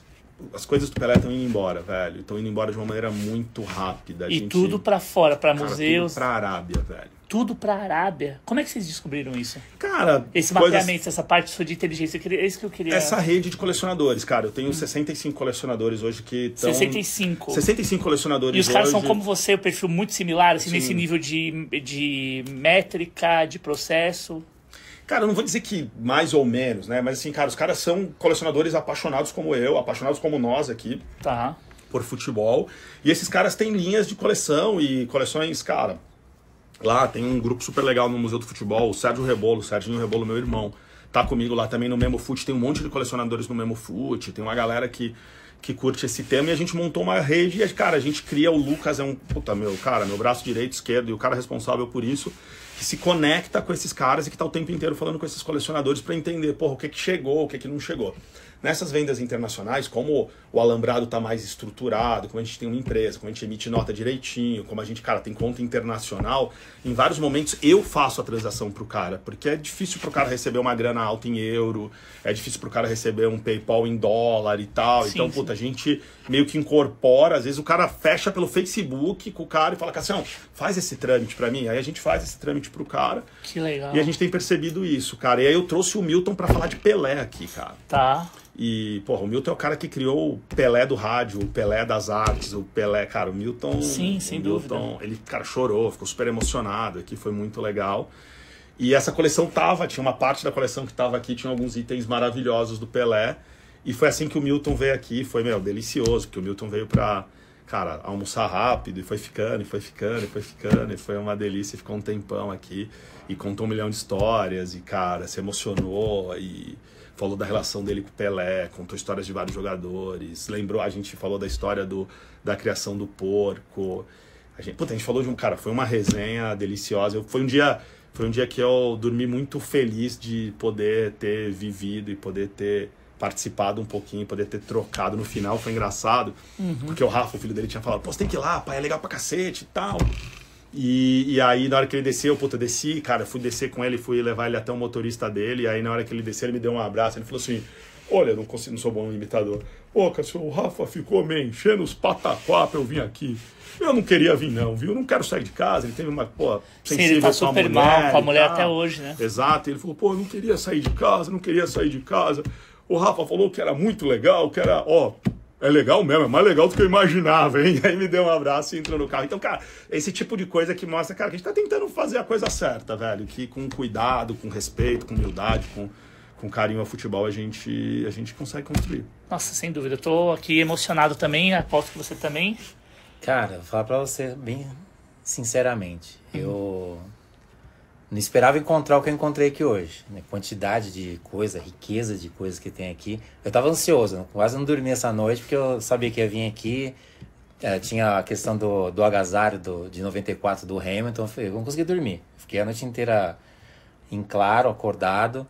A: as coisas do Pelé estão indo embora, velho. Estão indo embora de uma maneira muito rápida. A
D: E
A: gente-
D: tudo pra fora, pra
A: cara,
D: museus,
A: Tudo pra Arábia, velho.
D: tudo pra Arábia. Como é que vocês descobriram isso?
A: Cara,
D: Esse
A: coisas-
D: mapeamento, essa parte sua de inteligência, eu queria- é isso que eu queria.
A: Essa rede de colecionadores, cara. Eu tenho 65 colecionadores hoje que estão...
D: 65.
A: 65 colecionadores
D: E os caras
A: hoje.
D: são como você, o perfil muito similar, assim,
A: Sim.
D: nesse nível de, de métrica, de processo.
A: Cara, eu não vou dizer que mais ou menos, né? Mas assim, cara, os caras são colecionadores apaixonados como eu, apaixonados como nós aqui.
D: Tá.
A: por futebol. E esses caras têm linhas de coleção e coleções, cara. Lá tem um grupo super legal no Museu do Futebol, o Sérgio Rebolo, o Serginho Rebolo, meu irmão, tá comigo lá também no Memo Foot. Tem um monte de colecionadores no Memo Foot, tem uma galera que, que curte esse tema e a gente montou uma rede e, cara, a gente cria. O Lucas é um, puta, meu, cara, meu braço direito, esquerdo e o cara responsável por isso, que se conecta com esses caras e que tá o tempo inteiro falando com esses colecionadores para entender, porra, o que que chegou, o que que não chegou. Nessas vendas internacionais, como o alambrado está mais estruturado, como a gente tem uma empresa, como a gente emite nota direitinho, como a gente, cara, tem conta internacional, em vários momentos eu faço a transação pro cara, porque é difícil pro cara receber uma grana alta em euro, é difícil pro cara receber um PayPal em dólar e tal.
D: Sim,
A: então,
D: sim.
A: puta, a gente meio que incorpora, às vezes o cara fecha pelo Facebook com o cara e fala, Cassião, faz esse trâmite para mim. Aí a gente faz esse trâmite pro cara.
D: Que legal.
A: E a gente tem percebido isso, cara. E aí eu trouxe o Milton para falar de Pelé aqui, cara.
D: Tá.
A: E, porra, o Milton é o cara que criou o Pelé do rádio, o Pelé das artes, o Pelé, cara, o Milton.
D: Sim, sem
A: Milton,
D: dúvida.
A: Ele, cara, chorou, ficou super emocionado aqui, foi muito legal. E essa coleção tava, tinha uma parte da coleção que tava aqui, tinha alguns itens maravilhosos do Pelé. E foi assim que o Milton veio aqui, foi, meu, delicioso, porque o Milton veio pra, cara, almoçar rápido, e foi ficando, e foi ficando, e foi ficando, e foi uma delícia, ficou um tempão aqui, e contou um milhão de histórias, e, cara, se emocionou, e falou da relação dele com o Pelé, contou histórias de vários jogadores, lembrou, a gente falou da história do, da criação do porco, a gente, puta, a gente falou de um cara, foi uma resenha deliciosa, Eu- foi um dia... Foi um dia que eu dormi muito feliz de poder ter vivido e poder ter participado um pouquinho, poder ter trocado no final, foi engraçado, porque o Rafa, o filho dele, tinha falado, pô, você tem que ir lá, pai, é legal pra cacete e tal. E, e aí, na hora que ele desceu, puta, desci, cara, fui descer com ele, fui levar ele até o motorista dele, e aí na hora que ele desceu, ele me deu um abraço, ele falou assim, olha, não, consigo, não sou bom imitador, pô, Cássio, o Rafa ficou me enchendo os pataquá pra eu vir aqui. Eu não queria vir não, viu? Eu não quero sair de casa, ele teve uma, pô,
D: Sim,
A: sensível
D: ele tá
A: com a
D: super
A: mulher
D: mal com a mulher até hoje, né?
A: Exato, ele falou, pô, eu não queria sair de casa, não queria sair de casa. O Rafa falou que era muito legal, que era, ó, é legal mesmo, é mais legal do que eu imaginava, hein? <laughs> Aí me deu um abraço e entrou no carro. Então, cara, esse tipo de coisa que mostra, cara, que a gente tá tentando fazer a coisa certa, velho. Que com cuidado, com respeito, com humildade, com, com carinho ao futebol, a gente, a gente consegue construir.
D: Nossa, sem dúvida. Eu tô aqui emocionado também, aposto que você também.
C: Cara, vou falar pra você bem sinceramente. Eu. Não esperava encontrar o que eu encontrei aqui hoje. Né? Quantidade de coisa, riqueza de coisas que tem aqui. Eu tava ansioso, quase não dormi essa noite, porque eu sabia que ia vir aqui. É, tinha a questão do, do agasalho do, de 94 do Hamilton. Eu falei, eu não consegui dormir. Fiquei a noite inteira em claro, acordado.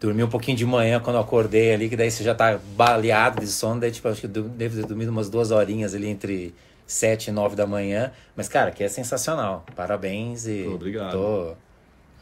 C: Dormi um pouquinho de manhã quando eu acordei ali, que daí você já tá baleado de sono. Daí, tipo, acho que eu devo ter dormido umas duas horinhas ali entre sete e nove da manhã. Mas, cara, que é sensacional. Parabéns e.
A: Obrigado.
C: Tô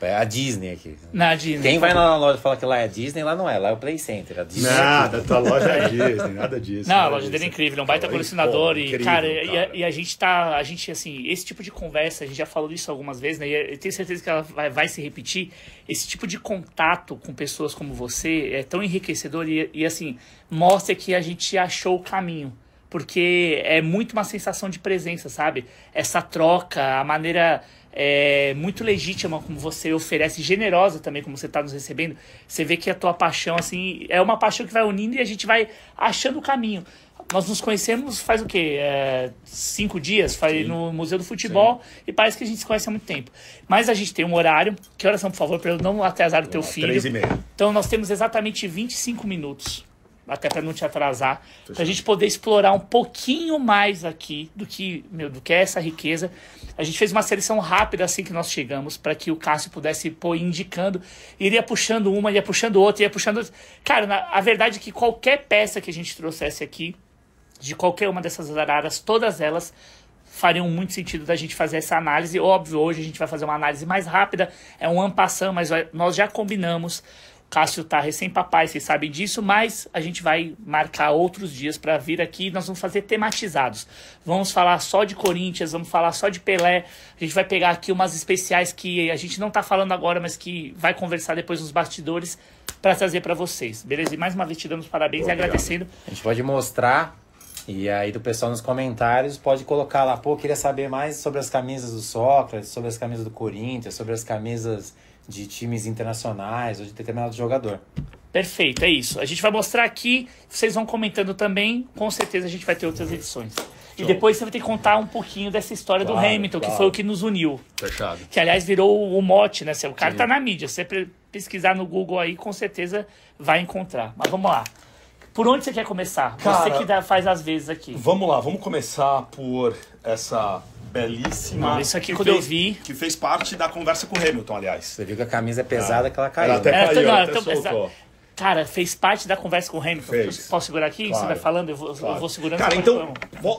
C: é a Disney aqui.
D: Na Disney.
C: Quem vai na loja e fala que lá é Disney, lá não é, lá é o Play Center. A Disney
A: nada, tua loja é <laughs> Disney, nada disso.
D: Não,
A: nada
D: a loja dele é incrível, é um baita colecionador. e, cara, cara. E, a, e, a, gente tá. A gente, assim, esse tipo de conversa, a gente já falou disso algumas vezes, né? E eu tenho certeza que ela vai, vai se repetir. Esse tipo de contato com pessoas como você é tão enriquecedor e, e assim, mostra que a gente achou o caminho porque é muito uma sensação de presença, sabe? Essa troca, a maneira é, muito legítima como você oferece, generosa também como você está nos recebendo. Você vê que a tua paixão, assim, é uma paixão que vai unindo e a gente vai achando o caminho. Nós nos conhecemos faz o quê? É, cinco dias? Sim. no Museu do Futebol Sim. e parece que a gente se conhece há muito tempo. Mas a gente tem um horário. Que horas são, por favor, para eu não atrasar o teu filho?
A: Três e meia.
D: Então nós temos exatamente 25 minutos até para não te atrasar, para a gente poder explorar um pouquinho mais aqui do que, meu, do que é essa riqueza. A gente fez uma seleção rápida assim que nós chegamos, para que o Cássio pudesse pôr indicando, iria puxando uma, ia puxando outra, ia puxando outra. Cara, na, a verdade é que qualquer peça que a gente trouxesse aqui, de qualquer uma dessas araras, todas elas fariam muito sentido da gente fazer essa análise. Óbvio, hoje a gente vai fazer uma análise mais rápida, é um ampassão, mas nós já combinamos Cássio tá recém-papai, vocês sabem disso, mas a gente vai marcar outros dias para vir aqui. Nós vamos fazer tematizados. Vamos falar só de Corinthians, vamos falar só de Pelé. A gente vai pegar aqui umas especiais que a gente não tá falando agora, mas que vai conversar depois nos bastidores para trazer para vocês. Beleza? E mais uma vez te dando os parabéns Obrigado. e agradecendo.
C: A gente pode mostrar e aí do pessoal nos comentários pode colocar lá, pô, queria saber mais sobre as camisas do Sócrates, sobre as camisas do Corinthians, sobre as camisas de times internacionais ou de determinado jogador.
D: Perfeito, é isso. A gente vai mostrar aqui, vocês vão comentando também, com certeza a gente vai ter outras edições. E depois você vai ter que contar um pouquinho dessa história claro, do Hamilton, claro. que foi o que nos uniu.
A: Fechado.
D: Que aliás virou o mote, né? O cara Sim. tá na mídia. Se você pesquisar no Google aí, com certeza vai encontrar. Mas vamos lá. Por onde você quer começar? Cara, você que dá, faz as vezes aqui.
A: Vamos lá, vamos começar por essa belíssima.
D: Não, isso aqui quando fez, eu vi.
A: Que fez parte da conversa com o Hamilton, aliás.
C: Você viu que a camisa é pesada, ah. que ela caiu.
A: Ela até
C: né?
A: caiu, ela até soltou.
D: Cara, fez parte da conversa com o Hamilton. Fez. Posso segurar aqui? Claro. Você vai falando, eu vou, claro. eu vou segurando.
A: Cara, então,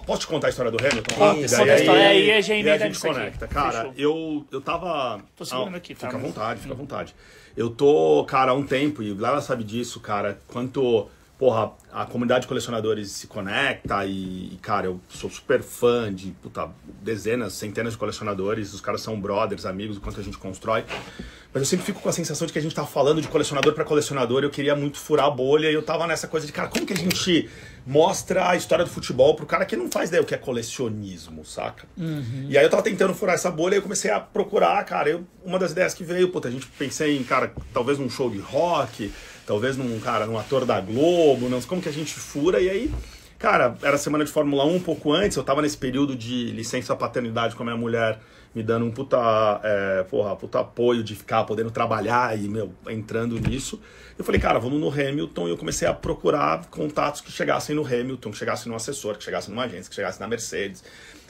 A: posso te contar a história do Hamilton?
D: Rápido, Isso, conta a história aí, aí,
A: aí, a gente conecta. Aqui. Cara, eu, eu tava...
D: Tô segurando aqui,
A: tá? Fica à vontade, fica à vontade. Eu tô, cara, há um tempo, e o Glara sabe disso, cara, quanto porra, a comunidade de colecionadores se conecta e, e, cara, eu sou super fã de puta, dezenas, centenas de colecionadores, os caras são brothers, amigos, o quanto a gente constrói. Mas eu sempre fico com a sensação de que a gente tá falando de colecionador para colecionador, eu queria muito furar a bolha e eu tava nessa coisa de, cara, como que a gente mostra a história do futebol pro cara que não faz ideia o que é colecionismo, saca?
D: Uhum.
A: E aí eu tava tentando furar essa bolha e eu comecei a procurar, cara, eu, uma das ideias que veio, puta, a gente pensei em, cara, talvez num show de rock, talvez num cara, num ator da Globo, não sei como que a gente fura, e aí, cara, era semana de Fórmula 1 um pouco antes, eu tava nesse período de licença paternidade com a minha mulher, me dando um puta, é, porra, puta apoio de ficar podendo trabalhar e, meu, entrando nisso. Eu falei, cara, vamos no Hamilton, e eu comecei a procurar contatos que chegassem no Hamilton, que chegassem no assessor, que chegassem numa agência, que chegassem na Mercedes.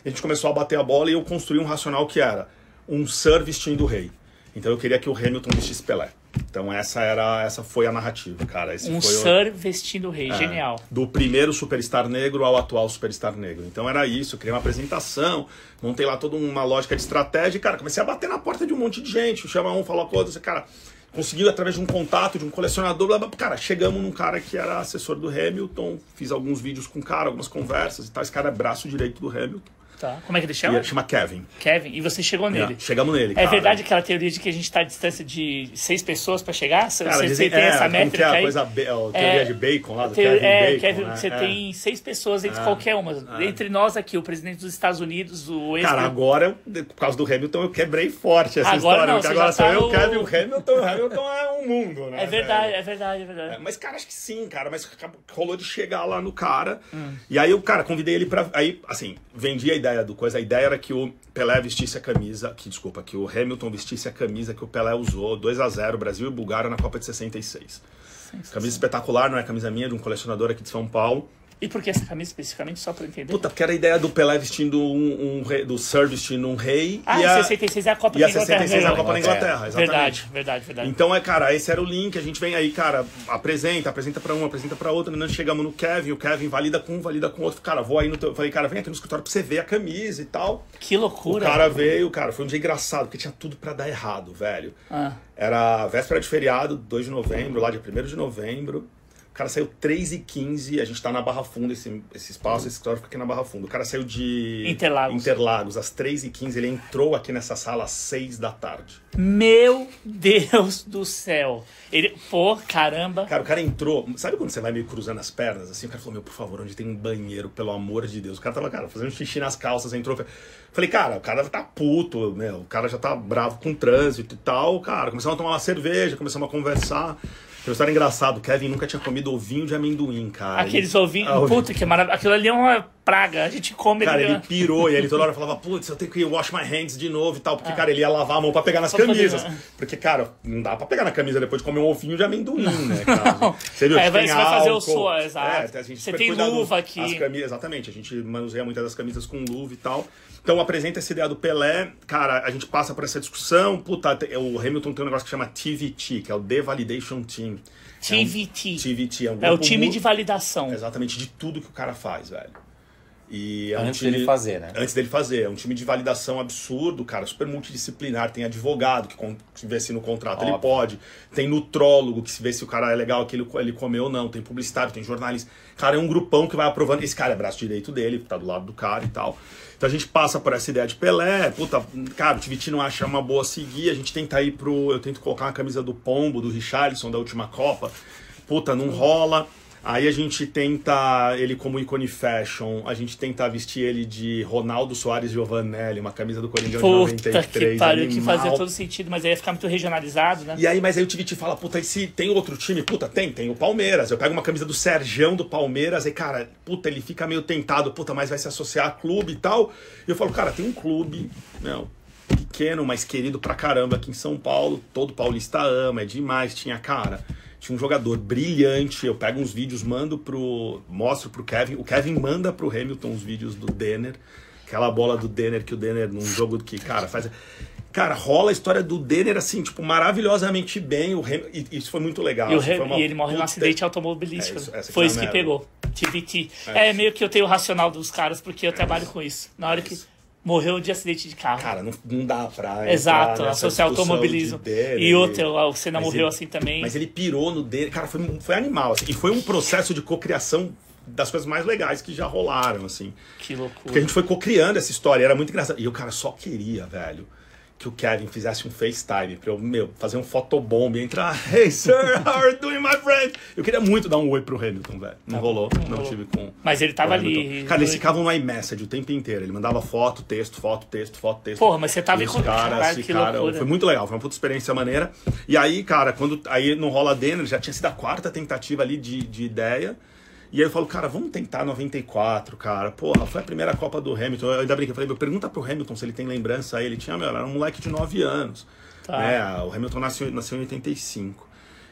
A: A gente começou a bater a bola e eu construí um racional que era um Sir vestindo o rei. Então eu queria que o Hamilton vestisse Pelé. Então essa era essa foi a narrativa, cara. Esse
D: um
A: Sir
D: o... vestindo rei, é, genial.
A: Do primeiro superstar negro ao atual superstar negro. Então era isso, eu criei uma apresentação, montei lá toda uma lógica de estratégia e, cara, comecei a bater na porta de um monte de gente. Chama um, falou com outro, cara, conseguiu através de um contato, de um colecionador, blá, blá, cara, chegamos num cara que era assessor do Hamilton, fiz alguns vídeos com o cara, algumas conversas e tal. Esse cara é braço direito do Hamilton.
D: Tá. Como é que ele chama?
A: Ele chama Kevin.
D: Kevin. E você chegou nele? É,
A: chegamos nele.
D: É verdade aquela teoria de que a gente está à distância de seis pessoas para chegar? Cara, você, você tem é, essa métrica
A: é a
D: aí?
A: Coisa, a teoria é, de bacon lá, do Kevin é, Bacon. Kevin,
D: né? Você é. tem seis pessoas entre qualquer uma. Entre nós aqui, o presidente dos Estados Unidos, o ex
A: Cara, agora, por causa do Hamilton, eu quebrei forte essa
D: agora
A: história.
D: Não,
A: porque agora
D: sou
A: tá eu, o Kevin, o Hamilton. O Hamilton é um mundo, né?
D: É verdade, é verdade, é verdade.
A: mas, cara, acho que sim, cara. Mas rolou de chegar lá no cara. Hum. E aí, eu, cara, convidei ele pra... Aí, assim, vendi a ideia ideia do coisa? A ideia era que o Pelé vestisse a camisa, que desculpa, que o Hamilton vestisse a camisa que o Pelé usou, 2 a 0 Brasil e Bulgária na Copa de 66. Camisa espetacular, não é camisa minha, de um colecionador aqui de São Paulo.
D: E por que essa camisa especificamente, só pra entender?
A: Puta, porque era a ideia do Pelé vestindo um, um rei, do Sir vestindo um rei.
D: ah,
A: e a,
D: 66 é a Copa
A: e a
D: da Inglaterra.
A: 66 é a. Copa da Inglaterra, exatamente.
D: Verdade, verdade, verdade.
A: Então é, cara, esse era o link, a gente vem aí, cara, apresenta, apresenta pra um, apresenta pra outro, nós chegamos no Kevin, o Kevin valida com um, valida com outro, cara, vou aí no teu, falei, cara, vem aqui no escritório pra você ver a camisa e tal.
D: que loucura.
A: O cara veio, cara, foi um dia engraçado, porque tinha tudo pra dar errado, velho.
D: Ah.
A: Era véspera de feriado, 2 de novembro, lá dia 1 de novembro. O cara saiu 3 e 15 a gente tá na Barra Funda, esse, esse espaço, esse escritório fica aqui na Barra Funda. O cara saiu de
D: Interlagos.
A: Interlagos às 3 e 15 ele entrou aqui nessa sala às 6 da tarde.
D: Meu Deus do céu. Ele, pô, caramba.
A: Cara, o cara entrou. Sabe quando você vai meio cruzando as pernas? Assim, o cara falou: Meu, por favor, onde tem um banheiro, pelo amor de Deus? O cara tava, cara, fazendo xixi nas calças, entrou. Falei, cara, o cara tá puto, meu, o cara já tá bravo com o trânsito e tal. Cara, começamos a tomar uma cerveja, começamos a conversar. Tem uma história engraçada: o Kevin nunca tinha comido ovinho de amendoim, cara.
D: Aqueles
A: Ele-
D: ovinhos.
A: Ah.
D: Puta, que maravilha. Aquilo ali é uma praga. A gente come
A: Cara,
D: ele.
A: ele pirou e ele toda hora falava, putz, eu tenho que wash my hands de novo e tal. Porque, cara, ele ia lavar a mão pra pegar nas
D: Ah. Poder-
A: camisas. Porque, cara, não dá pra pegar na camisa depois de comer um ovinho de amendoim, né, cara? <laughs> Você viu
D: É, vai- você vai fazer o
A: álcool.
D: suor, exato.
A: É, a gente
D: Você tem luva aqui.
A: As camisas, exatamente, a gente manuseia muitas das camisas com luva e tal. Então apresenta essa ideia do Pelé, cara, a gente passa por essa discussão, puta, o Hamilton tem um negócio que chama TVT, que é o The Validation Team.
D: TVT.
A: É um, TVT é, um
D: É o time de validação.
A: Exatamente, de tudo que o cara faz, velho. E é um
C: Antes
A: time-
C: dele fazer, né?
A: Antes dele fazer. É um time de validação absurdo, cara, super multidisciplinar. Tem advogado que, vê se no contrato ele
C: Óbvio.
A: pode. Tem nutrólogo que se vê se o cara é legal, que ele, ele comeu ou não. Tem publicitário, tem jornalista. Cara, é um grupão que vai aprovando. Esse cara é braço direito dele, tá do lado do cara e tal. Então a gente passa por essa ideia de Pelé. Puta, cara, o TVT não acha uma boa seguir. A gente tenta ir pro. Eu tento colocar uma camisa do Pombo, do Richarlison, da última Copa. Puta, não rola. Aí a gente tenta ele como ícone fashion, a gente tenta vestir ele de Ronaldo Soares Giovanelli, uma camisa do Corinthians de
D: Puta
A: 93.
D: que pariu, que fazia todo sentido, mas aí ia ficar muito regionalizado, né?
A: E aí, mas aí o Tiviti fala, puta, e se tem outro time? Puta, tem, tem o Palmeiras. Eu pego uma camisa do Sergião do Palmeiras, aí, cara, puta, ele fica meio tentado, puta, mas vai se associar a clube e tal. E eu falo, cara, tem um clube, não, pequeno, mas querido pra caramba aqui em São Paulo, todo paulista ama, é demais, tinha, cara. Tinha um jogador brilhante, eu pego uns vídeos, mando pro. mostro pro Kevin. O Kevin manda pro Hamilton os vídeos do Denner. Aquela bola do Denner que o Denner, num jogo que, cara, faz. Cara, rola a história do Denner assim, tipo, maravilhosamente bem. O Ham... e Isso foi muito legal.
D: E, o
A: foi uma
D: e ele morre num acidente automobilístico.
A: É, isso-
D: Foi
A: que
D: isso
A: é a
D: que
A: merda.
D: pegou. TVT. É, meio que eu tenho o racional dos caras, porque eu trabalho com isso. Na hora que morreu de acidente de carro.
A: Cara, não, não dá pra.
D: Exato, associar automobilismo.
A: de Denner
D: E outra, o Senna morreu
A: ele-
D: assim também.
A: Mas ele pirou no dele. Cara, foi, foi animal. Assim, e foi um processo de cocriação das coisas mais legais que já rolaram, assim.
D: Que loucura.
A: Porque a gente foi cocriando essa história, era muito engraçado. E o cara só queria, velho, que o Kevin fizesse um FaceTime pra eu, meu, fazer um fotobomb e entrar. <laughs> Hey, sir, <laughs> how are you doing, my friend? Eu queria muito dar um oi pro Hamilton, velho. Não rolou, não,
D: rolou.
A: tive com.
D: Mas ele tava ali.
A: Cara, eles ficavam no iMessage o tempo inteiro. Ele mandava foto, texto, foto, texto, foto, texto.
D: Porra, mas você tava
A: E
D: contato,
A: caras
D: caralho, que
A: ficaram.
D: loucura.
A: Foi muito legal, foi uma puta experiência maneira. E aí, cara, quando aí não rola Denner, já tinha sido a quarta tentativa ali de, de ideia. E aí eu falo, cara, vamos tentar 94, cara. Porra, foi a primeira Copa do Hamilton. Eu ainda brinquei, eu falei, pergunta pro Hamilton se ele tem lembrança aí. Ele tinha, meu, era um moleque de 9 anos.
D: Tá.
A: Né? O Hamilton nasceu, nasceu em 85.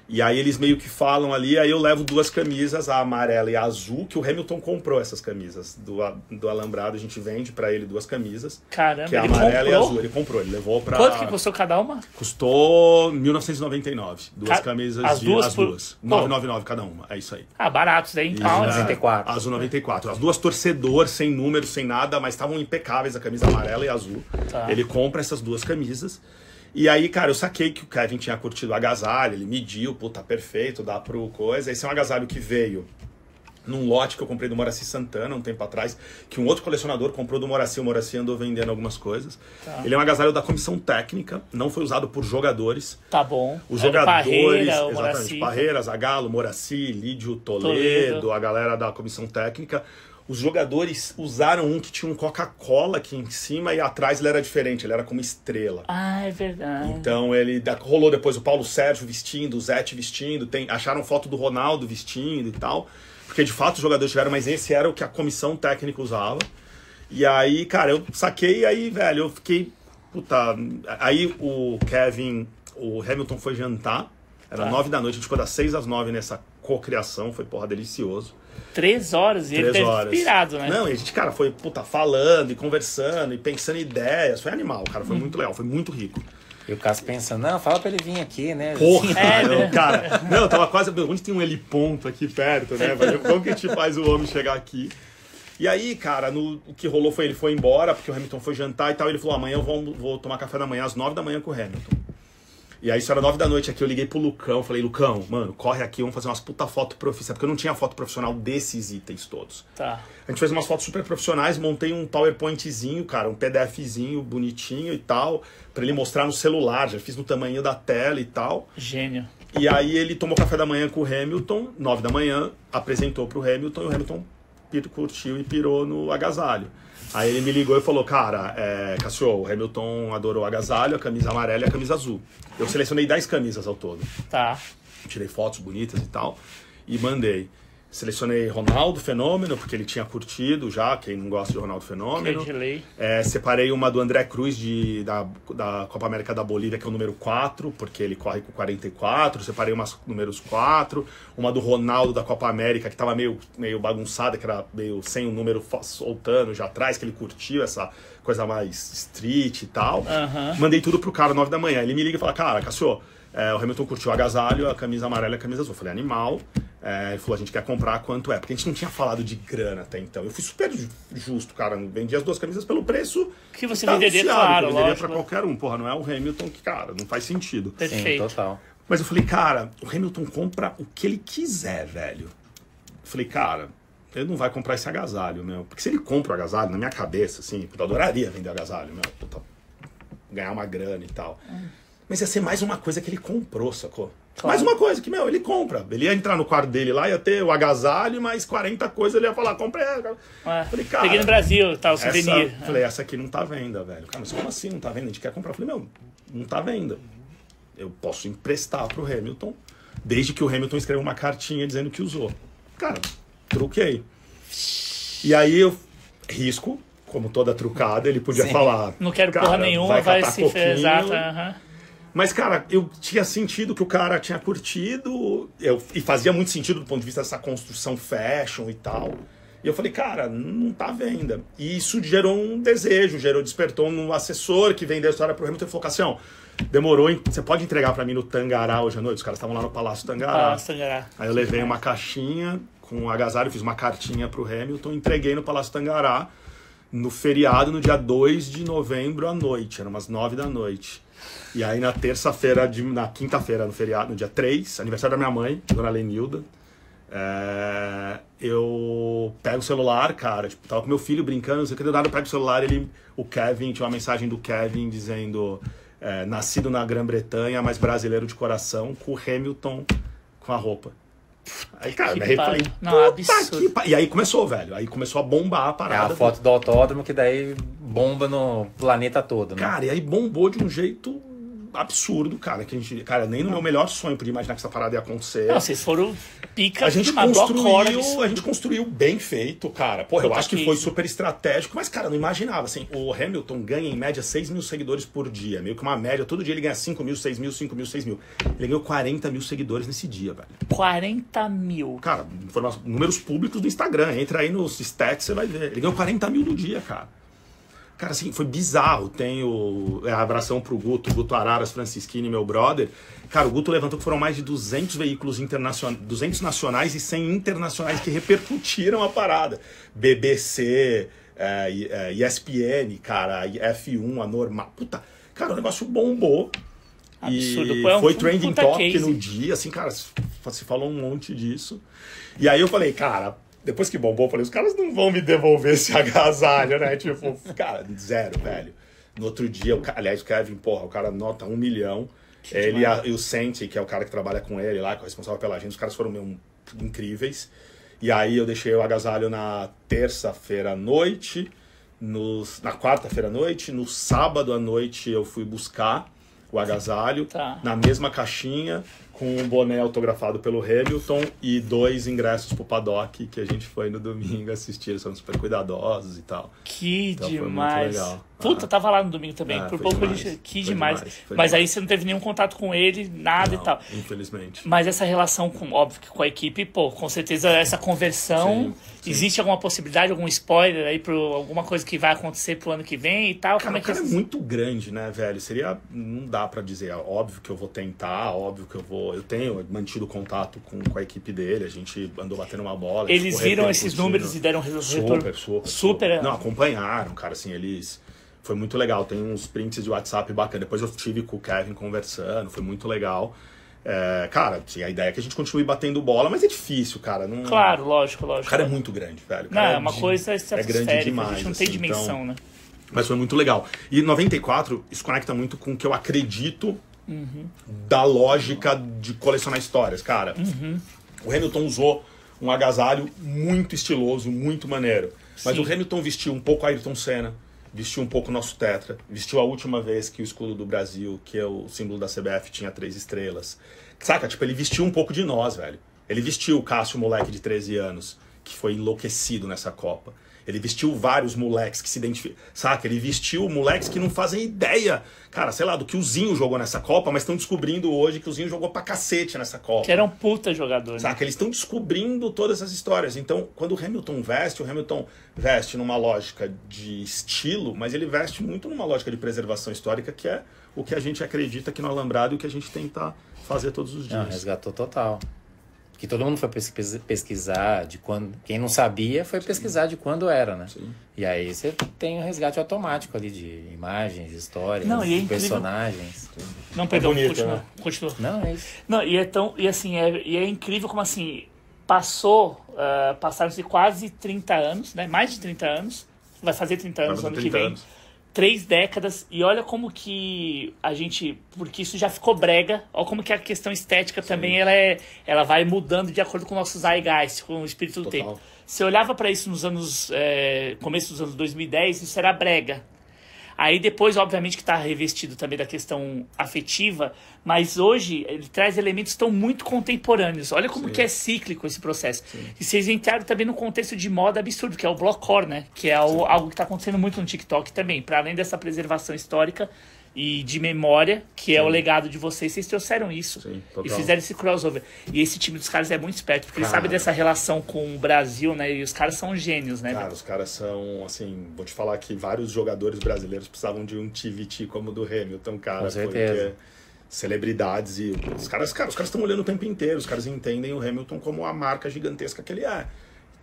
A: E aí eles meio que falam ali, aí eu levo duas camisas, a amarela e a azul, que o Hamilton comprou essas camisas do, do Alambrado, a gente vende pra ele duas camisas.
D: Caramba,
A: Que é a amarela e a
D: comprou?
A: azul. Ele comprou, ele levou pra.
D: Quanto que custou cada uma?
A: Custou 1999. Duas
D: Ca-
A: camisas
D: as
A: de.
D: duas
A: as
D: por-
A: duas.
D: Pô.
A: 999 cada uma. É isso aí.
D: Ah, baratos, hein? Em
A: E,
D: pounds.
A: é,
C: 94.
A: Azul 94. As duas torcedor, sem número, sem nada, mas estavam impecáveis, a camisa amarela e azul.
D: Tá.
A: Ele compra essas duas camisas. E aí, cara, eu saquei que o Kevin tinha curtido o agasalho, ele mediu, pô, tá perfeito, dá pro coisa. Esse é um agasalho que veio num lote que eu comprei do Moraci Santana um tempo atrás, que um outro colecionador comprou do Moraci, o Moraci andou vendendo algumas coisas.
D: Tá.
A: Ele é um agasalho da comissão técnica, não foi usado por jogadores.
D: Tá bom.
A: Os
D: o
A: jogadores,
D: Parreira, o
A: exatamente,
D: Moraci.
A: Parreira, Zagalo, Moraci, Lídio Toledo,
D: Toledo.
A: a galera da comissão técnica. Os jogadores usaram um que tinha um Coca-Cola aqui em cima e atrás ele era diferente, ele era como estrela.
D: Ah, é verdade.
A: Então ele rolou depois o Paulo Sérgio vestindo, o Zete vestindo, tem, acharam foto do Ronaldo vestindo e tal. Porque de fato os jogadores tiveram, mas esse era o que a comissão técnica usava. E aí, cara, eu saquei e aí, velho, eu fiquei. Puta. Aí o Kevin, o Hamilton foi jantar. Era
D: Tá.
A: nove da noite, a gente ficou das seis às nove nessa cocriação, foi porra delicioso.
D: Três horas e ele
A: Três
D: deve
A: horas.
D: inspirado, né?
A: Não, e a gente, cara, foi, puta, falando e conversando e pensando em ideias. Foi animal, cara,
D: Uhum.
A: foi muito legal, foi muito rico.
C: E o Cássio pensando, não, fala pra ele vir aqui, né?
A: Porra, <laughs>
D: É,
A: eu,
D: né?
A: cara. Não, eu tava quase. Onde tem um heliponto aqui perto, né? velho? Como que a gente faz o homem chegar aqui? E aí, cara, no, o que rolou foi ele foi embora, porque o Hamilton foi jantar e tal. Ele falou: amanhã eu vou, vou tomar café da manhã às nove da manhã com o Hamilton. E aí, isso era nove da noite aqui, eu liguei pro Lucão, falei, Lucão, mano, corre aqui, vamos fazer umas puta foto profissional, porque eu não tinha foto profissional desses itens todos.
D: Tá.
A: A gente fez umas fotos super profissionais, montei um PowerPointzinho, cara, um PDFzinho bonitinho e tal, pra ele mostrar no celular, já fiz no tamanho da tela e tal.
D: Gênio.
A: E aí ele tomou café da manhã com o Hamilton, nove da manhã, apresentou pro Hamilton e o Hamilton curtiu e pirou no agasalho. Aí ele me ligou e falou, cara, é, Cassio, o Hamilton adorou o agasalho, a camisa amarela e a camisa azul. Eu selecionei 10 camisas ao todo.
D: Tá.
A: Tirei fotos bonitas e tal, e mandei. Selecionei Ronaldo Fenômeno, porque ele tinha curtido já, quem não gosta de Ronaldo
D: é
A: Fenômeno.
D: lei.
A: É, separei uma do André Cruz de, da, da Copa América da Bolívia, que é o número 4, porque ele corre com 44. Separei umas números 4. Uma do Ronaldo da Copa América, que tava meio, meio bagunçada, que era meio sem o número fo- soltando já atrás, que ele curtiu essa coisa mais street e tal. Mandei tudo pro cara 9 da manhã. Ele me liga e fala: Cara, Cassio, é, o Hamilton curtiu o agasalho, a camisa amarela e a camisa azul. Eu falei: Animal. É, ele falou: A gente quer comprar quanto é? Porque a gente não tinha falado de grana até então. Eu fui super ju- justo, cara. Vendi as duas camisas pelo preço.
D: Que você
A: tá
D: venderia, claro,
A: que eu venderia
D: lógico.
A: pra qualquer um. Porra, não é o Hamilton que, cara, não faz sentido.
C: Sim,
D: Perfeito.
C: total.
A: Mas eu falei, cara, o Hamilton compra o que ele quiser, velho. Eu falei, cara, ele não vai comprar esse agasalho, meu. Porque se ele compra o agasalho, na minha cabeça, assim, eu adoraria vender agasalho, meu. Puta, ganhar uma grana e tal. Mas ia ser mais uma coisa que ele comprou, sacou?
D: Claro.
A: Mais uma coisa que, meu, ele compra. Ele ia entrar no quarto dele lá, ia ter o agasalho, mais 40 coisas, ele ia falar, comprei.
D: Ué,
A: Falei, cara,
D: Peguei no Brasil, tá, o
A: essa,
D: souvenir.
A: falei, essa aqui não tá venda, velho. Cara, mas como assim não tá venda? A gente quer comprar. Falei, meu, não tá venda. Eu posso emprestar pro Hamilton, desde que o Hamilton escreva uma cartinha dizendo que usou. Cara, truquei. E aí eu risco, como toda trucada, ele podia
C: Sim.
A: falar.
D: Não quero
A: "Cara,
D: porra nenhuma, vai,
A: catar
D: se
A: coquinho."
D: Exato, aham.
A: Mas, cara, eu tinha sentido que o cara tinha curtido, eu, e fazia muito sentido do ponto de vista dessa construção fashion e tal. E eu falei, cara, não tá à venda. E isso gerou um desejo, gerou, despertou um assessor que vendeu a história pro Hamilton e falou, Cassião, demorou, hein? você pode entregar pra mim no Tangará hoje à noite? Os caras estavam lá no Palácio Tangará.
D: Palácio Tangará.
A: Aí eu levei uma caixinha com um agasalho, fiz uma cartinha pro Hamilton, entreguei no Palácio Tangará no feriado, no dia 2 de novembro à noite, eram umas 9 da noite. E aí na terça-feira, na quinta-feira, no feriado, no dia 3, aniversário da minha mãe, dona Lenilda, é, eu pego o celular, cara, tipo, tava com meu filho brincando, não sei o que, do nada eu pego o celular, ele, o Kevin, tinha uma mensagem do Kevin dizendo, é, nascido na Grã-Bretanha, mas brasileiro de coração, com o Hamilton com a roupa. Aí, cara,
D: Que
A: me arrepiei.
D: Não, absurdo.
A: que pa-" E aí começou, velho, aí começou a bombar a
C: É
A: parada.
C: a foto do autódromo que daí bomba no planeta todo, né?
A: Cara, e aí bombou de um jeito absurdo, cara. Que a gente, cara, nem no meu melhor sonho podia imaginar que essa parada ia acontecer.
D: Não, vocês foram pica
A: a gente construiu, a gente construiu bem feito, cara. Porra, eu acho que foi super estratégico, mas, cara, não imaginava, assim, o Hamilton ganha em média 6 mil seguidores por dia, meio que uma média, todo dia ele ganha 5 mil, 6 mil, 5 mil, 6 mil. Ele ganhou 40 mil seguidores nesse dia, velho.
D: 40 mil.
A: Cara, informa- números públicos do Instagram, entra aí nos stats, você vai ver. Ele ganhou 40 mil no dia, cara. Cara, assim, foi bizarro. Tem o. É, abração pro Guto, Guto Araras Francisquini, meu brother. Cara, o Guto levantou que foram mais de 200 veículos internacionais, 200 nacionais e 100 internacionais que repercutiram a parada. BBC, é, é, ESPN, cara, F1, a normal. Puta, cara, o negócio bombou.
D: Absurdo.
A: E
D: é um
A: foi trending top
D: case.
A: no dia, assim, cara, se falou um monte disso. E aí eu falei, cara, depois que bombou, eu falei, os caras não vão me devolver esse <laughs> agasalho, né? Tipo, cara, zero, velho. No outro dia, o, aliás, o Kevin, porra, o cara nota um milhão. ele e, a- e o Senti, que é o cara que trabalha com ele lá, que é o responsável pela agenda, os caras foram meu, incríveis. E aí eu deixei o agasalho na terça-feira à noite, nos, na quarta-feira à noite, no sábado à noite eu fui buscar o agasalho
D: Tá.
A: na mesma caixinha com um boné autografado pelo Hamilton e dois ingressos pro paddock que a gente foi no domingo assistir. Eles foram super cuidadosos e tal.
D: Que
A: Então foi muito
D: demais.
A: legal.
D: Puta,
A: Ah.
D: tava lá no domingo também.
A: É,
D: Por pouco a
A: demais.
D: gente. Que
A: Foi
D: demais.
A: demais,
D: Mas aí
A: demais.
D: você não teve nenhum contato com ele, nada e
A: Não,
D: tal.
A: Infelizmente.
D: Mas essa relação com, óbvio, que com a equipe, pô, com certeza essa conversão.
A: Sim, sim.
D: Existe alguma possibilidade, algum spoiler aí pro alguma coisa que vai acontecer pro ano que vem e tal?
A: Cara,
D: Como é
A: o
D: que
A: cara é
D: vocês-
A: muito grande, né, velho? Seria. Não dá pra dizer. É Óbvio que eu vou tentar, óbvio que eu vou. Eu tenho mantido contato com, com a equipe dele, a gente andou batendo uma bola.
D: Eles viram esses números e deram retorno
A: Super, super.
D: super.
A: Não, acompanharam, cara, assim, eles. Foi muito legal. Tem uns prints de WhatsApp bacana. Depois eu tive com o Kevin conversando, foi muito legal. É, cara, assim, a ideia é que a gente continue batendo bola, mas é difícil, cara. Não...
D: Claro, lógico,
A: O
D: lógico.
A: cara é muito grande, velho. O
D: Não,
A: cara
D: é uma
A: de-
D: coisa
A: é grande
D: a
A: demais.
D: gente não tem
A: assim,
D: dimensão,
A: então-
D: né?
A: Mas foi muito legal. E 94, isso conecta muito com o que eu acredito
D: Uhum.
A: da lógica de colecionar histórias, cara.
D: Uhum.
A: O Hamilton usou um agasalho muito estiloso, muito maneiro. Mas
D: Sim.
A: o Hamilton vestiu um pouco Ayrton Senna, vestiu um pouco nosso Tetra, vestiu a última vez que o escudo do Brasil, que é o símbolo da CBF, tinha três estrelas. Saca? Tipo, ele vestiu um pouco de nós, velho. Ele vestiu o Cássio, moleque de 13 anos, que foi enlouquecido nessa Copa. Ele vestiu vários moleques que se identificam. Saca? Ele vestiu moleques que não fazem ideia, cara, sei lá, do que o Zinho jogou nessa Copa, mas estão descobrindo hoje que o Zinho jogou pra cacete nessa Copa.
D: Que era um puta jogador. Né?
A: Saca? Eles estão descobrindo todas essas histórias. Então, quando o Hamilton veste, o Hamilton veste numa lógica de estilo, mas ele veste muito numa lógica de preservação histórica, que é o que a gente acredita aqui no Alambrado e o que a gente tenta fazer todos os
C: Não,
A: dias.
C: resgatou total. Que todo mundo foi pesquis- pesquisar de quando. Quem não sabia foi pesquisar de quando era, né?
A: Sim.
C: E aí você tem um resgate automático ali de imagens, de histórias,
D: Não, é
C: de
D: incrível.
C: personagens.
D: Não, perdão,
A: bonito,
D: continua.
A: né?
D: continua.
C: Não, é isso.
D: Não, e é tão. E assim, é, e é incrível como assim. Passou. Uh, Passaram-se quase 30 anos, né? Mais de 30 anos. Vai fazer 30 anos ano que
A: 30
D: vem.
A: anos.
D: Três décadas. E olha como que a gente. Porque isso já ficou brega. Olha como que a questão estética também ela, é, ela vai mudando de acordo com o nosso zeitgeist, com o espírito do
A: Total.
D: tempo. Você olhava para isso nos anos. é, começo dos anos 2010, isso era brega. Aí depois, obviamente, que está revestido também da questão afetiva, mas hoje ele traz elementos que estão muito contemporâneos. Olha como
A: Sim.
D: que é cíclico esse processo. E vocês entraram também no contexto de moda absurdo, que é o blockcore, né? Que é o- algo que está acontecendo muito no TikTok também. Para além dessa preservação histórica e de memória, que é o legado de vocês, vocês trouxeram isso.
A: Sim,
D: e fizeram esse crossover. E esse time dos caras é muito esperto, porque eles
A: Cara.
D: sabem dessa relação com o Brasil, né? E os caras são gênios, né?
A: Cara, os caras são, assim, vou te falar que vários jogadores brasileiros precisavam de um TVT como o do Hamilton, cara.
C: Com certeza.
A: Porque celebridades e os caras, cara, os caras estão olhando o tempo inteiro, os caras entendem o Hamilton como a marca gigantesca que ele é.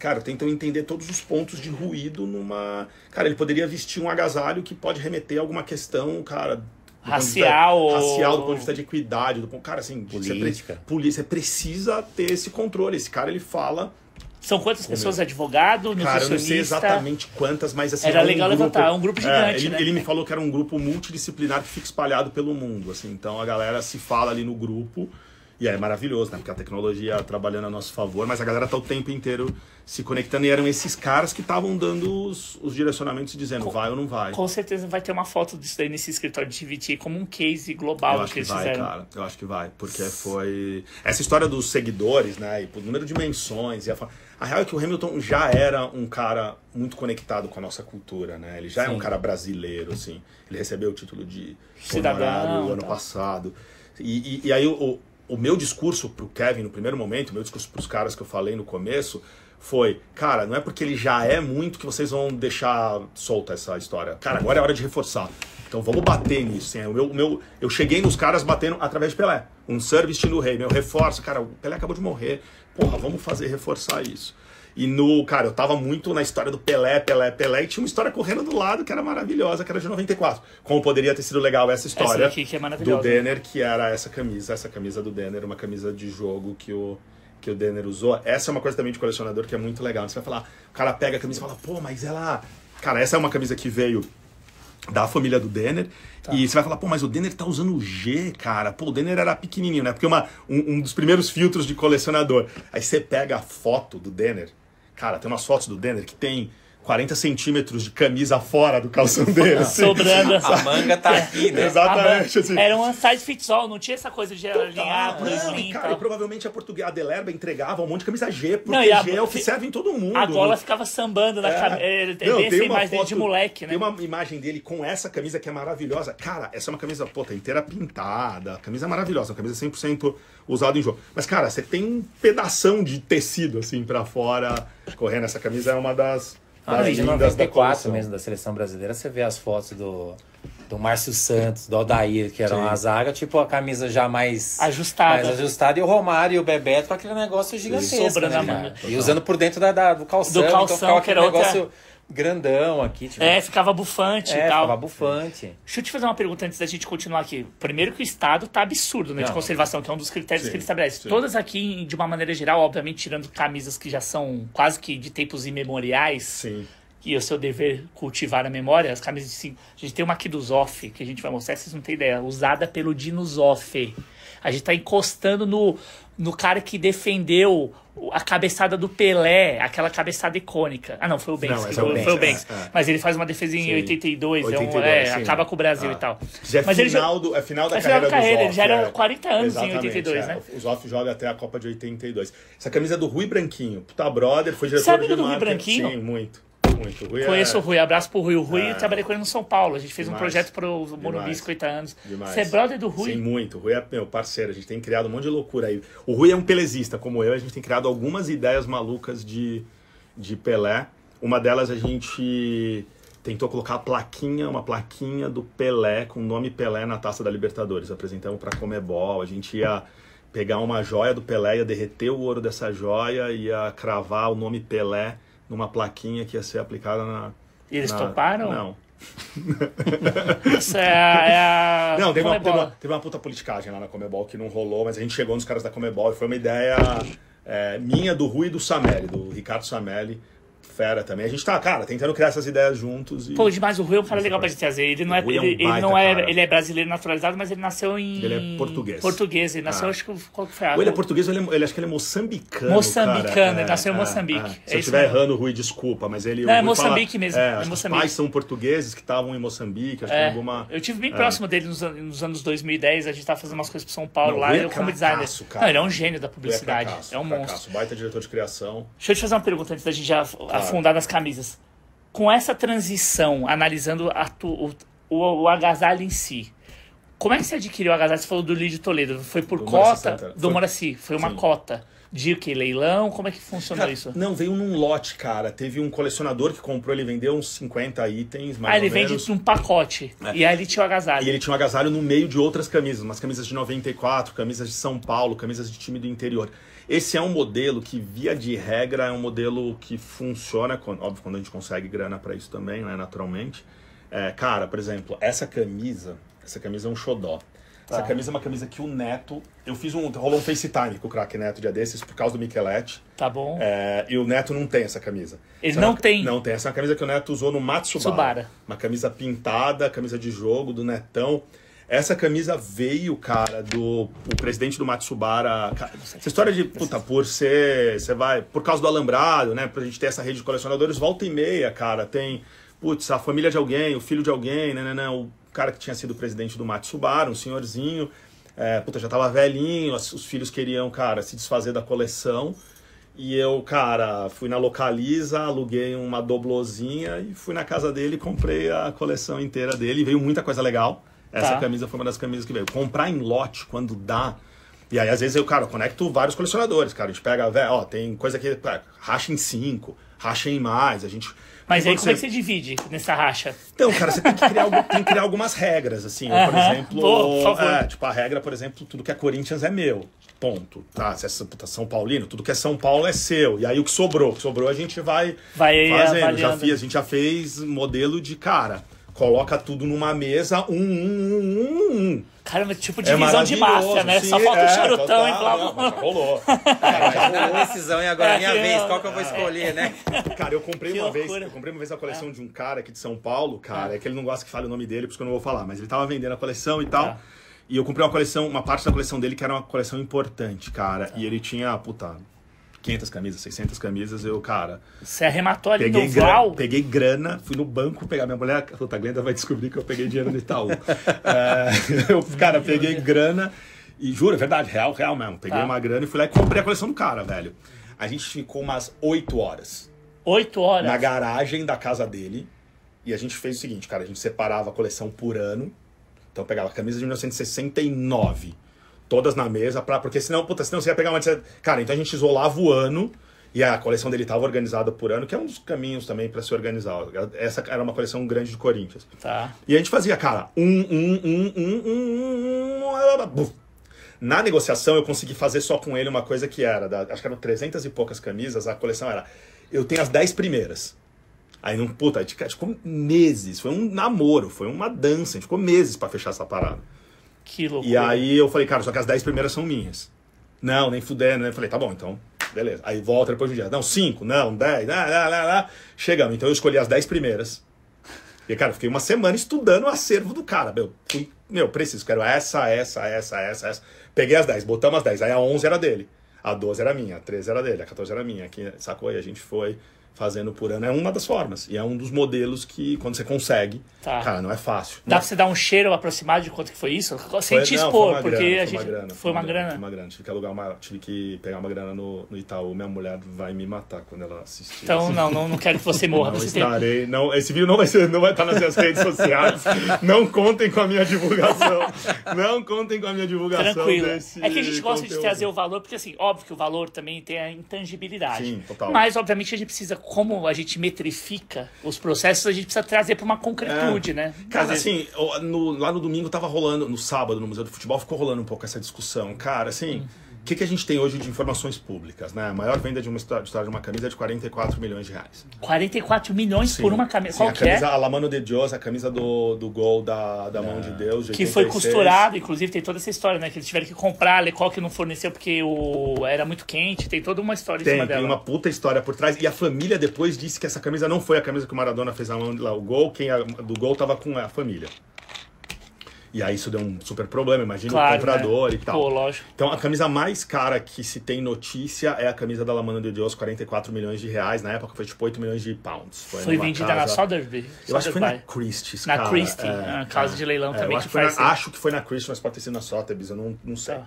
A: Cara, tentam entender todos os pontos de ruído numa. Cara, ele poderia vestir um agasalho que pode remeter a alguma questão, cara. do vista
D: Racial ou-
A: racial, do ponto de vista de equidade, do ponto, cara, assim, você
C: Política.
A: polícia precisa ter esse controle. Esse cara ele fala
D: São quantas pessoas? Advogado, nutricionista?
A: Cara, eu não sei exatamente quantas, mas assim.
D: Era
A: é um
D: legal
A: grupo-
D: levantar, é um grupo gigante,
A: ele,
D: né?
A: ele me falou que era um grupo multidisciplinar que fica espalhado pelo mundo, assim. Então a galera se fala ali no grupo. E é maravilhoso, né? Porque a tecnologia trabalhando a nosso favor, mas a galera tá o tempo inteiro se conectando. E eram esses caras que estavam dando os, os direcionamentos dizendo vai ou não vai.
D: Com certeza vai ter uma foto disso daí nesse escritório de TVT como um case global
A: Eu
D: do
A: acho
D: que
A: que vai,
D: fizeram.
A: cara. Eu acho que vai. Porque foi. Essa história dos seguidores, né? E o número de menções. E a... a real é que o Hamilton já era um cara muito conectado com a nossa cultura, né? Ele já é um
C: Sim.
A: cara brasileiro, assim. Ele recebeu o título de
D: Cidadão,
A: honorário ano
D: tá.
A: passado. E, e, e aí o, o, o meu discurso pro Kevin no primeiro momento, o meu discurso pros caras que eu falei no começo, foi, cara, não é porque ele já é muito que vocês vão deixar solta essa história. Cara, agora é hora de reforçar. Então vamos bater nisso. Hein? O meu, o meu, eu cheguei nos caras batendo através de Pelé. Um service no rei. Meu reforço, cara, o Pelé acabou de morrer. Porra, vamos fazer reforçar isso. E no, cara, eu tava muito na história do Pelé, Pelé, Pelé, e tinha uma história correndo do lado que era maravilhosa, que era de 94. Como poderia ter sido legal essa história
D: daqui que é
A: do Denner, que era essa camisa, essa camisa do Denner, uma camisa de jogo que o, que o Denner usou. Essa é uma coisa também de colecionador que é muito legal. Você vai falar, o cara pega a camisa e fala, pô, mas ela. Cara, essa é uma camisa que veio da família do Denner. E você vai falar, pô, mas o Denner tá usando o G, cara. Pô, o Denner era pequenininho, né? Porque uma, um, um dos primeiros filtros de colecionador. Aí você pega a foto do Denner. Cara, tem umas fotos do Denner que tem 40 centímetros de camisa fora do calção <laughs> dele. assim.
D: Sobrando.
C: A manga tá aqui, <laughs> né?
A: Exatamente, assim.
D: Era um size fits all, não tinha essa coisa de alinhar
A: e,
D: e
A: cara, e provavelmente a portuguesa a Delerba entregava um monte de camisa G, porque
D: Não, a-
A: G é o que serve em todo mundo.
D: A gola ficava sambando na
A: É.
D: cabeça. É,
A: Não,
D: tem essa
A: uma
D: imagem dele
A: foto-
D: de moleque, né?
A: Tem uma imagem dele com essa camisa que é maravilhosa. Cara, essa é uma camisa, pô, tá inteira pintada. Camisa é maravilhosa, uma camisa 100% usada em jogo. Mas, cara, você tem um pedação de tecido, assim, pra fora correndo. Essa camisa é uma das,
C: Ah,
A: das
C: de
A: lindas da
C: 94
A: coleção.
C: mesmo, da seleção brasileira, você vê as fotos do, do Márcio Santos, do Aldair, que eram
A: Sim.
C: a zaga, tipo a camisa já mais
D: Ajustada.
C: mais ajustada, e o Romário e o Bebeto com aquele negócio gigantesco. Né. E usando por dentro da, da- do calção,
D: Do calção,
C: então
D: que era outra-
C: negócio grandão aqui. Tipo,
D: É, ficava bufante
C: é,
D: e tal.
C: ficava bufante.
D: Deixa eu te fazer uma pergunta antes da gente continuar aqui. Primeiro que o Estado tá absurdo, né? De
A: Não.
D: conservação, que é um dos critérios
A: Sim,
D: que ele estabelece.
A: sim.
D: Todas aqui, de uma maneira geral, obviamente, tirando camisas que já são quase que de tempos imemoriais,
A: Sim.
D: que é o seu dever cultivar a memória, as camisas de cinco. A gente tem uma aqui do Zoff, que a gente vai mostrar, vocês não têm ideia, usada pelo Dino Zoff. A gente tá encostando no, no cara que defendeu a cabeçada do Pelé, aquela cabeçada icônica. Ah, não, foi o Banks.
A: Não,
D: que
A: esse é o
D: foi,
A: Banks,
D: foi o
A: é,
D: Banks.
A: é.
D: Mas ele faz uma defesa em
A: Sim.
D: 82, é um-
A: 82,
D: é, acaba com o Brasil
A: Ah.
D: e tal.
A: Já é
D: Mas ele já-
A: final, do, é final da
D: é final
A: carreira
D: da carreira,
A: do
D: ele já
A: Zoff,
D: era
A: é.
D: 40 anos em
A: Exatamente,
D: 82,
A: é.
D: né?
A: O Zoff joga até a Copa de 82. Essa camisa é do Rui Branquinho, puta brother, foi diretor
D: Você é amigo
A: de
D: do Rui
A: marketing.
D: Branquinho?
A: Sim, muito, muito. O Rui
D: Conheço
A: é...
D: o Rui, abraço pro Rui. O Rui,
A: É.
D: trabalhei com ele no São Paulo. A gente fez um
A: Demais.
D: projeto pro Morumbi
A: Demais.
D: 50 anos.
A: Demais.
D: Você é brother do Rui?
A: Sim, muito. O Rui é meu parceiro. A gente tem criado um monte de loucura aí. O Rui é um pelezista, como eu. A gente tem criado algumas ideias malucas de, de Pelé. Uma delas a gente tentou colocar a plaquinha, uma plaquinha do Pelé, com o nome Pelé na taça da Libertadores. Apresentamos para Comebol. A gente ia pegar uma joia do Pelé, ia derreter o ouro dessa joia, ia cravar o nome Pelé numa plaquinha que ia ser aplicada na.
D: E eles
A: na-
D: toparam?
A: Não. <laughs>
D: Isso é a. É a...
A: Não, teve uma, teve, uma, teve uma puta politicagem lá na Comebol que não rolou, mas a gente chegou nos caras da Comebol e foi uma ideia é, minha, do Rui e do Samelli, do Ricardo Samelli, fera também. A gente tá, cara, tentando criar essas ideias juntos e
D: Pô, demais, o Rui é um cara legal pra gente trazer. Ele não é,
A: Rui é um
D: ele, ele
A: baita
D: não é,
A: cara.
D: ele é brasileiro naturalizado, mas ele nasceu em
A: Ele é português.
D: Português, ele nasceu
A: Ah.
D: acho que qual que foi a
A: Ou ele é português ou ele, é, ele acho que ele é moçambicano.
D: Moçambicano, ele nasceu em Moçambique.
A: Se
D: É
A: eu
D: isso
A: estiver errando, Rui, desculpa, mas ele.
D: Não, é Moçambique mesmo,
A: É,
D: é Moçambique.
A: Os pais são portugueses que estavam em Moçambique, acho que
D: É,
A: alguma.
D: eu tive bem próximo dele nos, nos anos 2010, a gente tava fazendo umas coisas pro São Paulo
A: Não,
D: lá,
A: é
D: eu como designer. Não, ele é um gênio da publicidade, é um monstro.
A: Baita diretor de criação.
D: Deixa eu te fazer uma pergunta antes da gente já afundar nas camisas. Com essa transição, analisando tu- o, o, o agasalho em si, como é que você adquiriu o agasalho? Você falou do Lídio Toledo. Foi por
A: Do
D: cota? Do Moraci. Foi uma
A: Sim.
D: cota. De que? Leilão? Como é que funcionou
A: Cara,
D: isso?
A: Não, veio num lote, cara. Teve um colecionador que comprou, ele vendeu uns 50 itens, mais
D: Ah, ele
A: ou
D: vende
A: menos.
D: num pacote. E aí ele tinha o agasalho.
A: E ele tinha um agasalho no meio de outras camisas, umas camisas de 94, camisas de São Paulo, camisas de time do interior. Esse é um modelo que, via de regra, é um modelo que funciona, óbvio, quando a gente consegue grana para isso também, né, naturalmente. É, cara, por exemplo, essa camisa, essa camisa é um xodó. Essa
D: Tá.
A: camisa é uma camisa que o Neto, eu fiz um, rolou um FaceTime com o craque Neto dia desses por causa do Micheletti.
D: Tá bom?
A: É, e o Neto não tem essa camisa.
D: Ele
A: Essa
D: não
A: é uma-
D: tem?
A: Não tem. Essa é uma camisa que o Neto usou no Matsubara.
D: Tsubara.
A: Uma camisa pintada, camisa de jogo do Netão. Essa camisa veio, cara, do o presidente do Matsubara. Essa história de, puta, por ser. Você vai. Por causa do alambrado, né? Pra gente ter essa rede de colecionadores, volta e meia, cara. Tem, putz, a família de alguém, o filho de alguém, né, né, né o cara que tinha sido presidente do Matsubara, um senhorzinho. É, puta, já tava velhinho, os filhos queriam, cara, se desfazer da coleção. E eu, cara, fui na Localiza, aluguei uma doblozinha e fui na casa dele comprei a coleção inteira dele. Veio muita coisa legal. Essa
D: Tá.
A: camisa foi uma das camisas que veio. Comprar em lote quando dá. E aí, às vezes, eu, cara, eu conecto vários colecionadores, cara. A gente pega, velho, ó, tem coisa que racha em cinco, racha em mais. A gente.
D: Mas aí como é que você divide nessa racha?
A: então, cara, você tem que criar, tem que criar algumas regras, assim. Eu, por exemplo,
D: Boa, por favor.
A: é, tipo, a regra, por exemplo, tudo que é Corinthians é meu. Ponto. Tá, se é São- puta, São Paulino, tudo que é São Paulo é seu. E aí o que sobrou, o que sobrou a gente vai,
D: Vai
A: fazendo. Já fiz, a gente já fez modelo de cara. Coloca tudo numa mesa, um, um, um, um, um.
D: Caramba, tipo
A: É
D: divisão de
A: maravilhoso,
D: máfia, né?
A: sim,
D: Só falta
A: é,
D: o charutão
A: total,
D: e blá, blá,
A: já rolou. <laughs>
C: Já a decisão e agora é
D: É,
C: minha
D: que
C: vez,
D: eu-
C: qual que eu vou escolher, né? <laughs>
A: Cara, eu comprei
D: Que
A: uma vez,
D: loucura.
A: eu comprei uma vez a coleção de um cara aqui de São Paulo, cara, é que ele não gosta que fale o nome dele, por isso que eu não vou falar, mas ele tava vendendo a coleção e tal. E eu comprei uma coleção, uma parte da coleção dele que era uma coleção importante, cara. E ele tinha, puta, 500 camisas, 600 camisas, eu, cara,
D: Você arrematou ali
A: peguei,
D: no
A: gra-
D: Val.
A: peguei grana, fui no banco pegar minha mulher, a puta Glenda vai descobrir que eu peguei dinheiro no Itaú. <laughs> É, eu, cara, peguei grana e juro, é verdade, real, real mesmo. Peguei
D: Tá.
A: uma grana e fui lá e comprei a coleção do cara, velho. A gente ficou umas 8 horas
D: Oito horas.
A: na garagem da casa dele. E a gente fez o seguinte, cara, a gente separava a coleção por ano. Então eu pegava a camisa de 1969, todas na mesa, pra, porque senão, puta, senão você ia pegar uma. Cara, então a gente isolava o ano e a coleção dele estava organizada por ano, que é um dos caminhos também para se organizar. Essa era uma coleção grande de Corinthians.
D: Tá.
A: E a gente fazia, cara, um, um, um, um, um, um, buf. Na negociação, eu consegui fazer só com ele uma coisa que era, da- acho que eram 300 e poucas camisas, a coleção era, eu tenho as 10 primeiras. Aí, não, puta, a gente, a gente ficou meses, foi um namoro, foi uma dança, a gente ficou meses pra fechar essa parada.
D: Que loucura.
A: E aí eu falei, cara, só que as 10 primeiras são minhas. Não, nem fudendo, né? Eu falei, tá bom, então, beleza. Aí volta depois de um dia. Não, 5, não, 10, lá, lá, lá, lá. Chegamos. Então eu escolhi as 10 primeiras. E, cara, eu fiquei uma semana estudando o acervo do cara. Meu, fui, meu, preciso, quero essa, essa, essa, essa, essa. Peguei as 10, botamos as 10. Aí a 11 era dele. A 12 era minha, a 13 era dele, a 14 era minha. Aqui, sacou? E a gente foi fazendo por ano. É uma das formas. E é um dos modelos que, quando você consegue,
D: Tá.
A: cara, não é fácil.
D: Dá pra você dar um cheiro aproximado de quanto que foi isso? Sem
A: Foi-
D: te
A: não,
D: expor,
A: foi
D: porque
A: grana,
D: a
A: foi
D: gente.
A: uma grana,
D: foi uma grana.
A: Foi uma grana. Tive que alugar uma. Tive que pegar uma grana no, no Itaú. Minha mulher vai me matar quando ela assistir.
D: Então, não, não, não quero que você morra.
A: Não
D: Você tem...
A: estarei. Não, esse vídeo não vai, ser, não vai estar nas minhas redes sociais. Não contem com a minha divulgação. Não contem com a minha divulgação.
D: Tranquilo. É que a gente gosta de
A: conteúdo.
D: trazer o valor, porque assim, óbvio que o valor também tem a intangibilidade.
A: Sim, total.
D: Mas, obviamente, a gente precisa, como a gente metrifica os processos, a gente precisa trazer pra uma concretude, né?
A: Cara,
D: vezes-
A: assim, no- lá no domingo tava rolando, no sábado, no Museu do Futebol, ficou rolando um pouco essa discussão. Cara, assim, o que, que a gente tem hoje de informações públicas, né? A maior venda de uma história, de uma camisa é de 44 milhões de reais.
D: 44 milhões por uma camisa.
A: Sim,
D: Qual
A: a
D: que é?
A: camisa, a La Mano de Dios, a camisa do, do gol da, da mão de Deus. de
D: Que foi
A: 86.
D: costurado, inclusive tem toda essa história, né? Que eles tiveram que comprar, a Lecoq não forneceu porque o... era muito quente, tem toda uma história em
A: Tem,
D: cima
A: tem
D: dela.
A: uma puta história por trás. E a família depois disse que essa camisa não foi a camisa que o Maradona fez a mão lá, o gol. Quem a, do gol tava com a família. E aí isso deu um super problema, imagina
D: Claro,
A: o comprador
D: né?
A: e tal.
D: Pô, lógico.
A: Então a camisa mais cara que se tem notícia é a camisa da La Mano de Dios, 44 milhões de reais. Na época foi tipo 8 milhões de pounds.
D: Foi
A: numa
D: vendida na
A: casa-
D: Sotheby's.
A: Eu acho que foi na. Christie's,
D: Na
A: cara.
D: Christie,
A: É,
D: casa de leilão
A: é,
D: também
A: acho
D: que
A: foi
D: faz
A: na,
D: isso.
A: Acho que foi na Christie's, mas pode ter sido na Sotheby's, eu não, não sei.
D: Tá.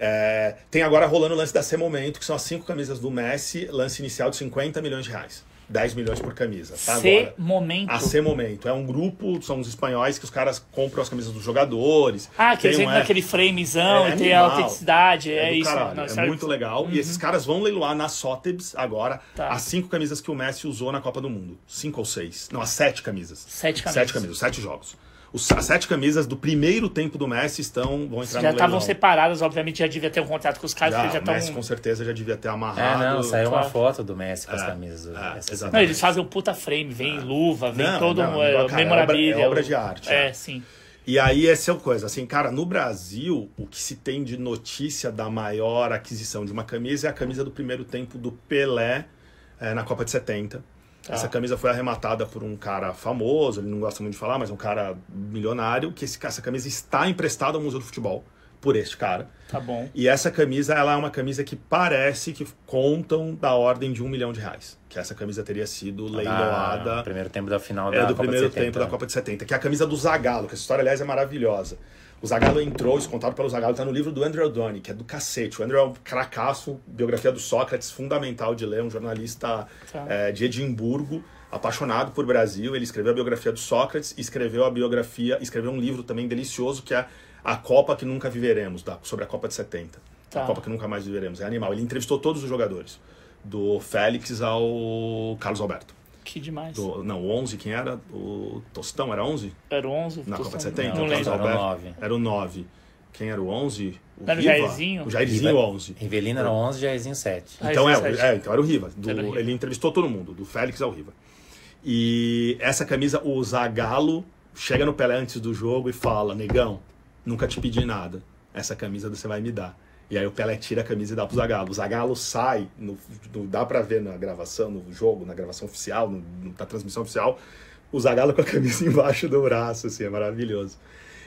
A: É, tem agora rolando o lance da C Momento, que são as cinco camisas do Messi, lance inicial de 50 milhões de reais. 10 milhões por camisa, tá?
D: C
A: Agora.
D: momento.
A: A C Momento. É um grupo, são os espanhóis que os caras compram as camisas dos jogadores.
D: Ah, que eles
A: Tem
D: entram
A: um- é-
D: naquele framezão
A: É
D: e tem a autenticidade. É,
A: é
D: isso. Não,
A: é muito legal. E esses caras vão leiloar na Sotheby's agora
D: Tá.
A: as cinco camisas que o Messi usou na Copa do Mundo. Cinco ou seis. Não, as sete camisas.
D: Sete camisas.
A: Sete camisas, sete jogos. Os, as sete camisas do primeiro tempo do Messi estão, vão entrar
D: Já
A: no
D: estavam
A: leilão.
D: separadas, obviamente já devia ter um contrato com os caras,
A: Já,
D: já
A: o Messi
D: estão.
A: com certeza já devia ter
C: É,
A: amarrado.
C: não, saiu uma
D: claro.
C: foto do Messi com as
A: É,
C: camisas. do-
A: é, exatamente.
D: Não, eles fazem um puta frame, vem luva, vem
A: Não,
D: todo
A: não,
D: um é,
A: cara, é obra-
D: memorabilia.
A: é obra de arte,
D: É,
A: é.
D: sim.
A: E aí, essa é a coisa. Assim, cara, no Brasil, o que se tem de notícia da maior aquisição de uma camisa é a camisa do primeiro tempo do Pelé eh, na Copa de 70. Essa camisa foi arrematada por um cara famoso, ele não gosta muito de falar, mas um cara milionário, que esse, essa camisa está emprestada ao Museu do Futebol por este cara.
D: Tá bom.
A: E essa camisa, ela é uma camisa que parece que contam da ordem de um milhão de reais. Que essa camisa teria sido leiloada.
C: Ah, primeiro tempo da final da
A: É do
C: Copa
A: primeiro
C: de 70.
A: tempo da Copa de 70, que é a camisa do Zagallo, que essa história, aliás, é maravilhosa. O Zagallo entrou, isso contado pelo Zagallo, tá no livro do Andrew O'Donnell, que é do cacete. O Andrew é um cracaço, biografia do Sócrates, fundamental de ler, um jornalista
D: Tá.
A: é, de Edimburgo, apaixonado por Brasil. Ele escreveu a biografia do Sócrates, escreveu a biografia, escreveu um livro também delicioso, que é A Copa que Nunca Viveremos, da- sobre a Copa de 70.
D: Tá.
A: A Copa que Nunca Mais Viveremos, é animal. Ele entrevistou todos os jogadores, do Félix ao Carlos Alberto.
D: Que demais.
A: Do, não, o 11, quem era? O Tostão era 11?
D: Era o 11?
A: Na Copa de
D: falando-
A: 70?
D: Não
A: o Carlos
D: lembro.
C: Era o
A: Alberto?
C: 9.
A: Era o 9. Quem era o 11? O
D: Não era o
A: Riva.
D: Jairzinho?
A: O Jairzinho
C: Riva.
A: 11.
C: Rivelino era 11, Jairzinho 7.
D: Ah,
A: Então é,
D: esse
A: o-
D: sete.
A: é, então era o Riva. Do-
D: Era o Riva.
A: Ele entrevistou todo mundo, do Félix ao Riva. E essa camisa, o Zagallo chega no Pelé antes do jogo e fala: Negão, nunca te pedi nada. Essa camisa você vai me dar. E aí o Pelé tira a camisa e dá pro Zagallo. O Zagallo sai, no, no- dá pra ver na gravação, no jogo, na gravação oficial, no, na transmissão oficial, o Zagallo com a camisa <laughs> embaixo do braço, assim, é maravilhoso.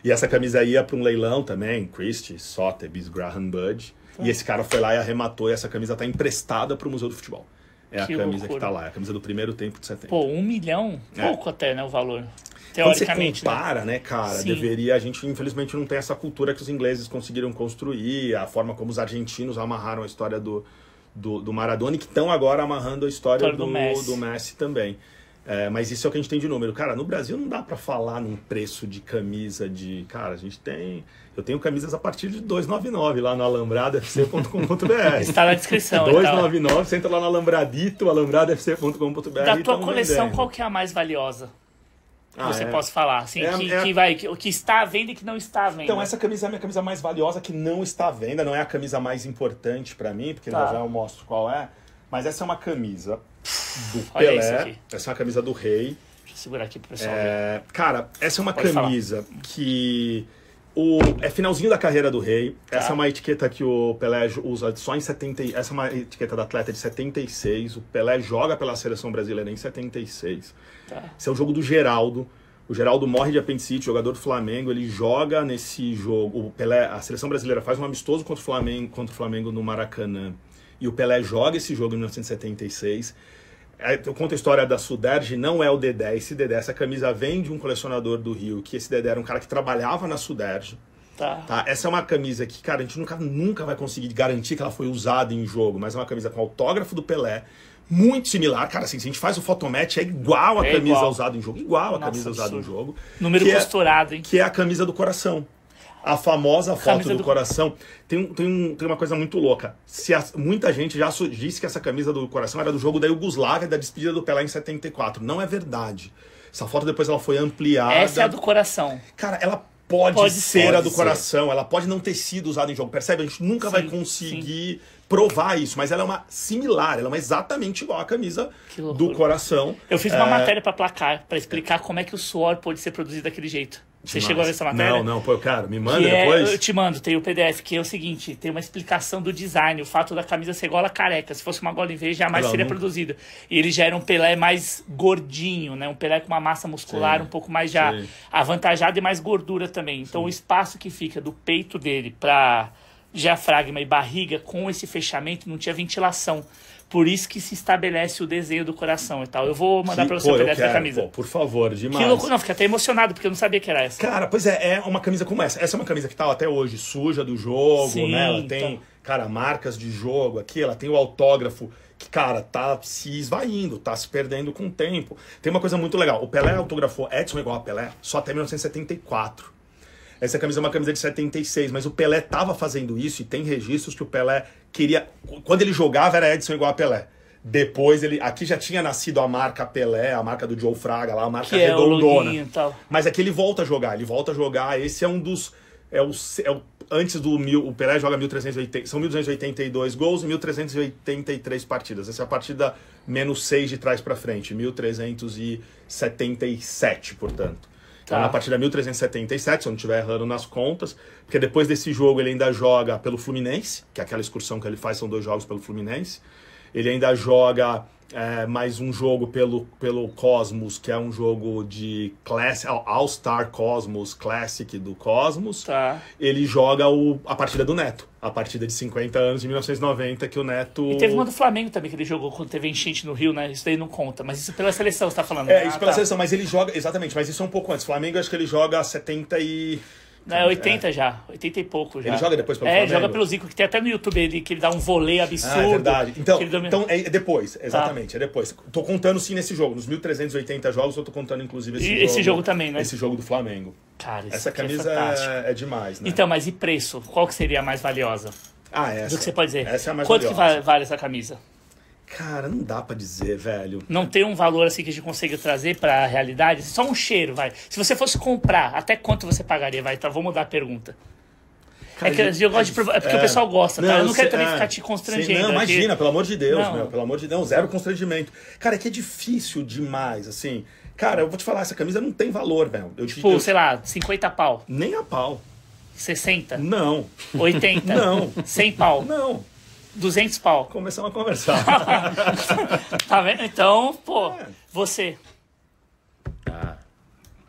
A: E essa camisa ia para um leilão também, Christie, Sotheby's, Graham Budge. E esse cara foi lá e arrematou e essa camisa tá emprestada pro Museu do Futebol. É
D: Que
A: a camisa
D: loucura.
A: que tá lá, é a camisa do primeiro tempo de 70.
D: Pô, um milhão?
A: É.
D: Pouco até, né, o valor.
A: Quando você
D: Teoricamente, né?
A: compara, né, cara,
D: Sim.
A: deveria. A gente, infelizmente, não tem essa cultura que os ingleses conseguiram construir, a forma como os argentinos amarraram a história do, do, do Maradona e que estão agora amarrando a história
D: História
A: do,
D: do Messi.
A: do Messi também. É, mas isso é o que a gente tem de número. Cara, no Brasil não dá pra falar num preço de camisa de. Cara, a gente tem. Eu tenho camisas a partir de 299 lá no alambradafc.com.br. <laughs>
D: Está na descrição. então.
A: 299, você entra lá no alambradito, alambradafc.com.br.
D: Da tua
A: tamo
D: coleção,
A: vendendo.
D: qual que é a mais valiosa?
A: Ah,
D: você
A: é.
D: possa falar, assim,
A: É
D: que,
A: é
D: que vai, que, o que está à venda e que não está à venda.
A: Então, essa camisa é a minha camisa mais valiosa, que não está à venda, não é a camisa mais importante pra mim, porque
D: Tá.
A: já eu mostro qual é. Mas essa é uma camisa do
D: Olha
A: Pelé.
D: aqui.
A: Essa é uma camisa do Rei.
D: Deixa eu segurar aqui pro pessoal ver.
A: É, cara, essa é uma
D: Pode falar.
A: camisa que o, é finalzinho da carreira do Rei.
D: Tá.
A: Essa é uma etiqueta que o Pelé usa só em 70. e- Essa é uma etiqueta da atleta de 76. O Pelé joga pela seleção brasileira em 76.
D: Tá.
A: Esse é o jogo do Geraldo. O Geraldo morre de apendicite, jogador do Flamengo. Ele joga nesse jogo. O Pelé, a seleção brasileira faz um amistoso contra o Flamengo, contra o Flamengo no Maracanã. E o Pelé joga esse jogo em 1976. É, Eu conto a história da Suderge, não é o Dedé. Esse Dedé, essa camisa vem de um colecionador do Rio, que esse Dedé era um cara que trabalhava na Suderge.
D: Tá.
A: Tá? Essa é uma camisa que, cara, a gente nunca, nunca vai conseguir garantir que ela foi usada em jogo, mas é uma camisa com autógrafo do Pelé, muito similar. Cara, assim, se a gente faz o fotomatch, é igual a
D: É
A: camisa
D: igual.
A: usada em jogo, igual a
D: Nossa,
A: camisa usada em
D: absurdo.
A: jogo.
D: Número
A: que é-
D: costurado, hein?
A: que é a camisa do coração. A famosa foto do,
D: do-
A: coração. Tem, um- tem, um- tem uma coisa muito louca. Se as- muita gente já disse que essa camisa do coração era do jogo da Iugoslávia, da despedida do Pelé em 74. Não é verdade. Essa foto depois ela foi ampliada.
D: Essa é a do coração.
A: Cara, ela pode,
D: Pode
A: ser
C: ser.
A: a do
C: Pode
A: coração, ela pode não ter sido usada em jogo, percebe? A gente nunca vai
D: Sim,
A: conseguir provar isso, mas ela é uma similar, ela é uma exatamente igual à camisa do coração.
D: Eu fiz uma
A: É,
D: matéria pra placar, pra explicar como é que o suor pode ser produzido daquele jeito. Você
A: demais.
D: chegou a ver essa matéria?
A: Não, não, pô, cara, me manda
D: Que é-
A: depois.
D: eu te mando, tem o PDF, que é o seguinte, tem uma explicação do design, o fato da camisa ser gola careca. Se fosse uma gola em V, jamais
A: Ela
D: seria
A: nunca-
D: produzida. E ele já era um Pelé mais gordinho, né? Um Pelé com uma massa muscular
A: Sim,
D: um pouco mais já
A: sim.
D: avantajada e mais gordura também. Então o espaço que fica do peito dele pra diafragma e barriga com esse fechamento não tinha ventilação. Por isso que se estabelece o desenho do coração e tal. Eu vou mandar pra você
A: pô,
D: o PDF da camisa.
A: pô, por favor, demais.
D: Que loucura, não, fiquei até emocionado, porque eu não sabia que era essa.
A: Cara, pois é, é uma camisa como essa. Essa é uma camisa que tá até hoje suja do jogo,
D: Sim,
A: né? Ela tem,
D: tá.
A: cara, marcas de jogo aqui, ela tem o autógrafo que, cara, tá se esvaindo, tá se perdendo com o tempo. Tem uma coisa muito legal. O Pelé autografou Edson igual a Pelé só até 1974. Essa camisa é uma camisa de 76, mas o Pelé tava fazendo isso e tem registros que o Pelé queria. Quando ele jogava era Edson igual a Pelé. Depois ele. Aqui já tinha nascido a marca Pelé, a marca do Joe Fraga lá, a marca
D: Que é
A: redondona.
D: loginho tal.
A: Mas aqui ele volta a jogar, ele volta a jogar. Esse é um dos. É o, é o- antes do mil, o Pelé joga 1380, são 1282 gols e 1383 partidas. Essa é a partida menos 6 de trás para frente, 1377, portanto. Então,
D: Tá.
A: na partida 1377, se eu não estiver errando nas contas, porque depois desse jogo ele ainda joga pelo Fluminense, que é aquela excursão que ele faz, são dois jogos pelo Fluminense. Ele ainda joga é, mais um jogo pelo, pelo Cosmos, que é um jogo de class, All-Star Cosmos Classic do Cosmos.
D: Tá.
A: Ele joga o, a partida do Neto, a partida de 50 anos de 1990, que o Neto.
D: E teve uma do Flamengo também, que ele jogou quando teve enchente no Rio, né? Isso daí não conta. Mas isso pela seleção você tá falando.
A: É,
D: né?
A: isso
D: Ah,
A: pela
D: tá.
A: seleção, mas ele joga. Exatamente, mas isso é um pouco antes. Flamengo, acho que ele joga 70 e.
D: Não, é 80 já. 80 e pouco já.
A: Ele joga depois pelo
D: É,
A: Flamengo?
D: joga pelo Zico, que tem até no YouTube ele, que ele dá um voleio absurdo.
A: Ah, é verdade. Então,
D: que domina-
A: então é depois, exatamente, é depois. Tô contando sim nesse jogo. Nos 1380 jogos, eu tô contando inclusive esse
D: E
A: jogo.
D: esse jogo também, né?
A: Esse jogo do Flamengo.
D: Cara, isso
A: Essa
D: é
A: camisa é, é demais, né?
D: Então, mas e preço? Qual que seria a mais valiosa?
A: ah, essa.
D: Do que você pode dizer?
A: Essa é a mais
D: Quanto que
A: valiosa.
D: va- vale essa camisa?
A: Cara, não dá pra dizer, velho.
D: Não tem um valor assim que a gente consiga trazer pra realidade? Só um cheiro, vai. Se você fosse comprar, até quanto você pagaria? Vai, tá, vou mudar a pergunta.
A: Cara,
D: é que eu gosto de provar- é porque o pessoal gosta, tá? Eu não quero também ficar te constrangendo
A: Não, imagina, pelo amor de Deus,
D: Não.
A: meu. Pelo amor de Deus, zero constrangimento. Cara, é que é difícil demais, assim. Cara, eu vou te falar, essa camisa não tem valor, velho. Eu, te-
D: Tipo,
A: eu-
D: sei lá, 50 pau,
A: Nem a pau.
D: 60,
A: Não,
D: 80,
A: Não.
D: 100 pau,
A: não.
D: 200 pau.
A: Começamos a conversar. <laughs>
D: Tá vendo? Então, pô,
A: É.
D: você,
C: Ah,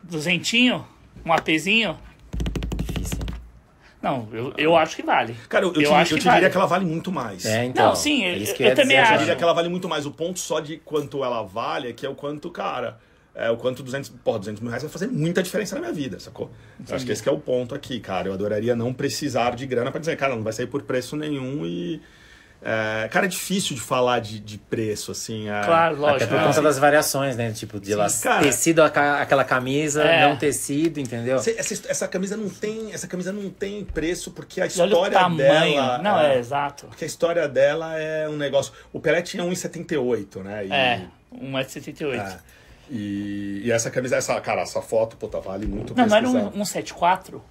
D: duzentinho, um apezinho,
C: difícil.
D: Não, eu, eu acho que vale.
A: Cara, eu, eu,
D: eu
A: te,
D: acho
A: eu
D: que
A: te diria
D: vale.
A: que ela vale muito mais.
C: É, então.
D: Não, sim,
C: é
D: eu- eu também
C: dizer
A: Eu
D: acho.
A: diria que ela vale muito mais. O ponto só de quanto ela vale é que é o quanto, cara. É o quanto 200, porra, 200 mil reais vai fazer muita diferença na minha vida, sacou? Eu acho que esse que é o ponto aqui, cara. Eu adoraria não precisar de grana pra dizer, cara, não vai sair por preço nenhum e. é, cara, é difícil de falar de, de preço, assim. é-
D: Claro,
C: Até
D: lógico.
C: por
D: não.
C: conta das variações, né? Tipo, de lá
A: cara.
C: tecido a aquela camisa,
D: É.
C: não tecido, entendeu?
A: Cê- Essa, essa camisa não tem, essa camisa não tem preço porque a
D: E olha o
A: história
D: tamanho.
A: dela.
D: não, é, exato.
A: Porque a história dela é um negócio. O Pelé tinha 1,78, né? E,
D: É, 1,78m.
A: é. E, e essa camisa, essa, cara, essa foto, puta, vale muito
D: Não, não era um, um 74?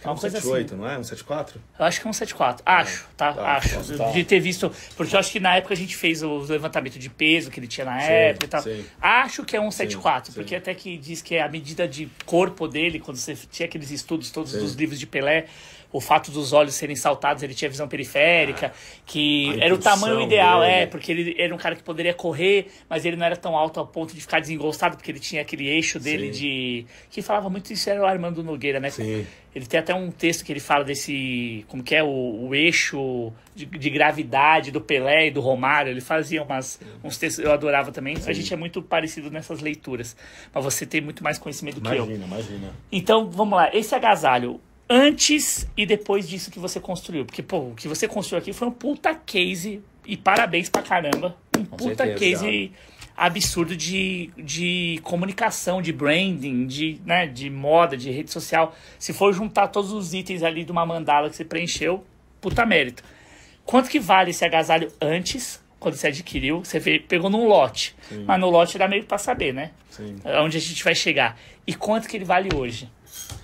A: Acho que é
D: uma coisa
A: 178, não é? 174?
D: Eu acho que é um 74. Acho, tá?
A: tá,
D: acho.
A: posso tá.
D: De ter visto. Porque eu acho que na época a gente fez o levantamento de peso que ele tinha na
A: Sim,
D: época e tal.
A: sim.
D: Acho que é um 74,
A: sim.
D: porque até que diz que é a medida de corpo dele, quando você tinha aqueles estudos todos
A: Sim.
D: dos livros de Pelé, o fato dos olhos serem saltados, ele tinha visão periférica, que
A: A
D: era o tamanho ideal,
A: dele.
D: é, porque ele era um cara que poderia correr, mas ele não era tão alto ao ponto de ficar desengostado, porque ele tinha aquele eixo dele
A: Sim.
D: de. Que falava muito isso, era o Armando Nogueira, né?
A: Sim.
D: Ele tem até um texto que ele fala desse. Como que é? O, o eixo de, de gravidade do Pelé e do Romário. Ele fazia umas, uns textos, eu adorava também. A gente é muito parecido nessas leituras. Mas você tem muito mais conhecimento do que eu.
A: Imagina, imagina.
D: Então, vamos lá. Esse agasalho, antes e depois disso que você construiu. Porque, pô, o que você construiu aqui foi um puta case. E parabéns pra caramba. Um puta
C: certeza,
D: case absurdo de, de comunicação, de branding, de, né, de moda, de rede social. Se for juntar todos os itens ali de uma mandala que você preencheu, puta mérito. Quanto que vale esse agasalho antes, quando você adquiriu? Você pegou num lote. Mas no lote dá meio pra saber, né?
A: Sim.
D: Onde a gente vai chegar. E quanto que ele vale hoje?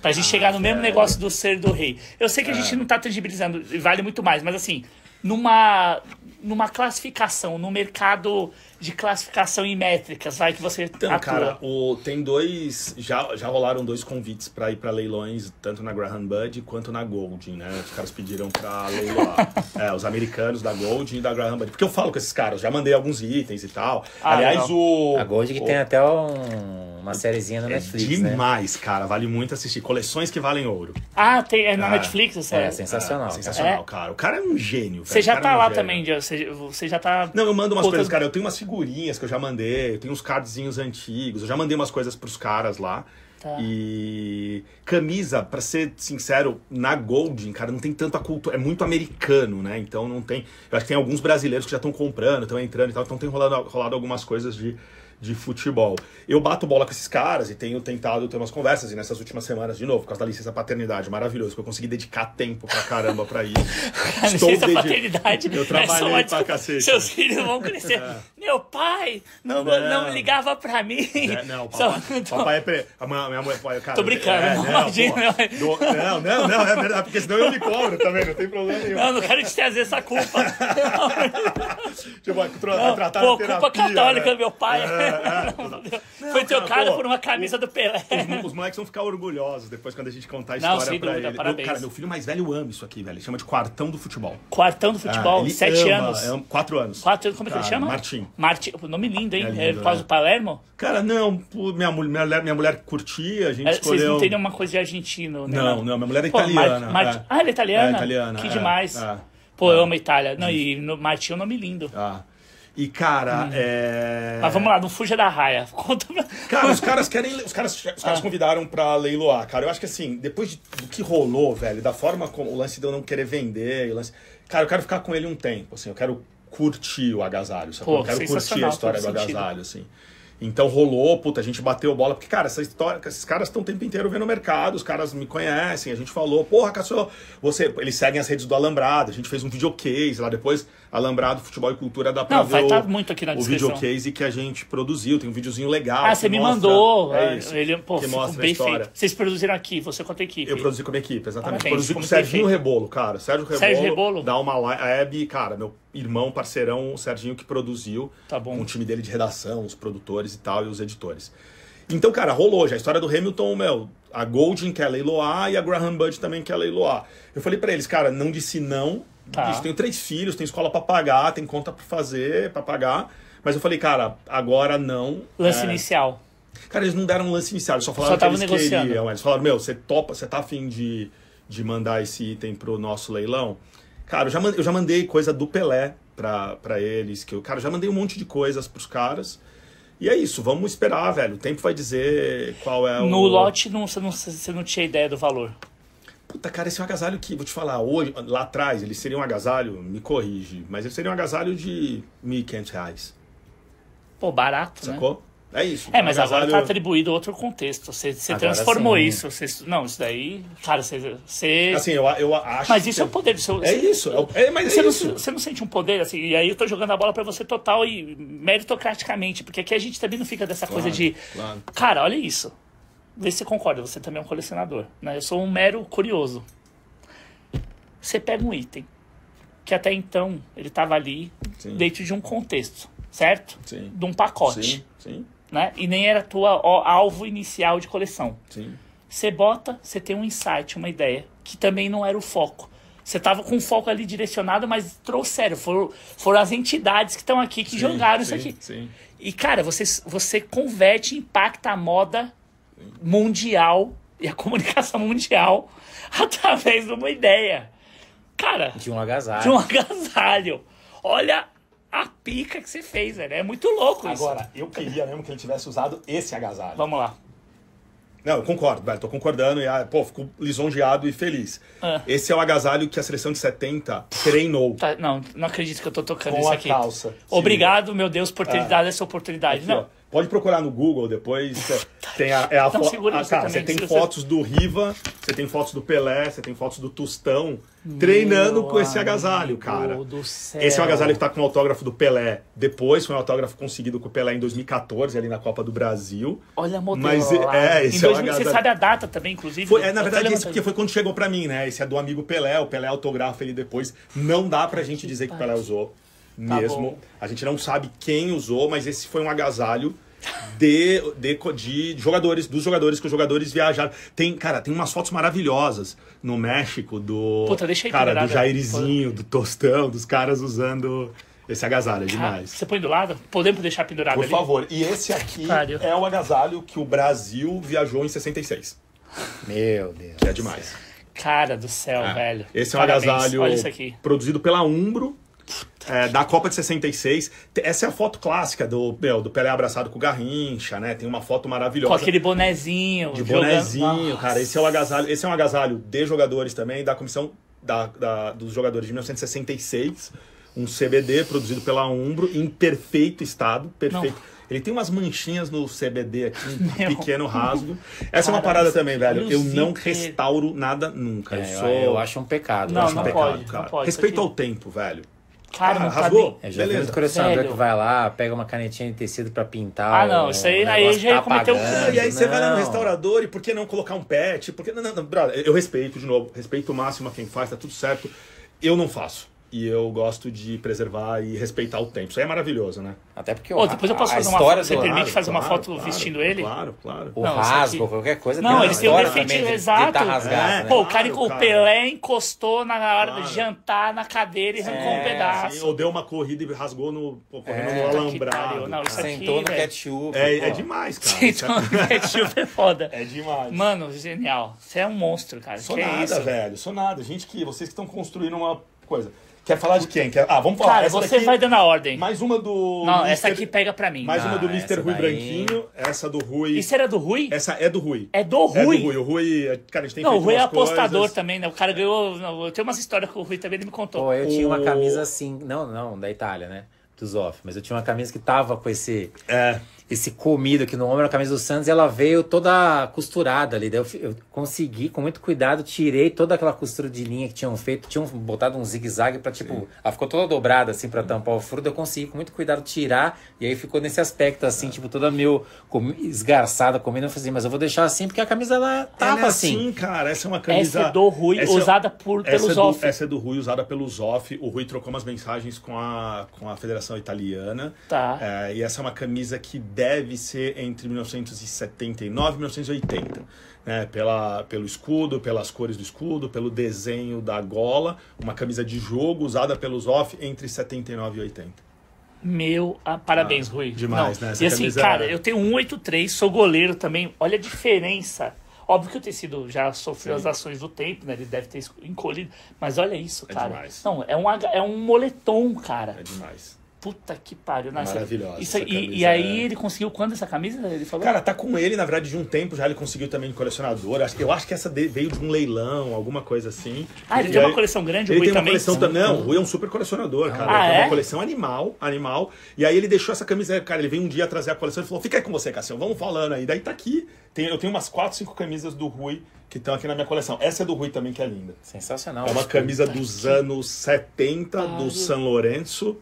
D: Pra gente chegar no mesmo negócio do ser do rei. Eu sei que a gente não tá tangibilizando, vale muito mais, mas assim, numa, numa classificação, no mercado de classificação em métricas, vai que você
A: Então,
D: atua.
A: cara, o, tem dois. Já, já rolaram dois convites pra ir pra leilões, tanto na Graham Bud quanto na Golding, né? Os caras pediram pra leiloar. <laughs> é, os americanos da Golding e da Graham Bud. Porque eu falo com esses caras, já mandei alguns itens e tal.
D: Ah,
A: Aliás,
D: legal.
A: o.
C: A Gold que
A: o-
C: tem até um- uma sériezinha no
A: É
C: Netflix, né?
A: demais, cara. Vale muito assistir. Coleções que valem ouro.
D: Ah, tem, é na
A: Ah,
D: Netflix? Essa
C: É, sensacional.
A: É,
C: cara.
A: sensacional,
D: É?
A: cara. O cara é um gênio.
D: Você já tá
A: é um
D: lá
A: gênio.
D: também, já- você, já tá.
A: Não, eu mando umas coisas, cara. Eu tenho umas figurinhas que eu já mandei, eu tenho uns cardzinhos antigos, eu já mandei umas coisas pros caras lá.
D: Tá.
A: E camisa, pra ser sincero, na Golding, cara, não tem tanta cultura. É muito americano, né? Então não tem. Eu acho que tem alguns brasileiros que já estão comprando, estão entrando e tal, então tem rolado, rolado algumas coisas de, de futebol. Eu bato bola com esses caras e tenho tentado ter umas conversas, e nessas últimas semanas, de novo, por causa da licença paternidade, maravilhoso, que eu consegui dedicar tempo pra caramba pra isso. <laughs>
D: A licença
A: dedi-
D: paternidade.
A: Eu
D: é
A: trabalhei
D: uma
A: pra cacete.
D: Seus filhos vão crescer. <laughs> Meu pai não, não.
A: Não.
D: ligava pra mim.
A: É, não, <laughs>
D: Só-
A: papai, papai é pre... a minha, mulher, cara,
D: Tô brincando,
A: é,
D: não,
A: não,
D: imagina.
A: pô, não, não, não, é verdade, porque senão eu me cobro também, não tem problema nenhum.
D: Não, não quero te trazer essa culpa.
A: Tipo, tra
D: Não,
A: tratar
D: pô, culpa
A: terapia,
D: católica
A: né?
D: do meu pai.
A: É, é.
D: Foi
A: Não,
D: trocado por uma camisa do Pelé.
A: Os, os moleques vão ficar orgulhosos depois quando a gente contar a
D: Não,
A: história
D: sem
A: pra
D: dúvida,
A: ele.
D: parabéns.
A: Meu, cara, meu filho mais velho ama isso aqui, velho. Ele chama de quartão do futebol.
D: Quartão do futebol,
A: Ah,
D: sete
A: ama,
D: anos.
A: ama- quatro anos.
D: Quatro anos, como é que ele chama?
A: Martim.
D: Martim. Nome lindo, hein?
A: É
D: É,
A: lindo,
D: por causa
A: né?
D: do Palermo?
A: Cara, não, minha, mulher- minha, mulher- curtia, a gente
D: É, Vocês
A: escolheu...
D: não têm nenhuma coisa de argentino, né?
A: Não, não, minha mulher é
D: Pô, Mar-
A: italiana.
D: Marti-
A: é.
D: Ah, ela é italiana?
A: É, italiana,
D: Que
A: é,
D: demais.
A: é.
D: Pô, eu amo a Itália. Não, e no Martim é um nome lindo.
A: Ah. E, cara, é...
D: Hum. Mas vamos lá, não fuja da raia. <laughs> Conta pra...
A: Cara, os caras querem. Os caras, os
D: Ah.
A: caras convidaram pra leiloar, cara. Eu acho que assim, depois de- do que rolou, velho, da forma como o lance de eu não querer vender, o lance. Cara, eu quero ficar com ele um tempo, assim, eu quero curtir o agasalho, sabe?
D: Pô,
A: eu quero curtir a história do
D: sentido.
A: agasalho, assim. Então rolou, puta, a gente bateu bola, porque, cara, essa história, esses caras estão o tempo inteiro vendo o mercado, os caras me conhecem, a gente falou, porra, Cassio, você. Eles seguem as redes do Alambrado, a gente fez um videocase lá depois, Alambrado, Futebol e Cultura dá pra
D: Não,
A: ver
D: vai
A: o,
D: tá muito aqui na
A: o
D: descrição.
A: videocase que a gente produziu, tem um videozinho legal.
D: Ah, você me
A: mostra-
D: mandou.
A: É
D: ah,
A: isso,
D: Ele, pô,
A: que mostra a
D: bem
A: história.
D: feito. Vocês produziram aqui, você conta a equipe.
A: Eu produzi com a minha equipe, exatamente.
D: Parabéns,
A: produzi com o Serginho. Rebolo, cara. Sérgio Rebolo.
D: Sérgio Rebolo?
A: Dá uma li- a Hebe, cara, meu irmão, parceirão, o Serginho que produziu.
D: Tá bom.
A: Com o time dele de redação, os produtores e tal, e os editores. Então, cara, rolou já. A história do Hamilton, meu, a Golding quer leiloar e a Graham Bud também quer leiloar. Eu falei pra eles, cara, não disse não.
D: Tá.
A: Tenho três filhos, tem escola pra pagar, tem conta pra fazer, pra pagar. Mas eu falei, cara, agora não.
D: Lance
A: É,
D: inicial.
A: Cara, eles não deram um lance inicial, eles só falaram
D: Só
A: que eles
D: negociando.
A: queriam. Eles falaram, meu, você topa, você tá afim de, de mandar esse item pro nosso leilão. Cara, eu já, eu já mandei coisa do Pelé pra, pra eles, que eu, cara, eu já mandei um monte de coisas pros caras. E é isso, vamos esperar, velho. O tempo vai dizer qual é o.
D: No lote não, você, não, você não tinha ideia do valor.
A: Puta, cara, esse é um agasalho que, vou te falar, hoje, lá atrás, ele seria um agasalho, me corrige, mas ele seria um agasalho de 1.500 reais,
D: Pô, barato, né?
A: sacou? É isso.
D: É, mas
A: um
D: agora tá
A: agasalho-
D: atribuído a outro contexto. Você, você transformou
C: sim.
D: isso. Você, não, isso daí. Cara, você. você
A: Assim, eu, eu acho.
D: mas isso é o poder do seu.
A: É isso, é, é, mas
D: Você
A: é
D: não,
A: isso.
D: você não sente um poder, assim, e aí eu tô jogando a bola pra você total e meritocraticamente, porque aqui a gente também não fica dessa coisa de.
A: claro.
D: Cara, olha isso. Vê se você concorda, você também é um colecionador. Né? Eu sou um mero curioso. Você pega um item, que até então ele tava ali
A: Sim.
D: dentro de um contexto, certo?
A: Sim.
D: De um pacote.
A: Sim,
D: Né? E nem era tua alvo inicial de coleção.
A: sim.
D: Você bota, você tem um insight, uma ideia, que também não era o foco. Você tava com o foco ali direcionado, mas trouxeram. Foram, foram as entidades que estão aqui que jogaram isso aqui. E, cara, você, você converte, impacta a moda mundial e a comunicação mundial <laughs> através de uma ideia. Cara,
C: De um agasalho.
D: de um agasalho. Olha a pica que você fez, velho. É muito louco isso.
A: Agora, eu queria mesmo que ele tivesse usado esse agasalho.
D: Vamos lá.
A: Não, eu concordo, velho. Tô concordando e, ah, pô, fico lisonjeado e feliz.
D: Ah.
A: Esse é o agasalho que a seleção de 70 treinou.
D: Tá, não, não acredito que eu tô tocando
A: Com
D: isso
A: a
D: aqui.
A: calça.
D: Obrigado, meu Deus, por ter
A: Ah.
D: dado essa oportunidade.
A: Aqui,
D: não,
A: ó. Pode procurar no Google depois. Tem a, é a
D: Não,
A: fo-
D: segura
A: ah,
D: isso
A: cara, você tem
D: você-
A: fotos do Riva, você tem fotos do Pelé, você tem fotos do Tostão treinando com esse agasalho, cara.
D: do céu.
A: Esse é o agasalho que tá com o autógrafo do Pelé. Depois foi um autógrafo conseguido com o Pelé em 2014, ali na Copa do Brasil.
D: Olha a modelo.
A: Mas, é, esse
D: em
A: é o
D: 2000, Você
A: agasalho.
D: sabe a data também, inclusive?
A: Foi, é, na verdade, esse
D: levantando.
A: porque foi quando chegou pra mim, né? Esse é do amigo Pelé, o Pelé autografa ele depois. Não dá pra gente dizer que o Pelé usou mesmo.
D: bom.
A: a gente não sabe quem usou, mas esse foi um agasalho de, de, de jogadores, dos jogadores que os jogadores viajaram. Tem, cara, tem umas fotos maravilhosas no México do
D: Puta, deixa aí
A: cara, do. Jairzinho, do Tostão, dos caras usando esse agasalho, é demais.
D: Você põe do lado? Podemos deixar pendurado
A: Por
D: ali?
A: favor. E esse aqui
D: Pariu.
A: é o agasalho que o Brasil viajou em 66,
C: Meu Deus.
A: que é demais.
D: Cara do céu,
A: É.
D: velho.
A: Esse é um
D: Parabéns.
A: agasalho
D: Olha isso aqui.
A: produzido pela Umbro, é, da Copa de 66. Te- Essa é a foto clássica do, meu, do Pelé abraçado com o Garrincha, né? Tem uma foto
D: Com
A: maravilhosa.
D: aquele bonezinho.
A: De
D: jogando-
A: bonezinho,
D: Nossa.
A: cara. Esse é o agasalho. Esse é um agasalho de jogadores também, da comissão da, da- dos jogadores de 1966. Um CBD produzido pela Umbro em perfeito estado. Perfeito. Ele tem umas manchinhas no CBD aqui, um <laughs>
D: Meu.
A: pequeno rasgo. Essa é uma
D: Cara,
A: parada também, velho. Eu não restauro nada nunca.
C: É,
A: eu sou.
C: eu acho um pecado.
D: Não,
C: eu acho
D: não
C: um
A: pecado,
D: pode, não
A: cara.
D: pode.
A: Respeito ao tempo, velho.
D: Cara,
A: Ah,
D: não tá
A: rasgou?
D: nem-
C: Eu já
A: Beleza.
C: colecionador
D: Velho.
C: que vai lá, pega uma canetinha de tecido pra pintar.
D: Ah, não,
C: o-
D: isso aí-
C: o
D: aí já ia
C: tá
D: cometer um crime.
A: E aí você vai lá no
C: Não.
A: restaurador e por que não colocar um pet? Por que... Não, não, não, brother, eu respeito, de novo, respeito o máximo a quem faz, tá tudo certo. Eu não faço. E eu gosto de preservar e respeitar o tempo. Isso aí é maravilhoso, né?
C: Até porque
D: Ô, depois eu posso
C: a, a
D: fazer uma
C: história
D: foto. Você
C: do,
D: permite
A: Claro,
D: fazer uma
A: claro,
D: foto
A: claro,
D: vestindo ele?
A: Claro, claro.
C: o
D: Não,
C: rasgo,
D: aqui-
C: qualquer coisa.
D: Não,
C: tem uma
D: eles têm um
C: de- de
D: exato.
C: tá rasgado,
A: É.
C: né?
D: Pô, o cara,
A: Claro,
D: o. Pelé encostou na hora
A: Claro.
D: de jantar na cadeira e arrancou um
C: É,
D: pedaço.
A: Ou deu uma corrida e rasgou no, pô, correndo
C: É.
A: no
D: que
A: alambrado.
D: Não, isso aqui-
C: Sentou no ketchup.
A: é, é demais, cara. <laughs> Isso
D: Então, ketchup é foda.
A: é, <laughs> é demais.
D: Mano, genial. Você é um monstro, cara.
A: Sou
D: que
A: nada,
D: é isso?
A: velho. Sou nada. Gente que vocês que estão construindo uma coisa. Quer falar de quem? Quer... Ah, vamos falar.
D: Cara,
A: essa
D: você
A: daqui-
D: vai dando a ordem.
A: Mais uma do.
D: Não,
A: Mr.
D: essa aqui pega pra mim.
A: Mais uma
C: Ah,
A: do Mr. Rui
C: daí-
A: Branquinho. Essa do Rui.
D: Isso era do Rui?
A: Essa é do Rui.
D: É do
A: É
D: Rui?
A: do Rui. O Rui, é- cara, a gente tem
D: Não, o Rui é
A: umas
D: apostador
A: coisas.
D: também, né? O cara ganhou. Eu tenho umas histórias com o Rui também, ele me contou.
C: Pô, eu tinha uma
A: O-
C: camisa assim. Não, não, da Itália, né? Dos off. Mas eu tinha uma camisa que tava com esse.
A: É.
C: esse comido aqui no ombro, a camisa do Santos, e ela veio toda costurada ali. Daí eu, eu consegui, com muito cuidado, tirei toda aquela costura de linha que tinham feito. Tinham botado um zigue-zague pra, tipo, ela ficou toda dobrada, assim, pra tampar o furo. daí Eu consegui, com muito cuidado, tirar. E aí ficou nesse aspecto, assim, tipo, toda meio com- esgarçada, comendo. Eu falei assim, mas eu vou deixar assim, porque a camisa, ela tava
A: Ela é
C: assim.
A: cara. Essa é uma camisa.
D: Essa é do Rui,
A: essa é-
D: usada por,
A: Essa
D: pelos
A: é, do,
D: off.
A: essa é do Rui, usada pelo Zoff. O Rui trocou umas mensagens com a, com a Federação Italiana.
D: Tá.
A: É, e essa é uma camisa que deve ser entre 1979 e 1980. Né? Pela, pelo escudo, pelas cores do escudo, pelo desenho da gola. Uma camisa de jogo usada pelos off entre 79 e 80.
D: Meu, ah, parabéns,
A: Ah,
D: Rui.
A: demais,
D: Não.
A: né? Essa
D: E assim,
A: camisa-
D: cara, eu tenho 183, sou goleiro também. Olha a diferença. Óbvio que o tecido já sofreu as ações do tempo, né? Ele deve ter encolhido. Mas olha isso,
A: É
D: cara.
A: demais.
D: Não, é um, é um moletom, cara.
A: É demais.
D: Puta que pariu. Nossa,
A: Maravilhosa
D: Isso,
A: essa
D: e,
A: camisa,
D: e aí
A: é.
D: ele conseguiu quando essa camisa? Ele falou?
A: Cara, tá com ele, na verdade, de um tempo já ele conseguiu também de colecionador. Acho- Eu acho que essa veio de um leilão, alguma coisa assim.
D: ah, ele
A: E
D: tem uma
A: aí-
D: coleção grande, o
A: Ele
D: Rui
A: tem uma
D: também?
A: coleção também. Não, o Rui é um super colecionador, cara.
D: Ah,
A: ele
D: é?
A: uma coleção animal, animal. E aí ele deixou essa camisa, cara, ele veio um dia trazer a coleção e falou: fica aí com você, Cassião, vamos falando aí. Daí tá aqui. Tem- eu tenho umas 4, 5 camisas do Rui que estão aqui na minha coleção. Essa é do Rui também, que é linda.
C: Sensacional.
A: É uma camisa dos anos 70 do San Lourenço.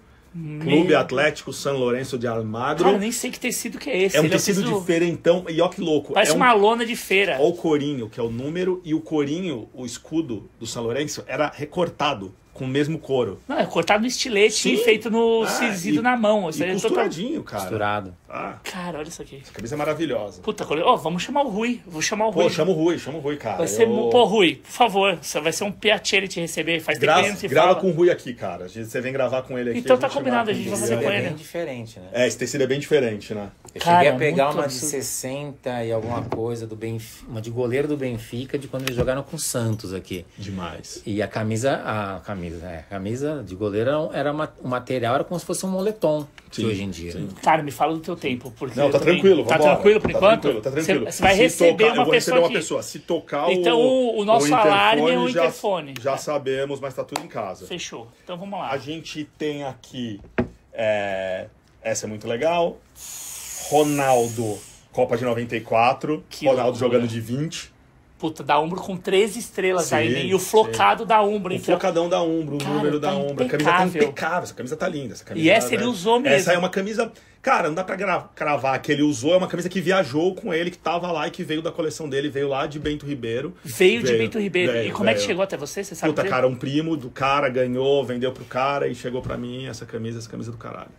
A: Clube Atlético San Lourenço de Almagro.
D: Cara, eu nem sei que tecido que é esse.
A: É um
D: Ele
A: tecido diferentão. E ó que louco.
D: Parece
A: é um
D: uma lona de feira.
A: Ó o corinho, que é o número, e o corinho, o escudo do São Lourenço, era recortado com o mesmo couro.
D: Não, é cortado no estilete
A: Sim.
D: e feito no
A: Ah,
D: cinzido
A: e-
D: na mão. Isso
A: E
D: é total-
A: costuradinho, cara.
C: Costurado.
A: Ah,
D: Cara, olha isso aqui.
A: essa camisa é maravilhosa.
D: Puta, ó, vamos chamar o Rui. Vou chamar o Rui.
A: Pô, chama o Rui, chama o Rui, cara.
D: Vai ser,
A: Eu-
D: pô, Rui, por favor, você vai ser um piacere te receber. Faz tempo que
A: Grava,
D: fala.
A: com o Rui aqui, cara. Você vem gravar com ele aqui.
D: Então tá combinado, a gente vai fazer com
C: é
D: ele.
C: bem diferente, né?
A: É, esse tecido é bem diferente, né?
C: Eu
D: Cara,
C: cheguei a pegar
D: muito
C: uma
D: absurdo.
C: de 60 e alguma coisa do Benfica, uma de goleiro do Benfica, de quando eles jogaram com o Santos aqui.
A: Demais.
C: E a camisa, a camisa, é, a camisa de goleiro era, um- uma, o material era como se fosse um moletom
A: Sim,
C: hoje em dia.
A: sim.
D: Cara, me fala do teu tempo. Porque
A: Não, tá
D: também-
A: tranquilo,
D: Tá
A: vambora.
D: tranquilo por
A: Tá
D: enquanto?
A: tranquilo, tá tranquilo.
D: Você, vai
A: Se
D: receber
A: tocar,
D: uma
A: eu vou
D: pessoa
A: receber uma
D: aqui.
A: pessoa. Se tocar
D: Então,
A: o,
D: o- o nosso
A: interfone,
D: alarme é o
A: já-
D: interfone.
A: Já sabemos, mas tá tudo em casa.
D: Fechou. Então vamos lá.
A: A gente tem aqui. é, essa é muito legal. Ronaldo, Copa de 94.
D: Que
A: Ronaldo
D: loucura.
A: jogando de 20.
D: Puta, da Umbro com 13 estrelas
A: Sim,
D: aí, né? E o flocado da Umbro,
A: O
D: então.
A: flocadão da Umbro, o
D: Cara,
A: número
D: tá
A: da Umbro. A camisa tá
D: impecável.
A: Essa camisa tá linda. Essa camisa,
D: E essa ele
A: né?
D: usou mesmo.
A: Essa é uma camisa. Cara, não dá pra cravar que ele usou. É uma camisa que viajou com ele, que tava lá e que veio da coleção dele. Veio lá de Bento Ribeiro.
D: Veio de
A: Veio,
D: Bento Ribeiro.
A: veio,
D: e como é que
A: veio.
D: chegou até você? Você sabe
A: Puta,
D: dizer?
A: cara, um primo do cara ganhou, vendeu pro cara e chegou pra mim essa camisa, essa camisa do caralho.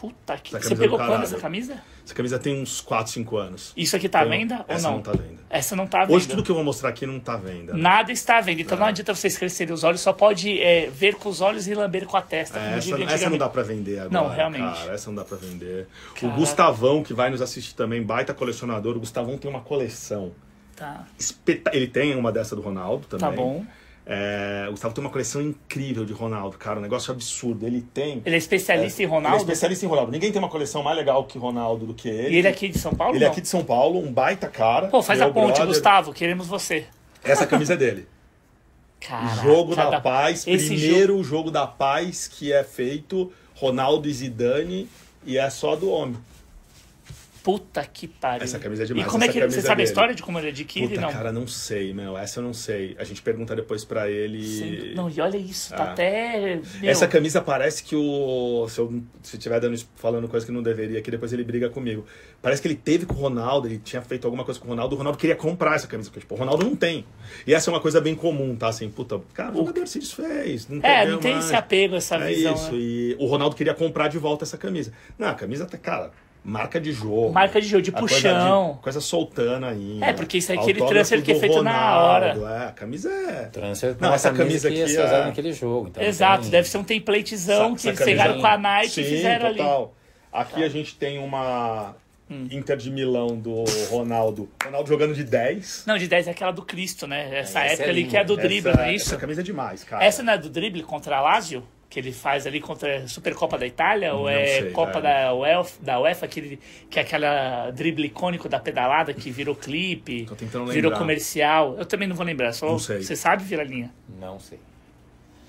D: Puta que. Você
A: camisa
D: pegou
A: do
D: quando essa camisa?
A: Essa camisa tem uns 4, 5 anos.
D: Isso aqui tá à venda ou
A: essa
D: não?
A: não tá à venda.
D: Essa não tá à venda.
A: Hoje tudo que eu vou mostrar aqui não tá à venda. né?
D: Nada está à venda. Então não adianta vocês crescerem os olhos, só pode é, ver com os olhos e lamber com a testa.
A: É, essa, essa não dá pra vender agora.
D: Não, realmente.
A: Cara, essa não dá pra vender. O Gustavão, que vai nos assistir também, baita colecionador. O Gustavão tem uma coleção.
D: Tá,
A: espeta- Ele tem uma dessa do Ronaldo também.
D: tá bom.
A: É, o Gustavo tem uma coleção incrível de Ronaldo, cara. Um negócio absurdo. Ele tem.
D: Ele é especialista em
A: Ele é
D: Ronaldo?
A: especialista em Ronaldo. Ninguém tem uma coleção mais legal que Ronaldo do que ele.
D: E ele é aqui de São Paulo?
A: Ele é
D: não?
A: aqui de São Paulo, um baita cara.
D: Pô, faz a ponte,
A: brother.
D: Gustavo. Queremos você.
A: Essa camisa é dele.
D: Caraca,
A: jogo da
D: cada-
A: Paz, primeiro jogo... da Paz que é feito Ronaldo e Zidane e é só do homem.
D: Puta que pariu.
A: Essa camisa é demais,
D: E como é que você sabe a
A: dele.
D: história de como ele adquire?
A: Puta,
D: não.
A: cara, não sei, meu. Essa eu não sei. A gente pergunta depois pra ele.
D: Sim. Não, e olha isso, tá
A: Ah.
D: até. Meu,
A: Essa camisa parece que o. Se eu se tiver dando, falando coisa que não deveria aqui, depois ele briga comigo. Parece que ele teve com o Ronaldo, ele tinha feito alguma coisa com o Ronaldo, o Ronaldo queria comprar essa camisa, porque tipo, o Ronaldo não tem. E essa é uma coisa bem comum, tá? Assim, puta, cara, o jogador se desfez. Não
D: É, não tem
A: mais.
D: esse apego, essa
A: É
D: visão.
A: isso.
D: né?
A: E o Ronaldo queria comprar de volta essa camisa. Não, a camisa tá, cara, marca de jogo.
D: Marca de jogo, de
A: A coisa
D: puxão.
A: de- Coisa, soltando aí.
D: É, porque isso é aquele transfer que é feito na hora.
A: Ronaldo, É, a camisa é.
C: Transfer
A: Não, essa camisa
C: que ia
A: aqui
C: ser
A: é-
C: usada naquele jogo. Então
D: Exato,
C: tem-
D: deve ser um templatezão
A: Essa-
D: que
A: essa
D: eles pegaram
A: camisa-
D: com a Nike
A: Sim,
D: e fizeram ali. Hum.
A: total. Aqui a gente tem uma Inter de Milão do Ronaldo. Ronaldo jogando de 10.
D: Não, de 10 é aquela do Cristo, né? Essa
C: essa
D: época
C: é
D: ali que é do drible,
A: essa,
D: não é isso?
A: Essa camisa é demais, cara.
D: Essa não é do drible contra a Lazio? Que ele faz ali contra a Supercopa da Itália? ou
A: Não
D: é
A: sei,
D: Copa da UEFA, da UEFA que, ele- que é aquela drible icônico da pedalada que virou clipe,
A: Tô tentando
D: virou
A: lembrar.
D: comercial? Eu também não vou lembrar, só
A: Não sei.
D: você sabe, Viralinha?
C: Não sei.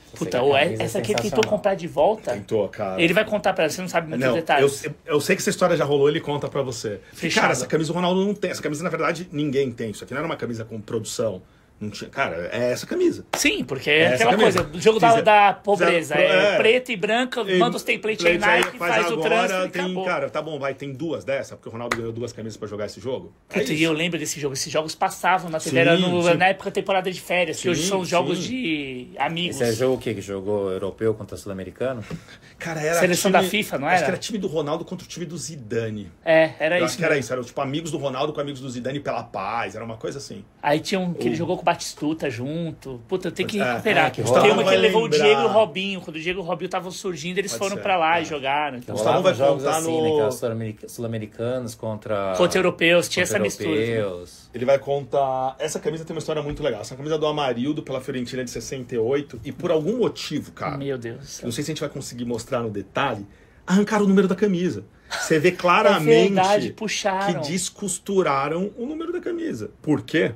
C: Sei
D: Puta, ou é- essa aqui ele tentou comprar de volta.
A: Tentou, cara.
D: Ele vai contar pra você, você não sabe muitos
A: Não,
D: detalhes.
A: eu- eu sei que essa história já rolou, ele conta pra você.
D: Fechado.
A: Cara, essa camisa o Ronaldo não tem. Essa camisa, na verdade, ninguém tem. Isso aqui não era uma camisa com produção. Não tinha. Cara, é essa camisa.
D: Sim, porque é
A: Essa
D: aquela
A: camisa.
D: coisa, o jogo da, da pobreza. É,
A: é.
D: preto e branco, manda os templates aí Nike, faz, o
A: agora,
D: transfer e
A: tem,
D: acabou.
A: Cara, tá bom, vai, tem duas dessa, porque o Ronaldo ganhou duas camisas pra jogar esse jogo. É
D: Puta, e eu lembro desse jogo. Esses jogos passavam na TV,
A: Sim,
D: era no-
A: sim.
D: na época da temporada de férias, que hoje
A: Sim,
D: são jogos
A: sim.
D: de amigos.
C: Esse é jogo o quê? Que jogou europeu contra sul-americano?
A: Cara, era
D: Seleção
A: time-
D: da FIFA, não
A: Acho
D: era?
A: que era time do Ronaldo contra o time do Zidane.
D: É, era
A: eu
D: isso.
A: acho que era isso. Era tipo amigos do Ronaldo com amigos do Zidane pela paz. Era uma coisa assim.
D: Aí tinha um que ele
A: O-
D: jogou com o Batistuta junto. Puta, eu tenho que
A: É,
D: recuperar.
C: é, que
D: Tem uma que ele levou o
A: Lembrar.
D: Diego e o Robinho. Quando o Diego e o Robinho estavam surgindo, eles
A: Pode
D: foram
A: ser,
D: pra lá
A: é.
D: e jogaram. Então,
A: Gustavo vai
C: jogos
A: contar
C: assim,
A: no-
C: né? Sul-americanos contra...
D: Contra europeus, tinha
C: contra
D: essa mistura.
C: europeus.
A: Ele vai contar. Essa camisa tem uma história muito legal. Essa camisa do Amarildo pela Fiorentina de 68. E por algum motivo, cara.
D: Meu Deus.
A: Não sei se a gente vai conseguir mostrar no detalhe. Arrancaram o número da camisa. Você vê <laughs> claramente
D: É verdade,
A: que descosturaram o número da camisa. Por quê?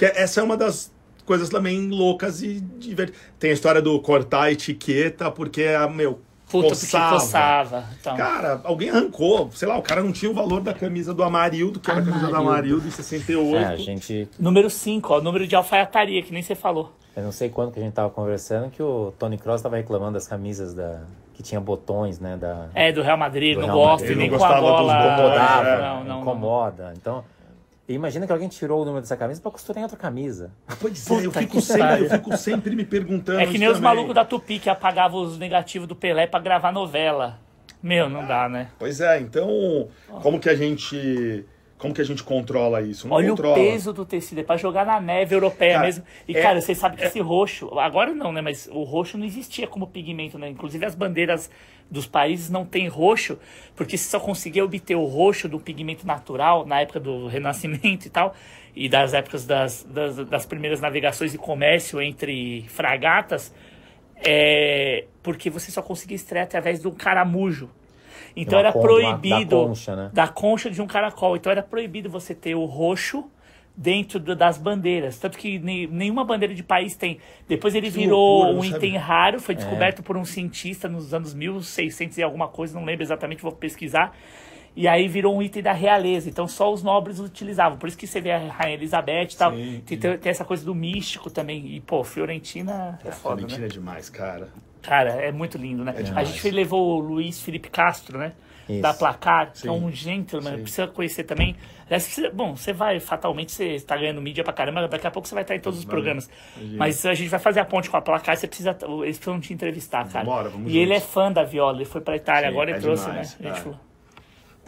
A: Que essa é uma das coisas também loucas e divertidas. Tem a história do cortar a etiqueta porque, meu,
D: Puta,
A: coçava.
D: coçava. Então.
A: Cara, alguém arrancou. Sei lá, o cara não tinha o valor da camisa do Amarildo, que era a camisa do
D: Amarildo.
A: Em 68.
C: É, a gente...
D: Número 5, ó, número de alfaiataria, que nem você falou.
C: Eu não sei quando que a gente tava conversando que o Tony Cross tava reclamando das camisas da... que tinha botões, né? Da...
D: É, do Real Madrid,
C: Do
D: não
C: Real
D: gosta
C: Madrid.
D: nem
A: Ele
D: com
A: não
D: a
A: gostava dos
D: bola.
A: incomodava,
C: incomodava,
D: não, não, não.
C: incomoda. Imagina que alguém tirou o número dessa camisa pra costurar em outra camisa.
A: Pois é, eu
D: Puta
A: fico, sempre, eu fico sempre me perguntando.
D: É que nem os
A: também.
D: malucos da Tupi que apagavam os negativos do Pelé pra gravar novela. Meu, não dá, né?
A: Pois é, então, como que a gente. Como que a gente controla isso? Não
D: Olha
A: controla.
D: o peso do tecido, é pra jogar na neve europeia
A: Cara,
D: mesmo. E,
A: é-
D: cara, vocês sabem que esse roxo, agora não, né? Mas o roxo não existia como pigmento, né? Inclusive as bandeiras dos países não tem roxo, porque você só conseguia obter o roxo do pigmento natural na época do Renascimento e tal, e das épocas das, das, das primeiras navegações e comércio entre fragatas, é, porque você só conseguia extrair através do caramujo. Então
C: Uma
D: era
C: con-
D: proibido
C: da concha, né?
D: da concha de um caracol. Então era proibido você ter o roxo dentro do- das bandeiras. Tanto que ne- nenhuma bandeira de país tem. Depois ele
A: Que
D: virou
A: loucura,
D: um
A: sabia.
D: item raro,
C: É.
D: foi descoberto por um cientista nos anos 1600 e alguma coisa, não lembro exatamente, vou pesquisar. E aí virou um item da realeza. Então só os nobres utilizavam. Por isso que você vê a Rainha Elizabeth e tal.
A: Sim,
D: tem, tem essa coisa do místico também. E, pô, Fiorentina é foda,
A: Valentina
D: né?
A: é demais, cara.
D: Cara, é muito lindo, né? a
A: demais.
D: gente levou o Luiz Felipe Castro, né?
C: Isso.
D: Da Placar, que é um gentleman,
A: Sim.
D: precisa conhecer também. Bom, você vai, fatalmente, você está ganhando mídia pra caramba, daqui a pouco você vai estar em todos os
A: Valeu.
D: programas.
A: Imagina.
D: Mas a gente vai fazer a ponte com a Placar, você precisa, eles precisam te entrevistar, cara.
A: Bora, vamos
D: e ele é
A: juntos.
D: fã da viola, ele foi pra Itália
A: Sim,
D: agora e
A: é
D: trouxe,
A: demais,
D: né? A gente
A: é.
D: falou.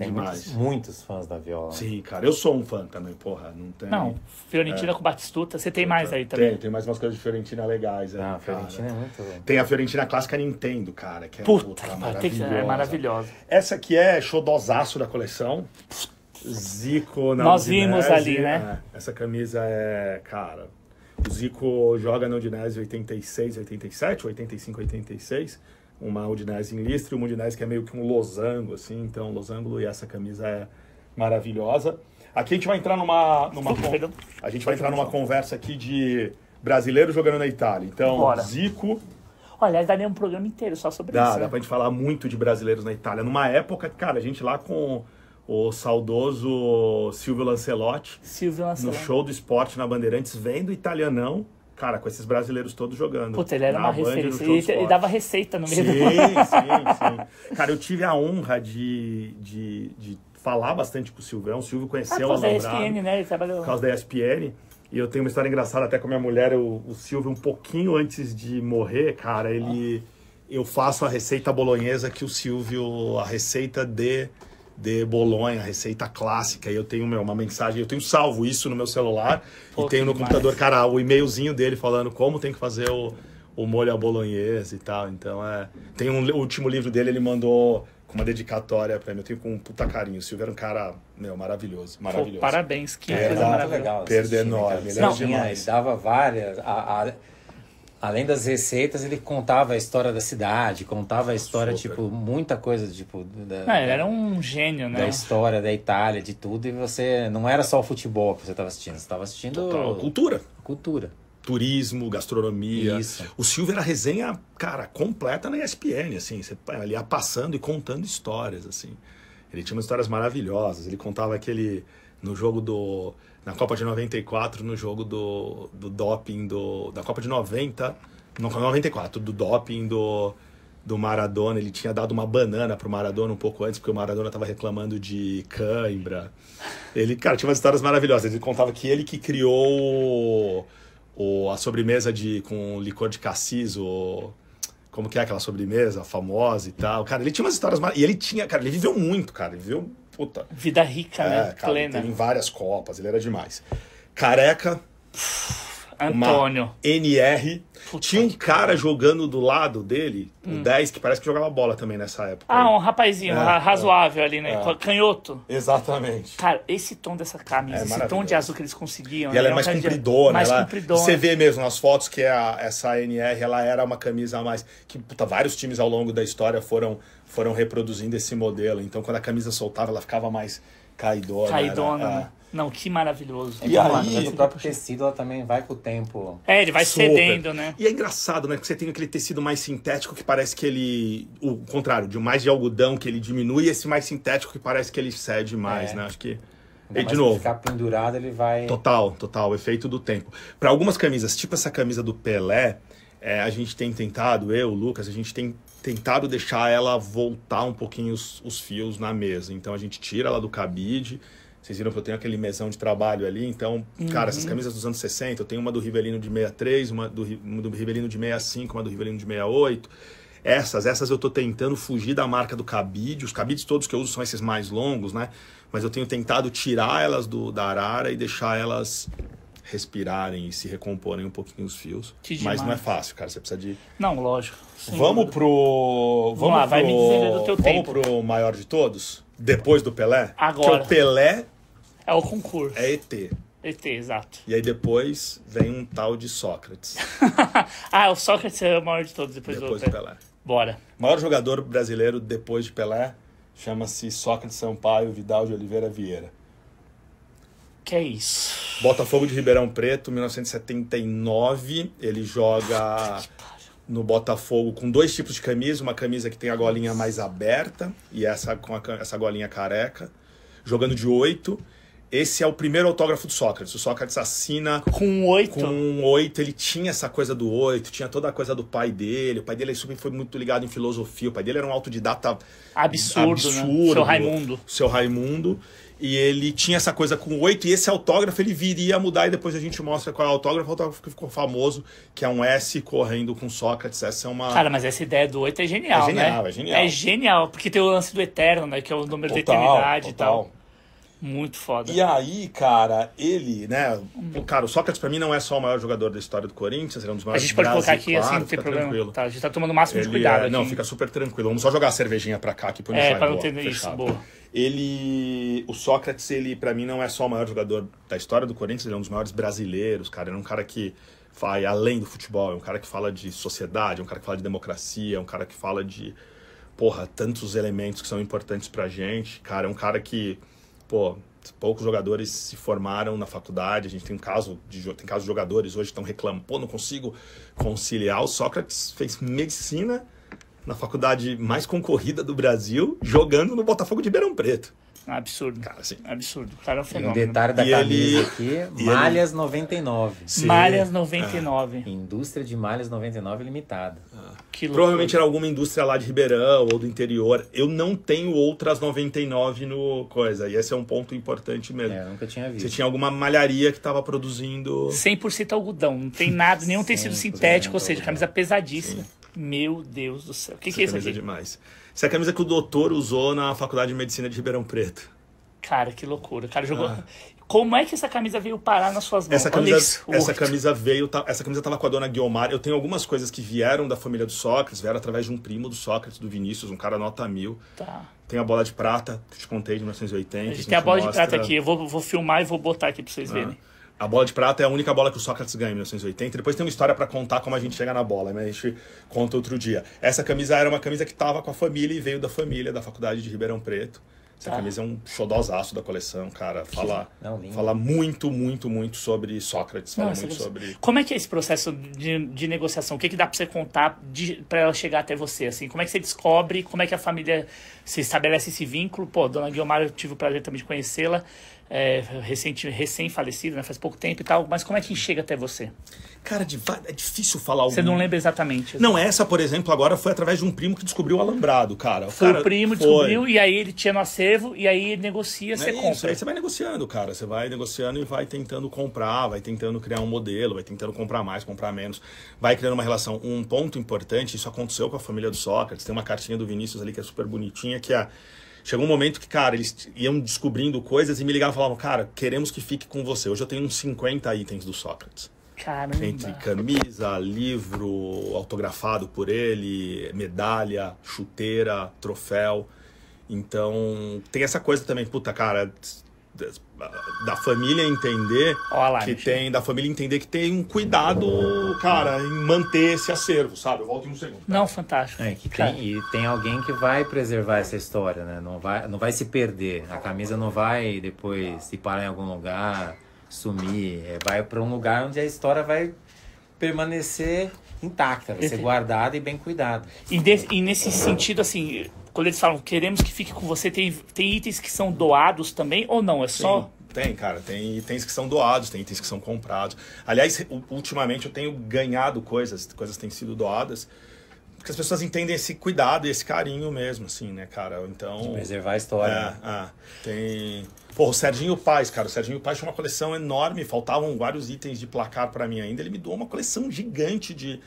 C: Tem muitos, muitos fãs da viola.
A: Sim, cara. Eu sou um fã também, porra. Não tem.
D: Não, Fiorentina com Batistuta, você tem mais aí também.
A: Tem, tem mais umas coisas de Fiorentina legais aí.
C: Ah, a
A: cara.
C: Fiorentina é muito...
A: Tem a Fiorentina clássica Nintendo, cara. Que é
D: Puta,
A: puta,
D: que que- é maravilhosa.
A: Essa aqui é xodosaço da coleção. Zico na
D: Nós
A: Udinese.
D: vimos ali, né?
A: É, essa camisa é, cara. O Zico joga na Udinese 86, 87, 85, 86. Uma Udinese em Listre, uma Udinese que é meio que um losango, assim. Então, losango e essa camisa é maravilhosa. Aqui a gente vai entrar numa, numa con- a gente vai entrar numa conversa aqui de brasileiro jogando na Itália. Então,
D: Bora.
A: Zico,
D: Olha, aliás, daria um programa inteiro só sobre
A: Dá,
D: isso.
A: dá
D: né?
A: pra gente falar muito de brasileiros na Itália. Numa época, cara, a gente lá com o saudoso Silvio Lancelotti,
D: Silvio
A: no
D: Lancelot.
A: show do esporte na Bandeirantes, vendo italianão, cara, com esses brasileiros todos jogando.
D: Puta, ele era uma referência. Ele, dava receita no meio
A: Sim,
D: do
A: sim, sim. Cara, eu tive a honra de, de, de falar bastante com o Silvio. O Silvio
D: Ah,
A: conheceu
D: por
A: o
D: causa da
A: Alambrado
D: ESPN, né? Ele trabalhou.
A: por causa da ESPN. E eu tenho uma história engraçada até com a minha mulher, o, o Silvio, um pouquinho antes de morrer, cara, ele. Eu faço a receita bolonhesa que o Silvio. A receita de, de Bolonha, receita clássica. E eu tenho meu, uma mensagem, eu tenho salvo isso no meu celular
D: Pô,
A: e tenho no computador, cara, o e-mailzinho dele falando como tem que fazer o, o molho à bolonhesa e tal. Então é. Tem um o último livro dele, ele mandou com uma dedicatória pra mim. Eu tenho com um puta carinho. O Silvio era um cara, meu, maravilhoso.
D: Pô,
A: Maravilhoso.
D: parabéns, que
A: É,
D: maravilhosa.
C: legal.
A: Perda enorme, era demais.
C: ele dava várias. a- a- além das receitas, ele contava a história da cidade, contava a história,
A: Super.
C: tipo, muita coisa, tipo, da,
D: Não, ele era um gênio,
C: da
D: né?
C: história da Itália, de tudo, e você. Não era só o futebol que você estava assistindo, você estava assistindo
A: Total, cultura.
C: cultura.
A: Turismo, gastronomia.
C: Isso.
A: O Silvio era resenha, cara, completa na ESPN, assim. Você ele ia passando e contando histórias, assim. Ele tinha umas histórias maravilhosas. Ele contava aquele. No jogo do. Na Copa de 94, no jogo do, do doping do. Da Copa de 90. Não, 94, do doping do. Do Maradona, ele tinha dado uma banana pro Maradona um pouco antes, porque o Maradona tava reclamando de cãibra. Ele, cara, tinha umas histórias maravilhosas. Ele contava que ele que criou o, a sobremesa de, com licor de cassis, o, como que é aquela sobremesa famosa e tal. Cara, ele tinha umas histórias mar... E ele tinha, cara, ele viveu muito, cara. Ele viveu, puta.
D: Vida rica,
A: É,
D: né?
A: cara,
D: Plena.
A: teve várias copas, ele era demais. Careca,
D: Antônio.
A: NR.
D: Puta
A: Tinha um cara jogando do lado dele, o 10, que parece que jogava bola também nessa época.
D: Ah, um rapazinho
A: É,
D: ra- razoável ali, né?
A: é.
D: Canhoto.
A: Exatamente.
D: Cara, esse tom dessa camisa,
A: É
D: esse tom de azul que eles conseguiam.
A: E ela é
D: um
A: mais compridona.
D: Mais
A: ela,
D: compridona.
A: Você vê mesmo nas fotos que a, essa NR ela era uma camisa a mais. Que puta, vários times ao longo da história foram, foram reproduzindo esse modelo. Então quando a camisa soltava, ela ficava mais caidona.
D: Caidona,
A: era-
D: né? Não, que maravilhoso.
A: E
C: Como
A: aí-
C: mas o próprio tecido ela também vai com o tempo.
D: É, ele vai
A: Super.
D: cedendo, né?
A: E é engraçado, né? Que você tem aquele tecido mais sintético que parece que ele. O contrário, de mais de algodão que ele diminui, e esse mais sintético que parece que ele cede mais,
C: É.
A: né? Acho que. E de
C: se
A: novo.
C: ficar pendurado, ele vai.
A: Total, total, o efeito do tempo. Para algumas camisas, tipo essa camisa do Pelé, é, a gente tem tentado, eu, o Lucas, a gente tem tentado deixar ela voltar um pouquinho os, os fios na mesa. Então a gente tira ela do cabide. Vocês viram que eu tenho aquele mesão de trabalho ali. Então, cara, essas camisas dos anos 60, eu tenho uma do Rivelino de 63, uma do, uma do Rivelino de 65, uma do Rivelino de 68. Essas, essas eu tô tentando fugir da marca do cabide. Os cabides todos que eu uso são esses mais longos, né? Mas eu tenho tentado tirar elas do, da arara e deixar elas respirarem e se recomporem um pouquinho os fios.
D: Que
A: Mas não é fácil, cara. Você precisa de.
D: Não, lógico. Sem
A: Vamos
D: dúvida.
A: pro. Vamos
D: lá, vai
A: pro...
D: me dizendo do teu
A: Vamos
D: tempo.
A: pro maior de todos? Depois do Pelé?
D: Agora.
A: Que o Pelé
D: É o concurso.
A: é ET.
D: ET, exato.
A: E aí depois vem um tal de Sócrates. <laughs>
D: ah, o Sócrates é o maior de todos depois,
A: depois
D: do
A: do
D: outro.
A: Pelé.
D: Bora.
A: O maior jogador brasileiro depois de Pelé chama-se Sócrates Sampaio Vidal de Oliveira Vieira.
D: Que é isso?
A: Botafogo de Ribeirão Preto, 1979. Ele joga no Botafogo com dois tipos de camisa, uma camisa que tem a golinha mais aberta e essa com a essa golinha careca, jogando de oito. Esse é o primeiro autógrafo do Sócrates. O Sócrates assina
D: Com oito.
A: com oito, ele tinha essa coisa do oito, tinha toda a coisa do pai dele. O pai dele sempre foi muito ligado em filosofia. O pai dele era um autodidata
D: Absurdo, né? Seu Raimundo.
A: Seu Raimundo. E ele tinha essa coisa com oito, e esse autógrafo ele viria a mudar, e depois a gente mostra qual é o autógrafo. O autógrafo que ficou famoso, que é um S correndo com Sócrates. Essa é uma.
D: Cara, mas essa ideia do oito é genial,
A: É genial,
D: né?
A: é genial.
D: É genial, porque tem o lance do eterno, né? Que é o número da
A: Total,
D: eternidade e
A: total.
D: tal. Muito foda.
A: E aí, cara, ele, né? O, cara, o Sócrates pra mim não é só o maior jogador da história do Corinthians, ele é um dos
D: A
A: maiores
D: gente pode colocar aqui assim, não tem problema.
A: tranquilo.
D: Tá, a gente tá tomando o máximo de
A: Ele
D: cuidado
A: é-. Não, fica super tranquilo. Vamos só jogar a cervejinha pra cá aqui pro
D: É, pra não
A: Boa,
D: ter isso,
A: fechado.
D: boa.
A: Ele. O Sócrates, ele, pra mim, não é só o maior jogador da história do Corinthians, ele é um dos maiores brasileiros, cara. Ele é um cara que vai além do futebol, é um cara que fala de sociedade, é um cara que fala de democracia, é um cara que fala de. Porra, tantos elementos que são importantes pra gente. Cara, é um cara que. Pô, poucos jogadores se formaram na faculdade. A gente tem um caso de tem casos de jogadores hoje que estão reclamando, pô, não consigo conciliar. O Sócrates fez medicina na faculdade mais concorrida do Brasil, jogando no Botafogo de Ribeirão Preto.
D: Absurdo.
A: Cara, assim,
D: Absurdo. O cara é um
C: E um
D: fenômeno.
C: detalhe da
A: E
C: camisa
A: ele-
C: aqui,
A: e
C: Malhas 99.
A: Sim.
D: Malhas 99.
C: Indústria de Malhas 99 Limitada.
D: Que loucura.
A: Provavelmente era alguma indústria lá de Ribeirão ou do interior. Eu não tenho outras 99 no coisa. E esse é um ponto importante mesmo.
C: É, eu nunca tinha
A: Você
C: visto.
A: tinha alguma malharia que estava produzindo.
D: 100% algodão. Não tem nada, nenhum tecido
C: 100%
D: sintético, ou seja,
C: algodão.
D: camisa pesadíssima. Meu Deus do céu. O que, que é isso
A: camisa
D: aqui?
A: é demais. Essa é a camisa que o doutor usou na Faculdade de Medicina de Ribeirão Preto.
D: Cara, que loucura. O cara jogou. Como é que essa camisa veio parar nas suas mãos?
A: Ah. Essa camisa,
D: isso.
A: essa camisa veio, tá- essa camisa tava com a dona Guiomar. Eu tenho algumas coisas que vieram da família do Sócrates, vieram através de um primo do Sócrates, do Vinícius, um cara nota mil.
D: Tá.
A: Tem a bola de prata, que eu te contei, de 1980.
D: A gente tem a bola de
A: mostra-
D: prata aqui. Eu vou, vou filmar e vou botar aqui pra vocês verem.
A: A bola de prata é a única bola que o Sócrates ganha em 1980. Depois tem uma história pra contar como a gente chega na bola, mas a gente conta outro dia. Essa camisa era uma camisa que tava com a família e veio da família, da faculdade de Ribeirão Preto. Essa
D: Tá.
A: camisa é um xodózaço da coleção, cara. Fala,
C: Não,
A: fala muito, muito, muito sobre Sócrates. Fala
D: Nossa,
A: muito
D: que-
A: sobre.
D: Como é que é esse processo de, de negociação? O que, que dá pra você contar de, pra ela chegar até você? Assim, como é que você descobre? Como é que a família se estabelece esse vínculo? Pô, Dona Guilmar, eu tive o prazer também de conhecê-la. É, recente, recém-falecida, né? Faz pouco tempo e tal. Mas como é que chega até você?
A: Cara, é difícil falar
D: Você não lembra exatamente.
A: Não, essa, por exemplo, agora foi através de um primo que descobriu o alambrado, cara.
D: Foi
A: cara
D: o primo,
A: foi.
D: descobriu, e aí ele tinha no acervo, e aí ele negocia, você
A: É isso,
D: compra.
A: aí você vai negociando, cara. Você vai negociando e vai tentando comprar, vai tentando criar um modelo, vai tentando comprar mais, comprar menos. Vai criando uma relação. Um ponto importante, isso aconteceu com a família do Sócrates. Tem uma cartinha do Vinícius ali que é super bonitinha, que é. Chegou um momento que, cara, eles iam descobrindo coisas e me ligavam e falavam, cara, queremos que fique com você. Hoje eu tenho uns 50 itens do Sócrates.
D: Caramba.
A: Entre camisa, livro autografado por ele, medalha, chuteira, troféu. Então, tem essa coisa também, puta, cara, da família entender
D: lá,
A: que
D: Michel.
A: tem, da família entender que tem um cuidado, cara, em manter esse acervo, sabe? Eu volto em um segundo.
D: Não, fantástico.
C: É, que
D: Cara,
C: tem, e tem alguém que vai preservar essa história, né? Não vai, não vai se perder. A camisa não vai depois se parar em algum lugar, sumir. É, vai para um lugar onde a história vai permanecer intacta, vai ser guardada e bem cuidada.
D: E, de- e nesse sentido, assim, quando eles falam queremos que fique com você, tem, tem itens que são doados também ou não? É só.
A: Sim, tem, cara. Tem itens que são doados, tem itens que são comprados. Aliás, ultimamente eu tenho ganhado coisas, coisas têm sido doadas, porque as pessoas entendem esse cuidado e esse carinho mesmo, assim, né, cara? Então.
C: Preservar a história. né?
A: É, é. Tem. Pô, o Serginho Paz, cara. O Serginho Paz tinha uma coleção enorme, faltavam vários itens de placar pra mim ainda. Ele me doou uma coleção gigante de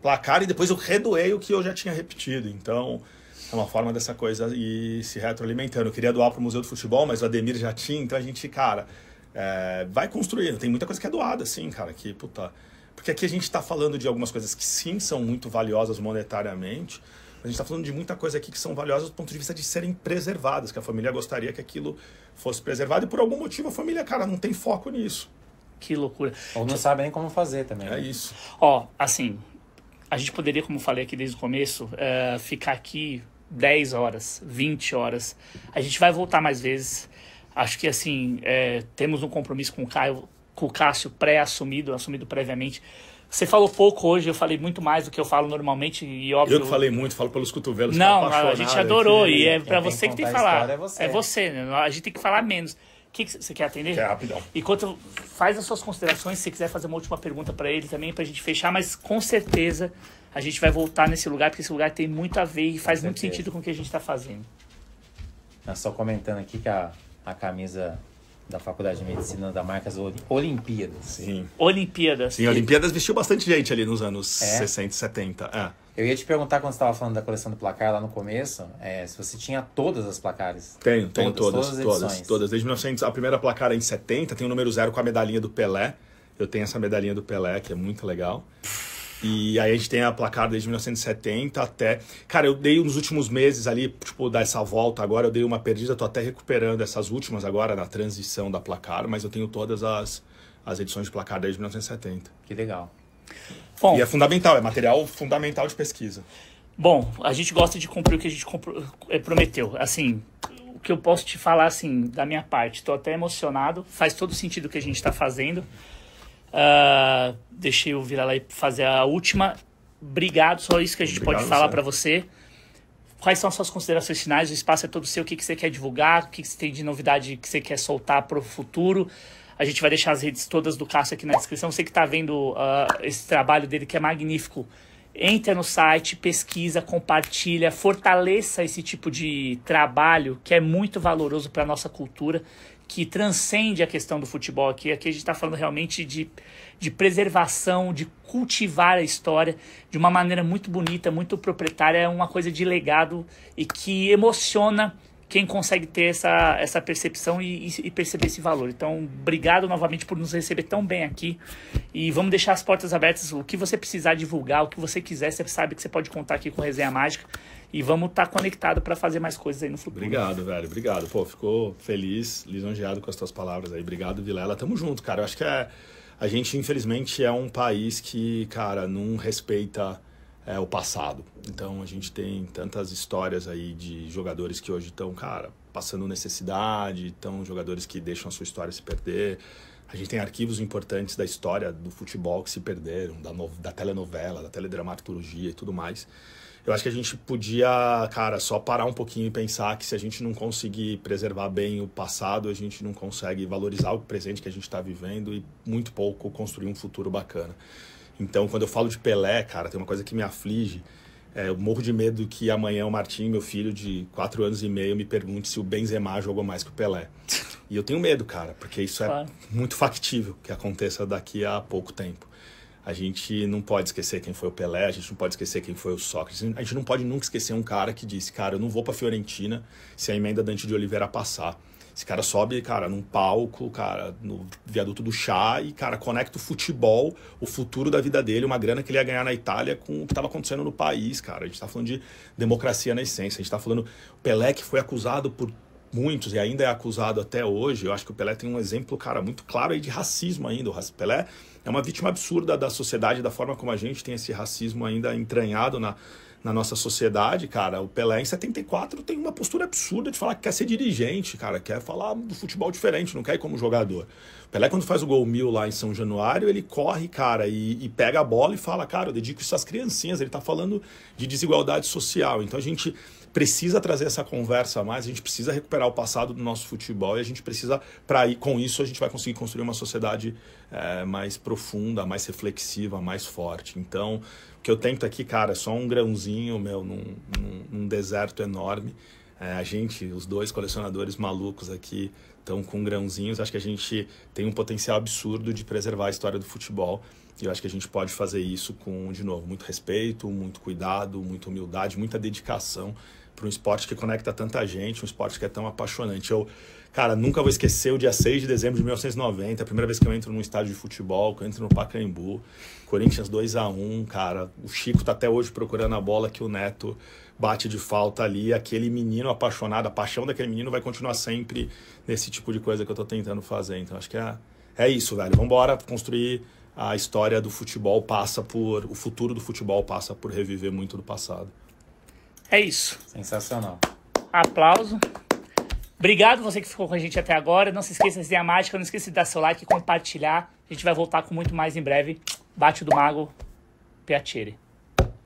A: placar e depois eu redoei o que eu já tinha repetido. Então, é uma forma dessa coisa ir se retroalimentando. Eu queria doar pro Museu do Futebol, mas o Ademir já tinha, então a gente, cara, é, vai construindo. Tem muita coisa que é doada, assim, cara, que, puta. Porque aqui a gente tá falando de algumas coisas que sim são muito valiosas monetariamente, mas a gente tá falando de muita coisa aqui que são valiosas do ponto de vista de serem preservadas, que a família gostaria que aquilo fosse preservado e por algum motivo a família, cara, não tem foco nisso.
D: Que loucura.
C: Ou não sabe nem como fazer também.
A: É
C: né?
A: isso.
D: Ó, assim, a gente poderia, como falei aqui desde o começo, eh, ficar aqui 10 horas, 20 horas. A gente vai voltar mais vezes. Acho que, assim, eh, temos um compromisso com o, Caio, com o Cássio pré-assumido, assumido previamente. Você falou pouco hoje, eu falei muito mais do que eu falo normalmente e óbvio...
A: Eu que falei muito, falo pelos cotovelos.
D: Não, a gente adorou
A: aqui.
D: e é
C: tem
D: você
C: que
D: tem que
C: a
D: falar.
C: é você.
D: É você, né? A gente tem que falar menos. O que, que você quer atender?
A: Que é rapidão.
D: Enquanto faz as suas considerações, se você quiser fazer uma última pergunta para ele também, pra gente fechar, mas com certeza a gente vai voltar nesse lugar, porque esse lugar tem muito a ver e faz muito sentido com o que a gente tá fazendo.
C: Ah, Só comentando aqui que a, a camisa da Faculdade de Medicina da Marcas Oli- Olimpíadas.
A: Sim.
D: Olimpíadas.
A: Sim, Olimpíadas vestiu bastante gente ali nos anos
C: É?
A: 60 e 70. É.
C: Eu ia te perguntar quando você estava falando da coleção do placar lá no começo, é, se você tinha todas as placares.
A: Tenho, tenho
C: Todas,
A: todas,
C: todas as
A: todas,
C: edições.
A: todas. Desde 1900, a primeira placar é em 70, tem o número zero com a medalhinha do Pelé. Eu tenho essa medalhinha do Pelé, que é muito legal. E aí a gente tem a placar desde 1970 até. Cara, eu dei nos últimos meses ali, tipo, dar essa volta agora, eu dei uma perdida, tô até recuperando essas últimas agora na transição da placar, mas eu tenho todas as, as edições de placar desde 1970.
C: Que legal.
D: Bom,
A: E é fundamental, é material fundamental de pesquisa.
D: Bom, a gente gosta de cumprir o que a gente eh, prometeu. Assim, o que eu posso te falar, assim, da minha parte, estou até emocionado. Faz todo sentido o que a gente está fazendo. Ah, deixei o Vira lá e fazer a última. Obrigado, só isso que a gente
A: Obrigado,
D: pode falar para você. Quais são as suas considerações finais? O espaço é todo seu. O que, que você quer divulgar? O que, que você tem de novidade que você quer soltar para o futuro? A gente vai deixar as redes todas do Cássio aqui na descrição. Você que está vendo ah, esse trabalho dele, que é magnífico, entra no site, pesquisa, compartilha, fortaleça esse tipo de trabalho que é muito valoroso para a nossa cultura, que transcende a questão do futebol aqui. Aqui a gente está falando realmente de, de preservação, de cultivar a história de uma maneira muito bonita, muito proprietária, é uma coisa de legado e que emociona quem consegue ter essa, essa percepção e, e- perceber esse valor. Então, obrigado novamente por nos receber tão bem aqui. E vamos deixar as portas abertas. O que você precisar divulgar, o que você quiser, você sabe que você pode contar aqui com Resenha Mágica. E vamos estar conectado para fazer mais coisas aí no futuro.
A: Obrigado, velho. Obrigado. Pô, ficou feliz, lisonjeado com as tuas palavras aí. Obrigado, Vilela. Tamo junto, cara. Eu acho que é. A gente, infelizmente, é um país que, cara, não respeita é, o passado. Então, a gente tem tantas histórias aí de jogadores que hoje estão, cara, passando necessidade, estão jogadores que deixam a sua história se perder. A gente tem arquivos importantes da história do futebol que se perderam, da, no- da telenovela, da teledramaturgia e tudo mais. Eu acho que a gente podia, cara, só parar um pouquinho e pensar que se a gente não conseguir preservar bem o passado, a gente não consegue valorizar o presente que a gente está vivendo e muito pouco construir um futuro bacana. Então, quando eu falo de Pelé, cara, tem uma coisa que me aflige. É, eu morro de medo que amanhã o Martim, meu filho de 4 anos e meio, me pergunte se o Benzema jogou mais que o Pelé. E eu tenho medo, cara, porque isso é
D: Claro.
A: muito factível que aconteça daqui a pouco tempo. A gente não pode esquecer quem foi o Pelé, a gente não pode esquecer quem foi o Sócrates. A gente não pode nunca esquecer um cara que disse, cara, eu não vou pra Fiorentina se a emenda Dante de Oliveira passar. Esse cara sobe, cara, num palco, cara, no viaduto do chá e, cara, conecta o futebol, o futuro da vida dele, uma grana que ele ia ganhar na Itália com o que estava acontecendo no país, cara. A gente tá falando de democracia na essência. A gente tá falando. Pelé que foi acusado por muitos e ainda é acusado até hoje. Eu acho que o Pelé tem um exemplo, cara, muito claro aí de racismo ainda. O Pelé é uma vítima absurda da sociedade, da forma como a gente tem esse racismo ainda entranhado na, na nossa sociedade, cara. O Pelé em 74 tem uma postura absurda de falar que quer ser dirigente, cara, quer falar do futebol diferente, não quer ir como jogador. O Pelé, quando faz o gol mil lá em São Januário, ele corre, cara, e, e pega a bola e fala, cara, eu dedico isso às criancinhas. Ele tá falando de desigualdade social. Então a gente precisa trazer essa conversa a mais, a gente precisa recuperar o passado do nosso futebol e a gente precisa, para ir com isso, a gente vai conseguir construir uma sociedade é, mais profunda, mais reflexiva, mais forte. Então, que eu tento aqui, cara, é só um grãozinho, meu, num, num, num deserto enorme. É, a gente, os dois colecionadores malucos aqui, estão com grãozinhos. Acho que a gente tem um potencial absurdo de preservar a história do futebol. E eu acho que a gente pode fazer isso com, de novo, muito respeito, muito cuidado, muita humildade, muita dedicação para um esporte que conecta tanta gente, um esporte que é tão apaixonante. Eu, cara, nunca vou esquecer o dia 6 de dezembro de 1990, a primeira vez que eu entro num estádio de futebol, que eu entro no Pacaembu, Corinthians 2 a 1 cara. O Chico tá até hoje procurando a bola que o Neto bate de falta ali. Aquele menino apaixonado, a paixão daquele menino vai continuar sempre nesse tipo de coisa que eu tô tentando fazer. Então acho que é, é isso, velho. Vamos embora construir a história do futebol passa por o futuro do futebol passa por reviver muito do passado.
D: É isso.
C: Sensacional.
D: Aplauso. Obrigado você que ficou com a gente até agora. Não se esqueça de a mágica, não esqueça de dar seu like e compartilhar. A gente vai voltar com muito mais em breve. Bate do Mago, Piacere.